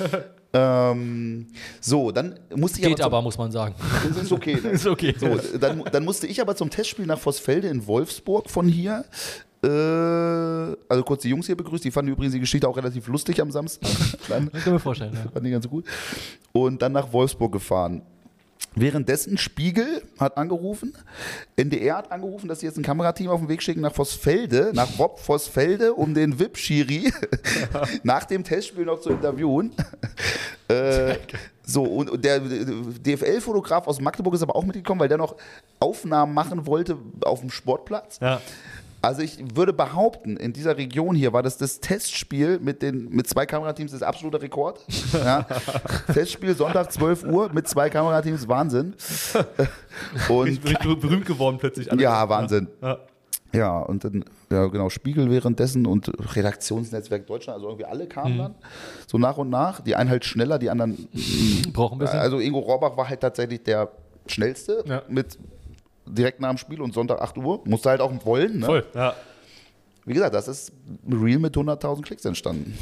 ähm, so, dann musste ich Geht aber, aber, muss man sagen. zum, das ist okay. Ne? Ist okay. So, dann, dann musste ich aber zum Testspiel nach Vossfelde in Wolfsburg von hier. Äh, also kurz die Jungs hier begrüßt. Die fanden übrigens die Geschichte auch relativ lustig am Samstag. Dann Das kann mir vorstellen, ja. fand ich ganz gut. Und dann nach Wolfsburg gefahren. Währenddessen Spiegel hat angerufen, NDR hat angerufen, dass sie jetzt ein Kamerateam auf den Weg schicken nach Vossfelde, nach Rob Vossfelde, um den VIP-Schiri nach dem Testspiel noch zu interviewen. Äh, so, und und der DFL-Fotograf aus Magdeburg ist aber auch mitgekommen, weil der noch Aufnahmen machen wollte auf dem Sportplatz. Ja. Also ich würde behaupten, in dieser Region hier war das das Testspiel mit, den, mit zwei Kamerateams das absolute Rekord. Ja. Testspiel Sonntag 12 Uhr mit zwei Kamerateams, Wahnsinn. Und Richtig ber- berühmt geworden plötzlich. alle. ja, Wahnsinn. Ja. Ja, und dann, ja genau, Spiegel währenddessen und Redaktionsnetzwerk Deutschland, also irgendwie alle kamen dann so nach und nach. Die einen halt schneller, die anderen Braucht ein bisschen. also Ingo Rohrbach war halt tatsächlich der schnellste Ja. mit direkt nach dem Spiel und Sonntag 8 Uhr. Musste halt auch wollen. Ne? Voll. Ja. Wie gesagt, das ist Real mit 100.000 Klicks entstanden.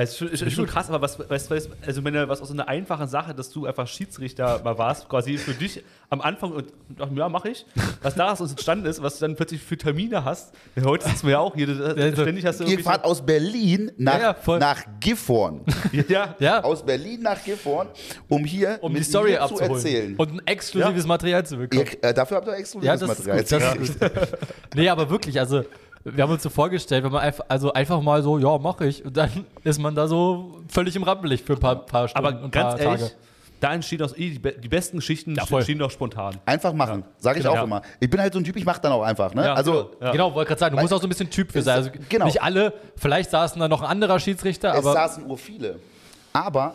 Es ist, schon- ist schon krass, aber was, weißt, weißt, also wenn du was aus so einer einfachen Sache, dass du einfach Schiedsrichter mal warst, quasi für dich am Anfang und dachte, ja, mache ich. Was daraus entstanden ist, was du dann plötzlich für Termine hast. Ja, heute sitzen wir ja auch hier, Also, ständig hast du Ihr fahrt aus Berlin nach, Ja, ja, nach Gifhorn. ja, Ja, aus Berlin nach Gifhorn, um hier um die Story mir zu abzuholen. erzählen. Und ein exklusives Material zu bekommen. Ihr, äh, dafür habt ihr exklusives Ja, das ist Material. gut. Das ist gut. nee, aber wirklich, also wir haben uns so vorgestellt, wenn man einfach, also einfach mal so, ja, mache ich. Und dann ist man da so völlig im Rampenlicht für ein paar, paar Stunden aber und ein paar ganz ehrlich, Tage. da entstehen auch die, die besten Geschichten Ja, entstehen doch spontan. Einfach machen, sage ich Genau. auch immer. Ich bin halt so ein Typ, ich mache dann auch einfach. Ne? Ja, also, Ja. Genau, wollte gerade sagen, du musst auch so ein bisschen Typ für sein. Also genau. nicht alle, vielleicht saßen da noch ein anderer Schiedsrichter, es aber saßen ur viele. Aber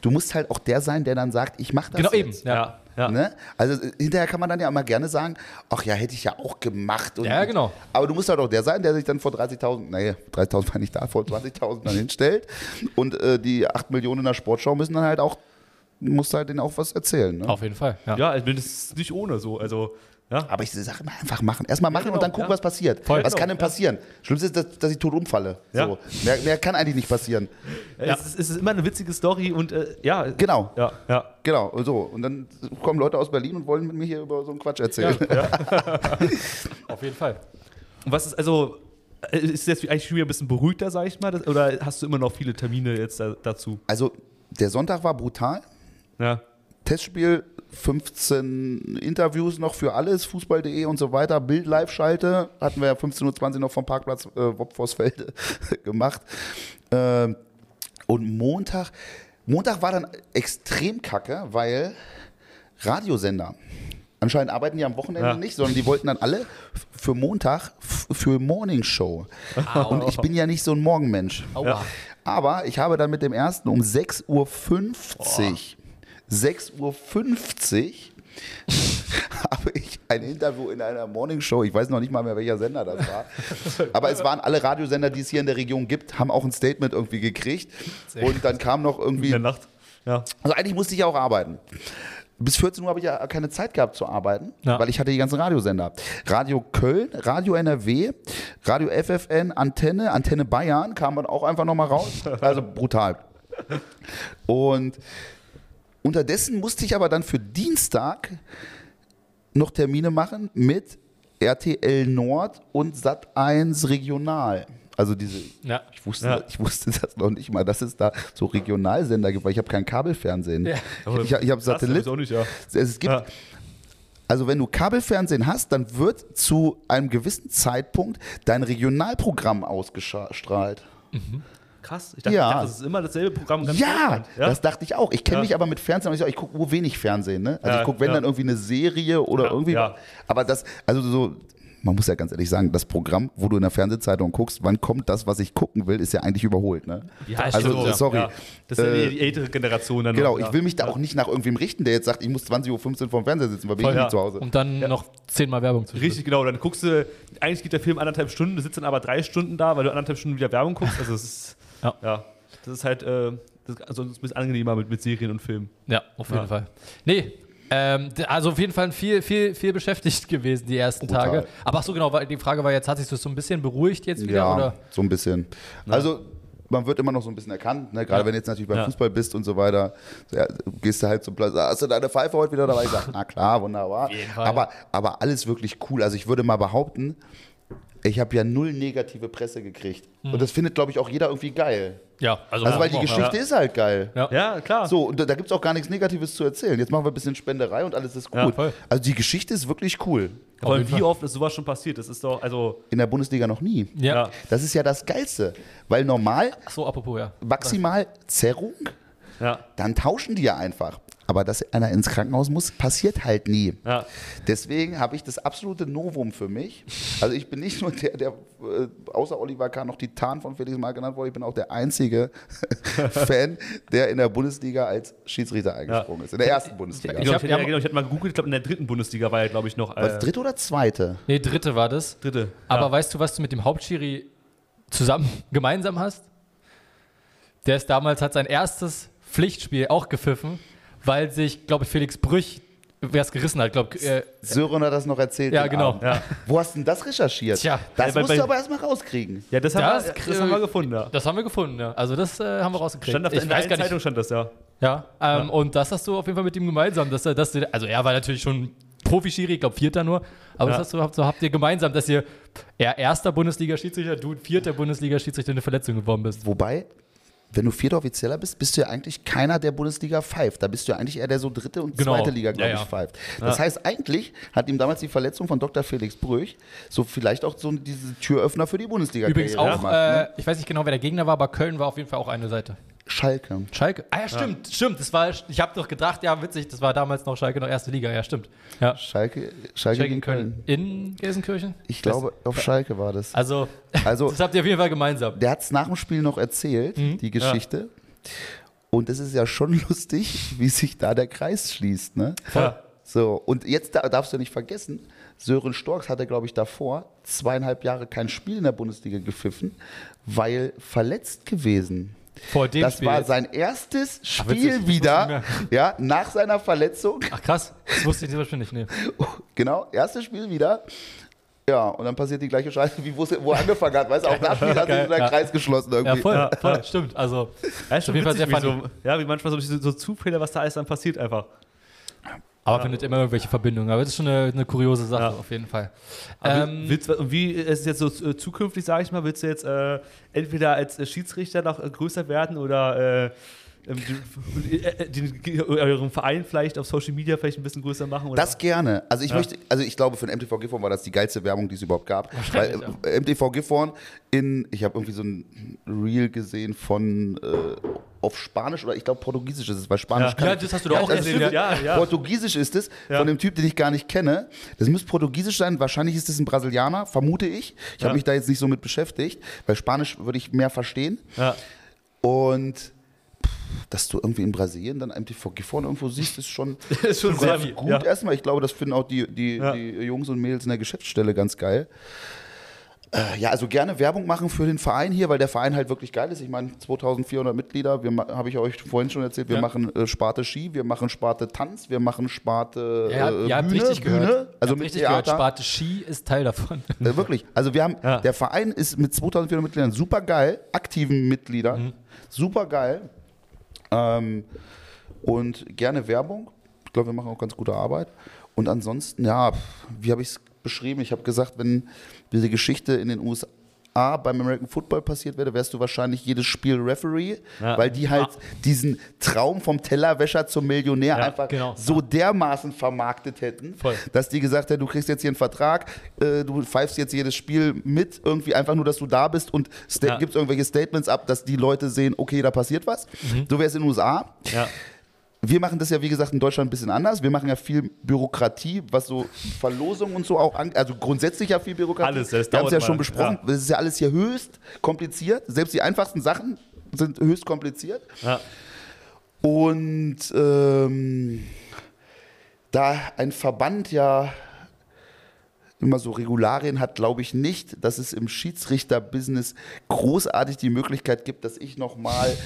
du musst halt auch der sein, der dann sagt, ich mache das genau eben. jetzt. Ja. Ja, ja. Ne? Also hinterher kann man dann ja immer gerne sagen, ach ja, hätte ich ja auch gemacht. Und Ja, genau. Aber du musst halt auch der sein, der sich dann vor 30.000, nee, 30.000 war nicht da, vor 20.000 dann hinstellt. Und äh, die 8 Millionen in der Sportschau müssen dann halt auch, musst halt denen auch was erzählen. Ne? Auf jeden Fall. Ja. Ja, also das ist nicht ohne so. Also, ja. Aber ich sage immer einfach machen. Erstmal machen genau, und dann gucken, ja. was passiert. Voll. was Genau, kann denn passieren? Schlimmste ist, dass, dass ich tot umfalle. Ja. So. Mehr, mehr kann eigentlich nicht passieren. Es, ist, es ist immer eine witzige Story und äh, ja. Genau. Ja, ja. Genau, und so. Und dann kommen Leute aus Berlin und wollen mit mir hier über so einen Quatsch erzählen. Auf jeden Fall. Und was ist also. äh, Ist jetzt eigentlich schon wieder ein bisschen beruhigter, sag ich mal? Das, oder hast du immer noch viele Termine jetzt da, dazu? Also, der Sonntag war brutal. Ja. Testspiel, 15 Interviews noch für alles, Fußball.de und so weiter. Bild Live-Schalte hatten wir ja 15.20 Uhr noch vom Parkplatz äh, Wopforsfelde gemacht. Ähm, und Montag, Montag war dann extrem kacke, weil Radiosender. Anscheinend arbeiten die am Wochenende Ja. nicht, sondern die wollten dann alle für Montag für Morning Show. Und ich bin ja nicht so ein Morgenmensch. Ja. Aber ich habe dann mit dem ersten um 6.50 Uhr, 6.50 Uhr habe ich ein Interview in einer Morningshow, ich weiß noch nicht mal mehr, welcher Sender das war, aber es waren alle Radiosender, die es hier in der Region gibt, haben auch ein Statement irgendwie gekriegt und dann kam noch In irgendwie, der Nacht. Ja. also eigentlich musste ich ja auch arbeiten. Bis 14 Uhr habe ich ja keine Zeit gehabt zu arbeiten, Ja. weil ich hatte die ganzen Radiosender. Radio Köln, Radio NRW, Radio FFN, Antenne, Antenne Bayern kam dann auch einfach nochmal raus. Also brutal. Und unterdessen musste ich aber dann für Dienstag noch Termine machen mit RTL Nord und Sat1 Regional. Also diese Ja. ich wusste, Ja. ich wusste das noch nicht mal, dass es da so Regionalsender gibt, weil ich habe kein Kabelfernsehen. Ja. Ich, ich habe Satellit. auch nicht, ja. Es gibt, Ja. also wenn du Kabelfernsehen hast, dann wird zu einem gewissen Zeitpunkt dein Regionalprogramm ausgestrahlt. Krass. Ich dachte, Ja. ich dachte, das ist immer dasselbe Programm. ganz Ja, ja. das dachte ich auch. Ich kenne Ja. mich aber mit Fernsehen, aber ich, ich gucke nur wenig Fernsehen. Ne? Also Ja, ich gucke, wenn ja. dann irgendwie eine Serie oder Ja, irgendwie. ja. Aber das, also so, man muss ja ganz ehrlich sagen, das Programm, wo du in der Fernsehzeitung guckst, wann kommt das, was ich gucken will, ist ja eigentlich überholt. Ne? Ja, also, stimmt, sorry. Ja. Das ist ja Äh, die, ältere Generation dann Genau, noch, ja. ich will mich da auch nicht nach irgendwem richten, der jetzt sagt, ich muss 20.15 Uhr vorm Fernseher sitzen, weil bin Voll, ich ja. nicht zu Hause. Und dann noch zehnmal Werbung zu Richtig, genau. Dann guckst du, eigentlich geht der Film anderthalb Stunden, du sitzt dann aber drei Stunden da, weil du anderthalb Stunden wieder Werbung guckst. Also es ist, Ja. ja. das ist halt, äh, das ist also ein bisschen angenehmer mit, mit Serien und Filmen. Ja, auf jeden Ja. Fall. Nee, ähm, also auf jeden Fall viel, viel, viel beschäftigt gewesen die ersten Brutal. Tage. Aber ach so genau, weil die Frage war jetzt, hat sich das so ein bisschen beruhigt jetzt wieder? Ja, Oder? so ein bisschen. Also man wird immer noch so ein bisschen erkannt, ne? gerade Ja. wenn du jetzt natürlich beim Ja. Fußball bist und so weiter. Ja, gehst du halt zum Platz, hast du deine Pfeife heute wieder dabei? Ich sag, na klar, wunderbar. Aber, aber alles wirklich cool. Also ich würde mal behaupten, ich habe ja null negative Presse gekriegt. Und das findet, glaube ich, auch jeder irgendwie geil. Ja, also, Also weil die auch, Geschichte ja. ist halt geil. Ja. Ja, klar. So, und da, da gibt es auch gar nichts Negatives zu erzählen. Jetzt machen wir ein bisschen Spenderei und alles ist Ja, gut. voll. also die Geschichte ist wirklich cool. Aber jeden wie Fall. oft ist sowas schon passiert? Das ist doch, also, In der Bundesliga noch nie. Ja. ja. Das ist ja das Geilste. Weil normal Ach so, apropos, ja. maximal Zerrung, ja. dann tauschen die ja einfach. Aber dass einer ins Krankenhaus muss, passiert halt nie. Ja. Deswegen habe ich das absolute Novum für mich. Also ich bin nicht nur der, der äh, außer Oliver Kahn noch Titan von Felix Mal genannt wurde, ich bin auch der einzige Fan, der in der Bundesliga als Schiedsrichter eingesprungen ist. In der ersten Bundesliga. Genau, ich, hab- hätte, ja, ja, genau, ich hatte mal gegoogelt, ich glaube in der dritten Bundesliga war er, glaube ich, noch. Äh, dritte oder zweite? Nee, dritte war das. dritte. Aber ja. weißt du, was du mit dem Hauptschiri zusammen, gemeinsam hast? Der ist damals, hat sein erstes Pflichtspiel auch gepfiffen, weil sich, glaube ich, Felix Brüch wer es gerissen hat. Glaub, äh, Sören hat das noch erzählt. Ja, genau. Ja. Wo hast du denn das recherchiert? Tja, das ja, bei- musst du aber erstmal rauskriegen. Ja, das haben, Das wir, krieg- das haben wir gefunden, ja. das haben wir gefunden, ja. Also das äh, haben wir rausgekriegt. Stand auf ich in der weiß gar nicht. Zeitung stand das, ja. Ja, ähm, und das hast du auf jeden Fall mit ihm gemeinsam. Dass, er- dass du, also er war natürlich schon Profi-Schiri, ich glaube Vierter nur. Aber Ja. das hast du, habt, so habt ihr gemeinsam, dass ihr er erster Bundesliga-Schiedsrichter, du vierter Bundesliga-Schiedsrichter eine Verletzung geworden bist. Wobei, wenn du vierter Offizieller bist, bist du ja eigentlich keiner, der Bundesliga pfeift. Da bist du ja eigentlich eher der so dritte und Genau. zweite Liga, glaube Ja, ich, ja. pfeift. Das heißt, eigentlich hat ihm damals die Verletzung von Dr. Felix Brüch so vielleicht auch so diese Türöffner für die Bundesliga Übrigens auch, gemacht, ne? äh, ich weiß nicht genau, wer der Gegner war, aber Köln war auf jeden Fall auch eine Seite. Schalke. Schalke. Ah ja, stimmt, stimmt. Das war, ich habe doch gedacht, ja, witzig, das war damals noch Schalke noch erste Liga, ja, stimmt. Ja. Schalke, Schalke, Schalke in Köln. Köln. In Gelsenkirchen? Ich glaube, auf Schalke war das. Also, Also, das habt ihr auf jeden Fall gemeinsam. der hat es nach dem Spiel noch erzählt, Mhm. die Geschichte. Und es ist ja schon lustig, wie sich da der Kreis schließt. Ne? Ja. So, und jetzt da- darfst du nicht vergessen, Sören Storks hatte, glaube ich, davor zweieinhalb Jahre kein Spiel in der Bundesliga gepfiffen, weil verletzt gewesen. Vor dem das Spiel. war sein erstes Spiel das wieder, ja, nach seiner Verletzung. Ach krass, das wusste ich zum Beispiel nicht. Nee. Genau, erstes Spiel wieder. Ja, und dann passiert die gleiche Scheiße, wie wo er angefangen hat. Weißt du, auch das Spiel hat sich so der ja. Kreis geschlossen irgendwie. Ja, voll, Ja, voll, stimmt. Also, Ja, ist Auf jeden Fall sehr wie so, ja, wie manchmal so, so Zufälle, was da alles dann passiert einfach. Aber findet immer irgendwelche Verbindungen. Aber das ist schon eine, eine kuriose Sache, Ja. auf jeden Fall. Ähm, willst, und wie ist es jetzt so äh, zukünftig, sage ich mal, willst du jetzt äh, entweder als äh, Schiedsrichter noch äh, größer werden oder äh, den, äh, den, euren Verein vielleicht auf Social Media vielleicht ein bisschen größer machen? Oder? Das gerne. Also ich Ja. möchte, also ich glaube, für den MTV Gifhorn war das die geilste Werbung, die es überhaupt gab. Weil Wahrscheinlich, äh, MTV Gifhorn in, ich habe irgendwie so ein Reel gesehen von äh, auf Spanisch oder ich glaube Portugiesisch ist es, weil Spanisch Ja. kann Ja, das hast du doch auch das gesehen, ja, ja. Portugiesisch ist es, Ja. von dem Typ, den ich gar nicht kenne. Das müsste Portugiesisch sein, wahrscheinlich ist es ein Brasilianer, vermute ich. Ich Ja. habe mich da jetzt nicht so mit beschäftigt, weil Spanisch würde ich mehr verstehen. ja. Und dass du irgendwie in Brasilien dann MTV Gifhorn irgendwo siehst, ist schon ist schon sehr gut Ja. erstmal. Ich glaube, das finden auch die, die, Ja. die Jungs und Mädels in der Geschäftsstelle ganz geil. Äh, ja, also gerne Werbung machen für den Verein hier, weil der Verein halt wirklich geil ist. Ich meine, 2400 Mitglieder, habe ich euch vorhin schon erzählt, wir Ja. machen äh, Sparte Ski, wir machen Sparte Tanz, wir machen Sparte ja, äh, ihr habt Bühne, richtig Bühne, gehört. also mit richtig gehört. Sparte Ski ist Teil davon. Äh, wirklich. Also wir haben, Ja. der Verein ist mit 2400 Mitgliedern super geil, aktiven Mitgliedern, Mhm. super geil. Ähm, und gerne Werbung. Ich glaube, wir machen auch ganz gute Arbeit. Und ansonsten, ja, wie habe ich es beschrieben? Ich habe gesagt, wenn diese Geschichte in den USA beim American Football passiert wäre, wärst du wahrscheinlich jedes Spiel Referee, Ja. weil die halt diesen Traum vom Tellerwäscher zum Millionär Ja, einfach genau. so dermaßen vermarktet hätten, Voll. dass die gesagt hätten, du kriegst jetzt hier einen Vertrag, äh, du pfeifst jetzt jedes Spiel mit, irgendwie einfach nur, dass du da bist und sta Ja. gibst irgendwelche Statements ab, dass die Leute sehen, okay, da passiert was. Mhm. So wäre es in den USA. Ja. Wir machen das ja, wie gesagt, in Deutschland ein bisschen anders. Wir machen ja viel Bürokratie, was so Verlosung und so auch angeht. Also grundsätzlich ja viel Bürokratie. Alles, das Wir haben es ja schon besprochen. Das ist ja alles hier höchst kompliziert. Selbst die einfachsten Sachen sind höchst kompliziert. Ja. Und ähm, da ein Verband ja immer so Regularien hat, glaube ich nicht, dass es im Schiedsrichter-Business großartig die Möglichkeit gibt, dass ich nochmal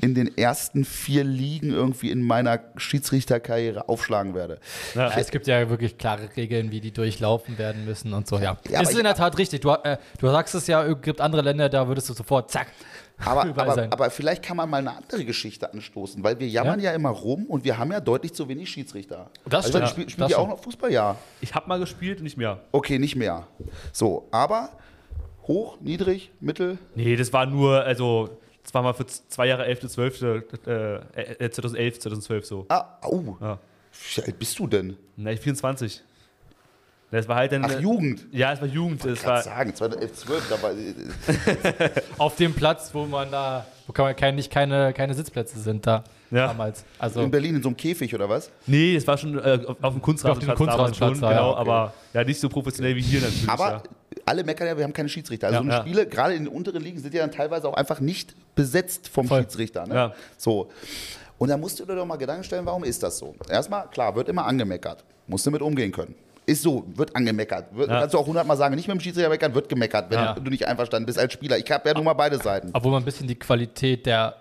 in den ersten vier Ligen irgendwie in meiner Schiedsrichterkarriere aufschlagen werde. Ja. Ja, es gibt ja wirklich klare Regeln, wie die durchlaufen werden müssen und so, ja. Ja, ist ich- in der Tat richtig. Du, äh, du sagst es ja, es gibt andere Länder, da würdest du sofort, zack, Aber, aber, sein. aber vielleicht kann man mal eine andere Geschichte anstoßen, weil wir jammern ja, immer rum und wir haben ja deutlich zu wenig Schiedsrichter. Das also, stimmt. Spiel, Das spielt ihr auch noch Fußball? Ja. Ich habe mal gespielt, nicht mehr. Okay, nicht mehr. So, aber hoch, niedrig, mittel. Nee, das war nur, also, das war mal für zwei Jahre 11., 12., äh, äh, 2011, 2012 so. Ah, au. Ja. Wie alt bist du denn? Na, ich 24. Das war halt dann. Ach, Jugend. Ja, es war Jugend. Ich kann sagen, 2011, 12, da war. äh, auf dem Platz, wo man da, wo kann man kein, nicht keine, keine Sitzplätze sind da Ja. damals. Also In Berlin in so einem Käfig oder was? nee, es war schon äh, auf, auf dem Kunstrasenplatz. Auf dem damals Kunstrasenplatz, schon, ja, genau, okay. aber ja, nicht so professionell wie hier natürlich. Aber ja. Alle meckern ja, wir haben keine Schiedsrichter. Also Ja, so eine ja. Spiele, gerade in den unteren Ligen, sind ja dann teilweise auch einfach nicht besetzt vom Voll. Schiedsrichter. Ne? Ja. So. Und da musst du dir doch mal Gedanken stellen, warum ist das so? Erstmal, klar, wird immer angemeckert. Musst du mit umgehen können. Ist so, wird angemeckert. Wird, Ja. Kannst du auch hundertmal sagen, nicht mit dem Schiedsrichter meckern, wird gemeckert, wenn Ja. du nicht einverstanden bist als Spieler. Ich habe ja nun mal beide Seiten. obwohl man ein bisschen die Qualität der,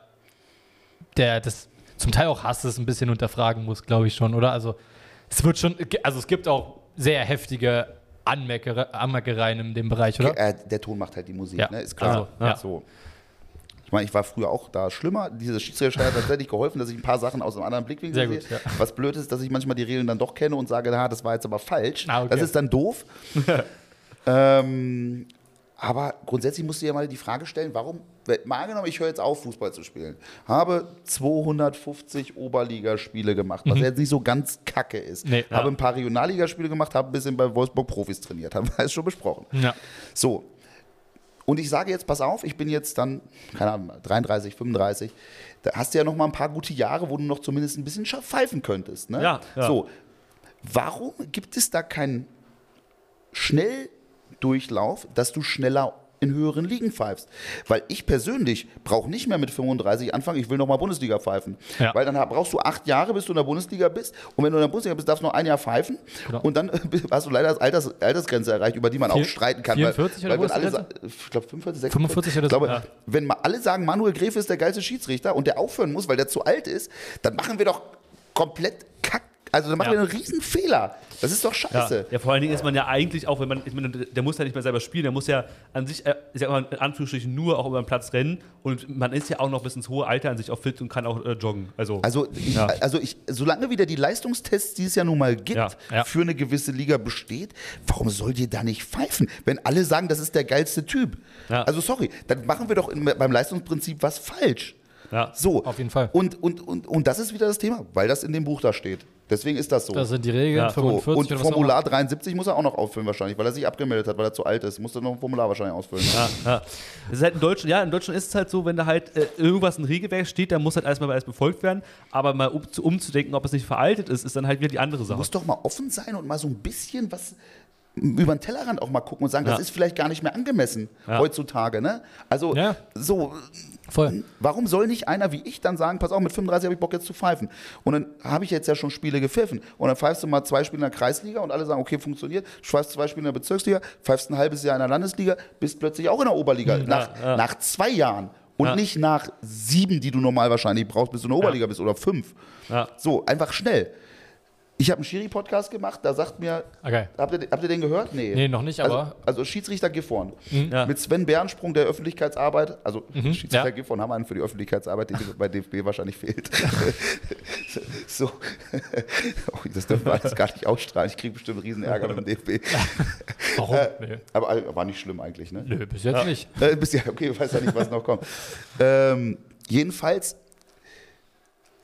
der des zum Teil auch Hasses ein bisschen hinterfragen muss, glaube ich schon, oder? Also Es wird schon, also es gibt auch sehr heftige Anmeckere, Anmeckereien in dem Bereich, oder? Äh, der Ton macht halt die Musik, Ja. ne? ist klar. Also, ja. So. Ich meine, ich war früher auch da schlimmer. Diese Schiedsrichter hat tatsächlich geholfen, dass ich ein paar Sachen aus einem anderen Blickwinkel Sehr sehe. gut, ja. Was blöd ist, dass ich manchmal die Regeln dann doch kenne und sage, na, das war jetzt aber falsch. Ah, okay. Das ist dann doof. ähm, aber grundsätzlich musst du dir mal die Frage stellen, warum, mal angenommen, ich höre jetzt auf, Fußball zu spielen, habe 250 Oberligaspiele gemacht, was jetzt nicht so ganz kacke ist. Mhm. Nee, ja. habe ein paar Regionalligaspiele gemacht, habe ein bisschen bei Wolfsburg Profis trainiert, haben wir es schon besprochen. Ja. So. Und ich sage jetzt, pass auf, ich bin jetzt dann, keine Ahnung, 33, 35. Da hast du ja noch mal ein paar gute Jahre, wo du noch zumindest ein bisschen scha- pfeifen könntest. Ne? Ja, ja. So. Warum gibt es da keinen Schnelldurchlauf, dass du schneller in höheren Ligen pfeifst? Weil ich persönlich brauche nicht mehr mit 35 anfangen, ich will noch mal Bundesliga pfeifen. Ja. Weil dann brauchst du acht Jahre, bis du in der Bundesliga bist. Und wenn du in der Bundesliga bist, darfst du noch ein Jahr pfeifen. Genau. Und dann hast du leider das Alters, Altersgrenze erreicht, über die man auch Vier- streiten kann. 44 weil, oder weil alle sa- ich glaube 45, 45 oder ich so, glaube, ja. wenn alle sagen, Manuel Gräfe ist der geilste Schiedsrichter und der aufhören muss, weil der zu alt ist, dann machen wir doch komplett. Also dann machen Ja. wir einen riesen Fehler. Das ist doch Ja. scheiße. ja, vor allen Dingen ist man ja eigentlich auch, wenn man, ich meine, der muss ja nicht mehr selber spielen, der muss ja an sich, äh, sag mal, in Anführungsstrichen nur auch über den Platz rennen und man ist ja auch noch bis ins hohe Alter an sich auch fit und kann auch äh, joggen. Also, Also, ich, Ja. also ich, solange wieder die Leistungstests, die es ja nun mal gibt, Ja, ja. für eine gewisse Liga besteht, warum soll dir da nicht pfeifen? Wenn alle sagen, das ist der geilste Typ. Ja. Also sorry, dann machen wir doch beim Leistungsprinzip was falsch. ja. So. Auf jeden Fall. Und, und, und, und das ist wieder das Thema, weil das in dem Buch da steht. Deswegen ist das so. Das sind die Regeln, Ja. so. 45 Und oder was auch Formular 73 muss er auch noch ausfüllen wahrscheinlich, weil er sich abgemeldet hat, weil er zu alt ist. Muss er noch ein Formular wahrscheinlich ausfüllen. Ja, ja. Das ist halt in Deutschland, ja, in Deutschland ist es halt so, wenn da halt äh, irgendwas in Regelwerk steht, dann muss halt erstmal alles befolgt werden. Aber mal um, zu, umzudenken, ob es nicht veraltet ist, ist dann halt wieder die andere Du Sache. musst doch mal offen sein und mal so ein bisschen was über den Tellerrand auch mal gucken und sagen, Ja. das ist vielleicht gar nicht mehr angemessen Ja. heutzutage. Ne? Also Ja. so, Voll. warum soll nicht einer wie ich dann sagen, pass auf, mit 35 habe ich Bock jetzt zu pfeifen. Und dann habe ich jetzt ja schon Spiele gepfiffen. Und dann pfeifst du mal zwei Spiele in der Kreisliga und alle sagen, okay, funktioniert. Du pfeifst zwei Spiele in der Bezirksliga, pfeifst ein halbes Jahr in der Landesliga, bist plötzlich auch in der Oberliga. nach, ja. nach zwei Jahren. Und Ja. nicht nach sieben, die du normal wahrscheinlich brauchst, bis du in der Oberliga bist oder fünf. Ja. So, einfach schnell. Ich habe einen Schiri-Podcast gemacht, da sagt mir, Okay. habt ihr, habt ihr den gehört? Nee. Nee, noch nicht, also, aber- Also Schiedsrichter Gifhorn. Ja. Mit Sven Bernsprung, der Öffentlichkeitsarbeit, also Schiedsrichter ja. Gifhorn haben einen für die Öffentlichkeitsarbeit, die bei DFB wahrscheinlich fehlt. so. oh, das dürfen wir alles gar nicht ausstrahlen. Ich kriege bestimmt riesen Ärger mit dem DFB. Warum? Äh, nee. Aber äh, war nicht schlimm eigentlich, ne? Nö, bis jetzt nicht. Äh, bis ja, okay, ich weiß ja nicht, was noch kommt. Ähm, jedenfalls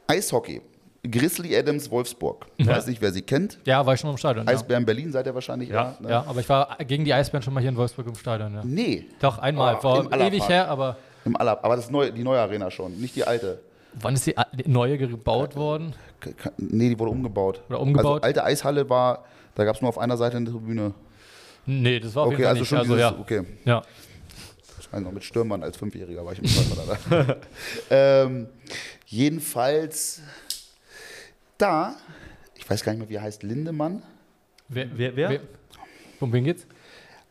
Eishockey. Grizzly Adams Wolfsburg. Ich weiß nicht, wer sie kennt. Ja, war ich schon mal im Stadion. Ja. Eisbären Berlin seid ihr wahrscheinlich. Ja, ne? ja, aber ich war gegen die Eisbären schon mal hier in Wolfsburg im Stadion. Ja. Nee, Doch, einmal. Oh, War ewig her, aber im Aller, aber das neue, die neue Arena schon, nicht die alte. wann ist die, neue gebaut worden? Nee, die wurde umgebaut. Oder umgebaut? Also alte Eishalle war, da gab es nur auf einer Seite eine Tribüne. Nee, das war auf Okay, jeden Fall also nicht. schon also, dieses, ja. okay. ja. Also noch mit Stürmern als Fünfjähriger war ich im Zweifel da. ähm, jedenfalls da, ich weiß gar nicht mehr, wie er heißt, Lindemann. Wer, Wer- wer? Um wen geht's?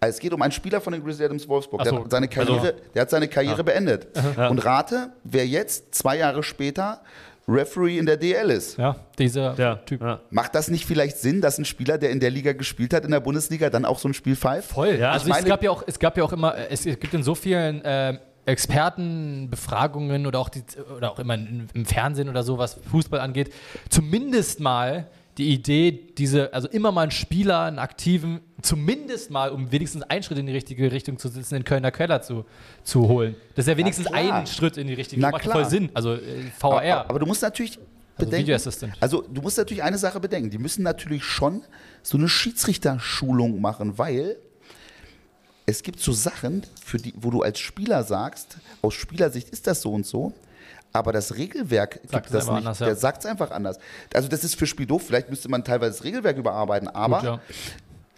Also es geht um einen Spieler von den Grizzly Adams Wolfsburg. Ach Der, so, hat seine Karriere, also- der hat seine Karriere beendet. Und rate, wer jetzt zwei Jahre später Referee in der DL ist. Ja, dieser Ja, Typ. ja. Macht das nicht vielleicht Sinn, dass ein Spieler, der in der Liga gespielt hat, in der Bundesliga, dann auch so ein Spiel pfeift? Voll. Ja, also ich es gab ja auch, es gab ja auch immer, es gibt in so vielen äh, Expertenbefragungen oder auch die, oder auch immer im, Fernsehen oder so, was Fußball angeht, zumindest mal die Idee, diese, also immer mal einen Spieler, einen aktiven, zumindest mal, um wenigstens einen Schritt in die richtige Richtung zu sitzen, in Kölner Keller zu, zu holen. Das ist ja wenigstens klar. ein Schritt in die richtige Richtung. Macht klar. voll Sinn. Also äh, Aber, VR. aber du musst natürlich Also bedenken, Assistant. also du musst natürlich eine Sache bedenken, die müssen natürlich schon so eine Schiedsrichterschulung machen, weil es gibt so Sachen, für die, wo du als Spieler sagst, aus Spielersicht ist das so und so, aber das Regelwerk Sagt gibt es das einfach nicht. anders, ja. Der sagt es einfach anders. Also das ist für Spiel doof, vielleicht müsste man teilweise das Regelwerk überarbeiten, aber Gut, ja.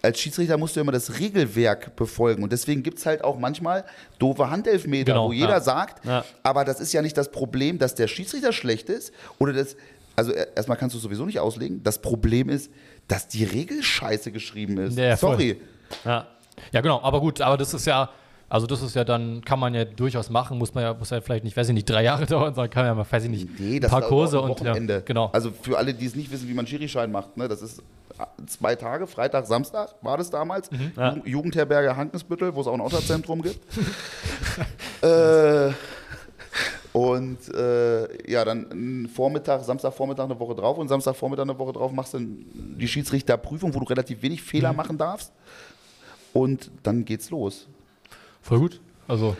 als Schiedsrichter musst du immer das Regelwerk befolgen. Und deswegen gibt es halt auch manchmal doofe Handelfmeter, Genau, wo jeder ja. sagt, aber das ist ja nicht das Problem, dass der Schiedsrichter schlecht ist oder das. Also er- erstmal kannst du es sowieso nicht auslegen. Das Problem ist, dass die Regel scheiße geschrieben ist. Sorry. Ja. Ja, genau, aber gut, aber das ist ja, Also das ist ja dann, kann man ja durchaus machen, muss man ja, muss ja vielleicht nicht, weiß ich nicht, drei Jahre dauern, sondern kann ja mal, weiß ich nicht, Nee, ein das paar Kurse und ja, genau. Also für alle, die es nicht wissen, wie man Schirischein macht, ne, das ist zwei Tage, Freitag, Samstag war das damals. Mhm. Ja. Ju- Jugendherberge Hankensbüttel, wo es auch ein Autozentrum gibt. äh, und äh, ja, dann Vormittag, Samstagvormittag eine Woche drauf und Samstagvormittag eine Woche drauf machst du die Schiedsrichterprüfung, wo du relativ wenig Fehler Mhm. machen darfst. Und dann geht's los. Voll gut. Also,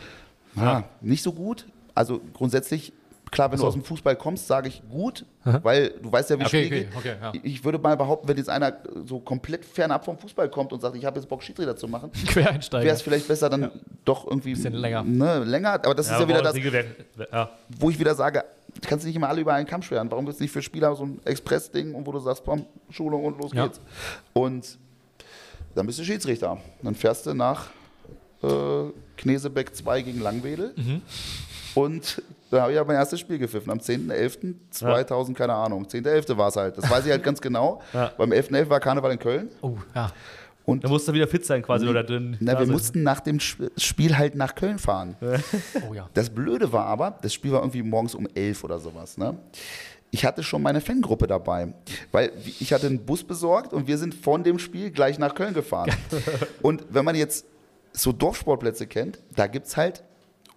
Ja, nicht so gut. Also grundsätzlich, klar, wenn du So. aus dem Fußball kommst, sage ich gut, Aha. weil du weißt ja, wie Okay, okay, geht. okay, ja. Ich würde mal behaupten, wenn jetzt einer so komplett fernab vom Fußball kommt und sagt, ich habe jetzt Bock, Schiedsrichter zu machen, wäre es vielleicht besser, dann doch irgendwie Bisschen länger. Ne, länger. Aber das ist ja wieder das, ja. wo ich wieder sage, du kannst nicht immer alle über einen Kamm schweren. Warum ist nicht für Spieler so ein Express-Ding und wo du sagst, komm, Schulung und los Ja. geht's. Und dann bist du Schiedsrichter. Dann fährst du nach äh, Knesebeck 2 gegen Langwedel. Mhm. Und da habe ich ja mein erstes Spiel gepfiffen. Am 10.11.2000, keine Ahnung. 10.11. war es halt. Das weiß ich halt ganz genau. Ja. Beim 11.11. war Karneval in Köln. oh, ja. Und Da musst du wieder fit sein quasi oder drin. na, wir mussten nach dem Sp- Spiel halt nach Köln fahren. Oh ja. Das Blöde war aber, das Spiel war irgendwie morgens um 11 oder sowas. Ne? Ich hatte schon meine Fangruppe dabei, weil ich hatte einen Bus besorgt und wir sind von dem Spiel gleich nach Köln gefahren. und wenn man jetzt so Dorfsportplätze kennt, da gibt es halt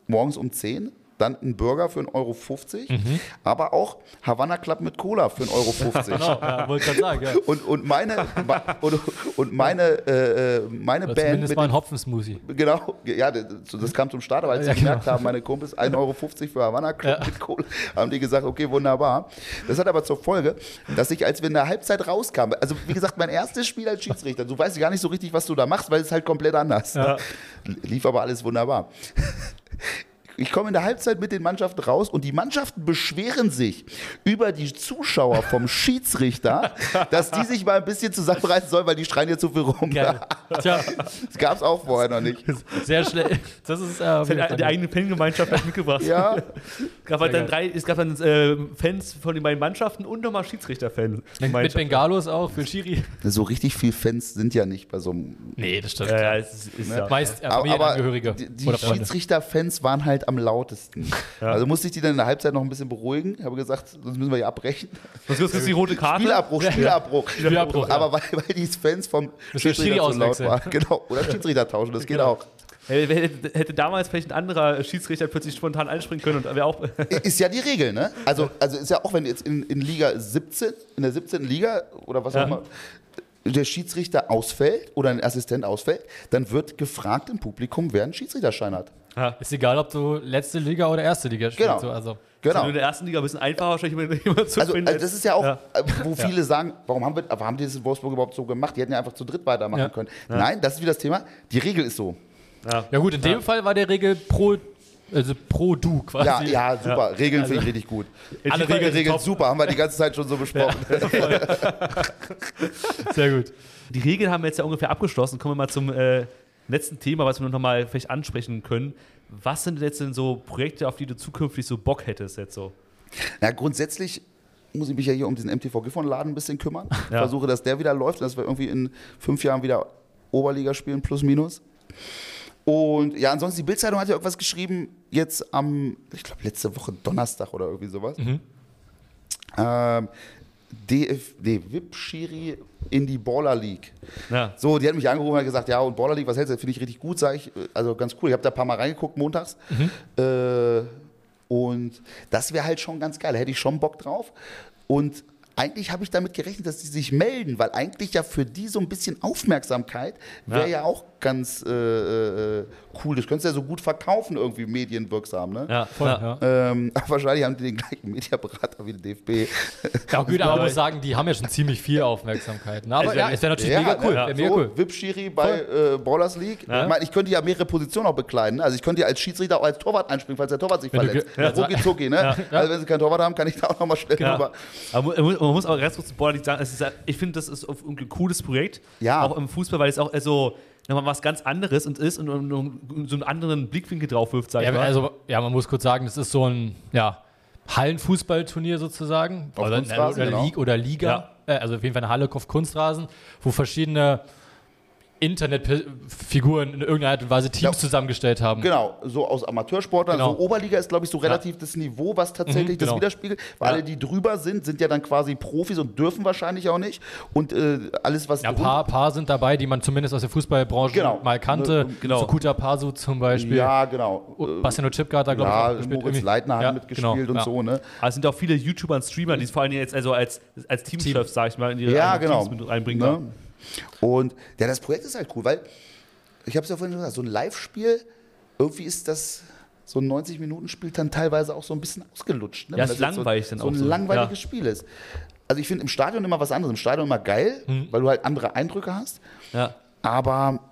morgens um 10 dann einen Burger für 1,50 Euro, aber auch Havanna Club mit Cola für 1,50 Euro. Genau, ja, wollte gerade sagen, ja. Und, und meine, und, und meine, äh, äh, meine Oder Band zumindest mit mal ein Hopfensmoothie. Genau, ja, das kam zum Start, aber als Ja, sie gemerkt genau. haben, meine Kumpels, 1,50 Euro für Havanna Club Ja. mit Kohle, haben die gesagt, okay, wunderbar. Das hat aber zur Folge, dass ich, als wir in der Halbzeit rauskamen, also wie gesagt, mein erstes Spiel als Schiedsrichter, du weißt gar nicht so richtig, was du da machst, weil es halt komplett anders. Lief aber alles wunderbar. Ich komme in der Halbzeit mit den Mannschaften raus und die Mannschaften beschweren sich über die Zuschauer vom Schiedsrichter, dass die sich mal ein bisschen zusammenreißen sollen, weil die schreien hier zu viel rum. Geil. Tja, Das gab es auch vorher noch nicht. sehr schlecht. Das ist äh, Das hat die eigene Fangemeinschaft hat mitgebracht. Ja, Es gab halt dann drei, es gab dann äh, Fans von den beiden Mannschaften und nochmal Schiedsrichterfans. mit, mit Bengalos auch für Schiri. so richtig viel Fans sind ja nicht bei so einem. Nee, das stimmt. Ja, ja, es ist, ist ja. Meist äh, Aber, aber die, die. Schiedsrichter-Fans waren halt am lautesten. Also musste ich die dann in der Halbzeit noch ein bisschen beruhigen. Ich habe gesagt, sonst müssen wir hier abbrechen. Was ist das die rote Karte? Spielabbruch, Spielabbruch. Spielabbruch, ja. Aber weil, weil die Fans vom Schiedsrichter zu laut waren. Genau. Oder Schiedsrichter tauschen, das geht auch. Hätte, hätte, damals vielleicht ein anderer Schiedsrichter plötzlich spontan einspringen können und wäre auch. Ist ja die Regel, ne? Also, also ist ja auch, wenn jetzt in, in Liga 17, in der 17. Liga oder was auch Ja. immer, der Schiedsrichter ausfällt oder ein Assistent ausfällt, dann wird gefragt im Publikum, wer einen Schiedsrichterschein hat. Ist egal, ob du letzte Liga oder erste Liga spielst. Genau. So, also. Genau. In der ersten Liga ein bisschen einfacher wahrscheinlich jemand- jemand zu Also, finden. also das ist ja auch, Ja. wo viele sagen, warum haben, wir, warum haben die das in Wolfsburg überhaupt so gemacht? Die hätten ja einfach zu dritt weitermachen Ja. können. Nein, das ist wieder das Thema. Die Regel ist so. ja. Ja gut, in dem Fall war der Regel pro, also pro du quasi. Ja, ja, super. Regeln finde ich richtig gut. Alle Regeln, Regeln Regeln super, haben wir die ganze Zeit schon so besprochen. Sehr gut. Die Regeln haben wir jetzt ja ungefähr abgeschlossen. Kommen wir mal zum äh, letzten Thema, was wir noch mal vielleicht ansprechen können. Was sind jetzt denn so Projekte, auf die du zukünftig so Bock hättest jetzt so? Ja, grundsätzlich muss ich mich ja hier um diesen MTV Gifhorn-Laden ein bisschen kümmern. Ich Ja. versuche, dass der wieder läuft, dass wir irgendwie in fünf Jahren wieder Oberliga spielen, plus minus. Und ja, ansonsten, die Bildzeitung hat ja irgendwas geschrieben, jetzt am, ich glaube, letzte Woche Donnerstag oder irgendwie sowas. Ähm, DF, nee, VIP-Schiri in die Baller League. Ja. So, die hat mich angerufen und gesagt, ja, und Baller League, was hältst du? Finde ich richtig gut, sage ich. Also ganz cool. Ich habe da ein paar Mal reingeguckt montags. Äh, und das wäre halt schon ganz geil. Da hätte ich schon Bock drauf. Und eigentlich habe ich damit gerechnet, dass die sich melden, weil eigentlich ja für die so ein bisschen Aufmerksamkeit wäre Ja. ja. auch ganz äh, äh, cool. Das könntest du ja so gut verkaufen, irgendwie medienwirksam. Ne? Ja, Voll, ja. ja. Ähm, aber wahrscheinlich haben die den gleichen Mediaberater wie der DFB. Ja, gut, aber man muss sagen, die haben ja schon ziemlich viel Aufmerksamkeit. Ne? Aber Also, ja, es wäre natürlich mega cool. ne? Wär mega so, cool. VIP-Schiri bei äh, Ballers League. Ja. Ich meine, ich könnte ja mehrere Positionen auch bekleiden. ne? Also ich könnte ja als Schiedsrichter auch als Torwart einspringen, falls der Torwart sich verletzt. ja. Rucki zucki, ne? Also wenn sie keinen Torwart haben, kann ich da auch nochmal schnell Ja. rüber. Aber man muss- auch ganz kurz zu Borderlied sagen, es ist, ja- ich finde, das ist ein cooles Projekt. Ja. Auch im Fußball, weil es auch so nochmal was ganz anderes und ist und, und, und so einen anderen Blickwinkel drauf wirft, sag ich Ja, mal. also, ja, man muss kurz sagen, das ist so ein ja, Hallenfußballturnier sozusagen. Auf oder, Kunstrasen, oder, genau. League oder Liga. Äh, also auf jeden Fall eine Halle auf Kunstrasen, wo verschiedene Internetfiguren in irgendeiner Art und Weise Teams Ja. zusammengestellt haben. Genau, so aus Amateursportlern. Genau. So Oberliga ist, glaube ich, so relativ das Niveau, was tatsächlich Mhm, das genau. widerspiegelt. Weil Ja. alle, die drüber sind, sind ja dann quasi Profis und dürfen wahrscheinlich auch nicht. Und äh, alles, was Ja, ein paar, paar sind dabei, die man zumindest aus der Fußballbranche Genau. mal kannte. Ne, genau. Sukuta Pasu zum Beispiel. Ja, genau. Oh, Bastiano Chipka hat da, glaube ich, ja, auch gespielt. Moritz irgendwie. Leitner hat Ja, mitgespielt genau, und ja. so, ne? Aber es sind auch viele YouTuber und Streamer, die es vor allem jetzt also als, als Teamchefs, sag ich mal, in ihre Ja, genau. Teams mit reinbringen. Ne? Und ja, das Projekt ist halt cool, weil ich habe es ja vorhin schon gesagt, so ein Live-Spiel, irgendwie ist das so ein 90-Minuten-Spiel dann teilweise auch so ein bisschen ausgelutscht. Ne? Ja, ist langweilig so, dann so auch ein so. langweiliges Ja. Spiel ist. Also ich finde im Stadion immer was anderes. Im Stadion immer geil, Mhm. weil du halt andere Eindrücke hast. Ja. Aber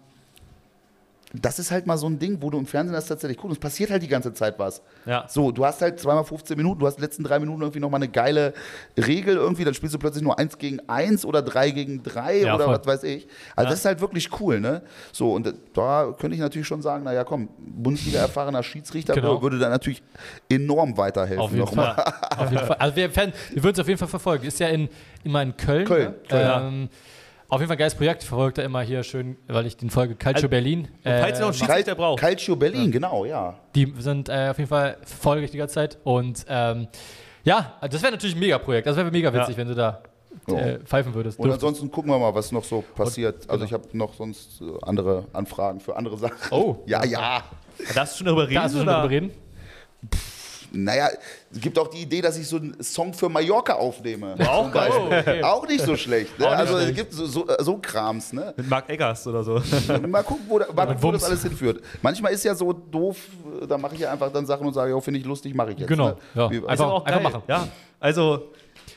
das ist halt mal so ein Ding, wo du im Fernsehen das tatsächlich cool. Und es passiert halt die ganze Zeit was. Ja. So, du hast halt zweimal 15 Minuten, du hast die letzten drei Minuten irgendwie nochmal eine geile Regel irgendwie, dann spielst du plötzlich nur eins gegen eins oder drei gegen drei Ja, oder voll. was weiß ich. Also Ja. das ist halt wirklich cool, ne? So, und da könnte ich natürlich schon sagen, naja, komm, Bundesliga-erfahrener Schiedsrichter Genau. würde da natürlich enorm weiterhelfen. Auf jeden nochmal. Fall. auf jeden Fall. Also wir, wir würden es auf jeden Fall verfolgen. Ist ja in, immer in Köln. Köln, ne? Köln, ja. Auf jeden Fall ein geiles Projekt. Ich verfolge da immer hier schön, weil ich den Folge Calcio Also, Berlin. falls ihr noch einen äh, Schiedsrichter braucht. Calcio Berlin, genau, ja. die sind äh, auf jeden Fall folge ich die ganze Zeit. Und ähm, ja, das wäre natürlich ein Mega-Projekt. Das wäre mega witzig, Ja. wenn du da äh, pfeifen würdest. Und Dürftest. ansonsten gucken wir mal, was noch so passiert. genau. Also ich habe noch sonst äh, andere Anfragen für andere Sachen. Oh. Ja, ja. Darfst du schon darüber reden? Darfst du schon oder? darüber reden? Naja, es gibt auch die Idee, dass ich so einen Song für Mallorca aufnehme. Auch zum Beispiel. geil. Okay. Auch nicht so schlecht. Ne? Nicht Also es schlecht. gibt so, so, so Krams. Ne? Mit Mark Eggers oder so. Mal gucken, wo, da, mal gucken, wo das alles hinführt. Manchmal ist ja so doof, äh, da mache ich ja einfach dann Sachen und sage, ja, finde ich lustig, mache ich jetzt. Genau, Ne? ja. Einfach- auch einfach machen. Ja, also.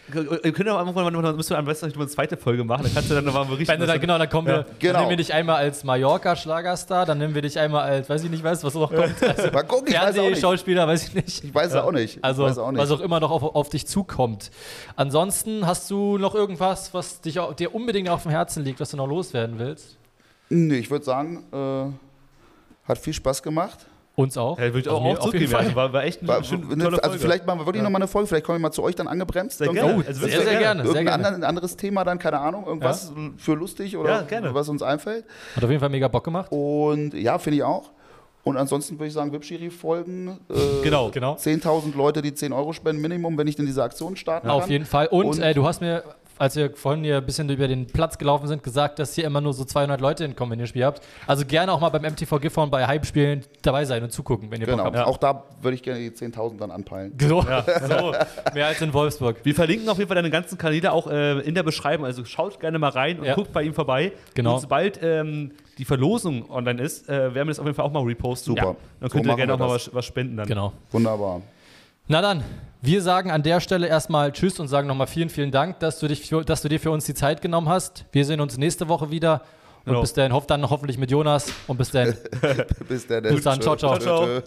Wir können auch einfach mal, müssen wir am besten noch eine zweite Folge machen, dann kannst du dann nochmal berichten. Wenn du dann, genau, dann kommen wir, Ja. Genau. dann nehmen wir dich einmal als Mallorca-Schlagerstar, dann nehmen wir dich einmal als, weiß ich nicht, was, was noch kommt, also mal gucken, ich weiß auch nicht. Fernsehschauspieler, weiß ich nicht. Ich weiß es auch nicht. Ich Also, weiß auch nicht. was auch immer noch auf, auf dich zukommt. Ansonsten hast du noch irgendwas, was dich, dir unbedingt auf dem Herzen liegt, was du noch loswerden willst? nee, ich würde sagen, äh, hat viel Spaß gemacht. Uns auch. Ja, würde ich Also auch, mir auch auf zurückgeben. Fall. Also war, war echt eine War, schön, tolle Folge. also vielleicht machen wir wirklich Ja. noch mal eine Folge, vielleicht kommen wir mal zu euch dann angebremst. Sehr gerne. Oh, Also sehr, sehr, sehr gerne. Sehr Irgendein gerne. anderen- ein anderes Thema dann, keine Ahnung, irgendwas für lustig oder Ja, gerne. was uns einfällt. Hat auf jeden Fall mega Bock gemacht. Und ja, finde ich auch. Und ansonsten würde ich sagen, Webschiri-Folgen. Äh, Genau. Genau. 10.000 Leute, die 10 Euro spenden, Minimum, wenn ich denn diese Aktion starten Auf kann. jeden Fall. Und, Und- äh, du hast mir, als wir vorhin hier ein bisschen über den Platz gelaufen sind, gesagt, dass hier immer nur so 200 Leute hinkommen, wenn ihr Spiel habt. Also gerne auch mal beim MTV Gifhorn bei Heimspielen dabei sein und zugucken, wenn ihr Genau. Bock habt. Auch da würde ich gerne die 10.000 dann anpeilen. So, Ja. so. Mehr als in Wolfsburg. Wir verlinken auf jeden Fall deine ganzen Kanäle auch äh, in der Beschreibung. Also schaut gerne mal rein und Ja. guckt bei ihm vorbei. Genau. Und sobald ähm, die Verlosung online ist, äh, werden wir das auf jeden Fall auch mal reposten. Super. Ja. Dann So könnt ihr machen gerne auch mal was, was spenden dann. Genau. Wunderbar. Na dann, wir sagen an der Stelle erstmal Tschüss und sagen nochmal vielen, vielen Dank, dass du, dich für, dass du dir für uns die Zeit genommen hast. Wir sehen uns nächste Woche wieder. Und Genau. bis dahin, hoff dann hoffentlich mit Jonas. Und bis dahin. Bis dann. Bis dann. Ciao, ciao. Ciao, tschö.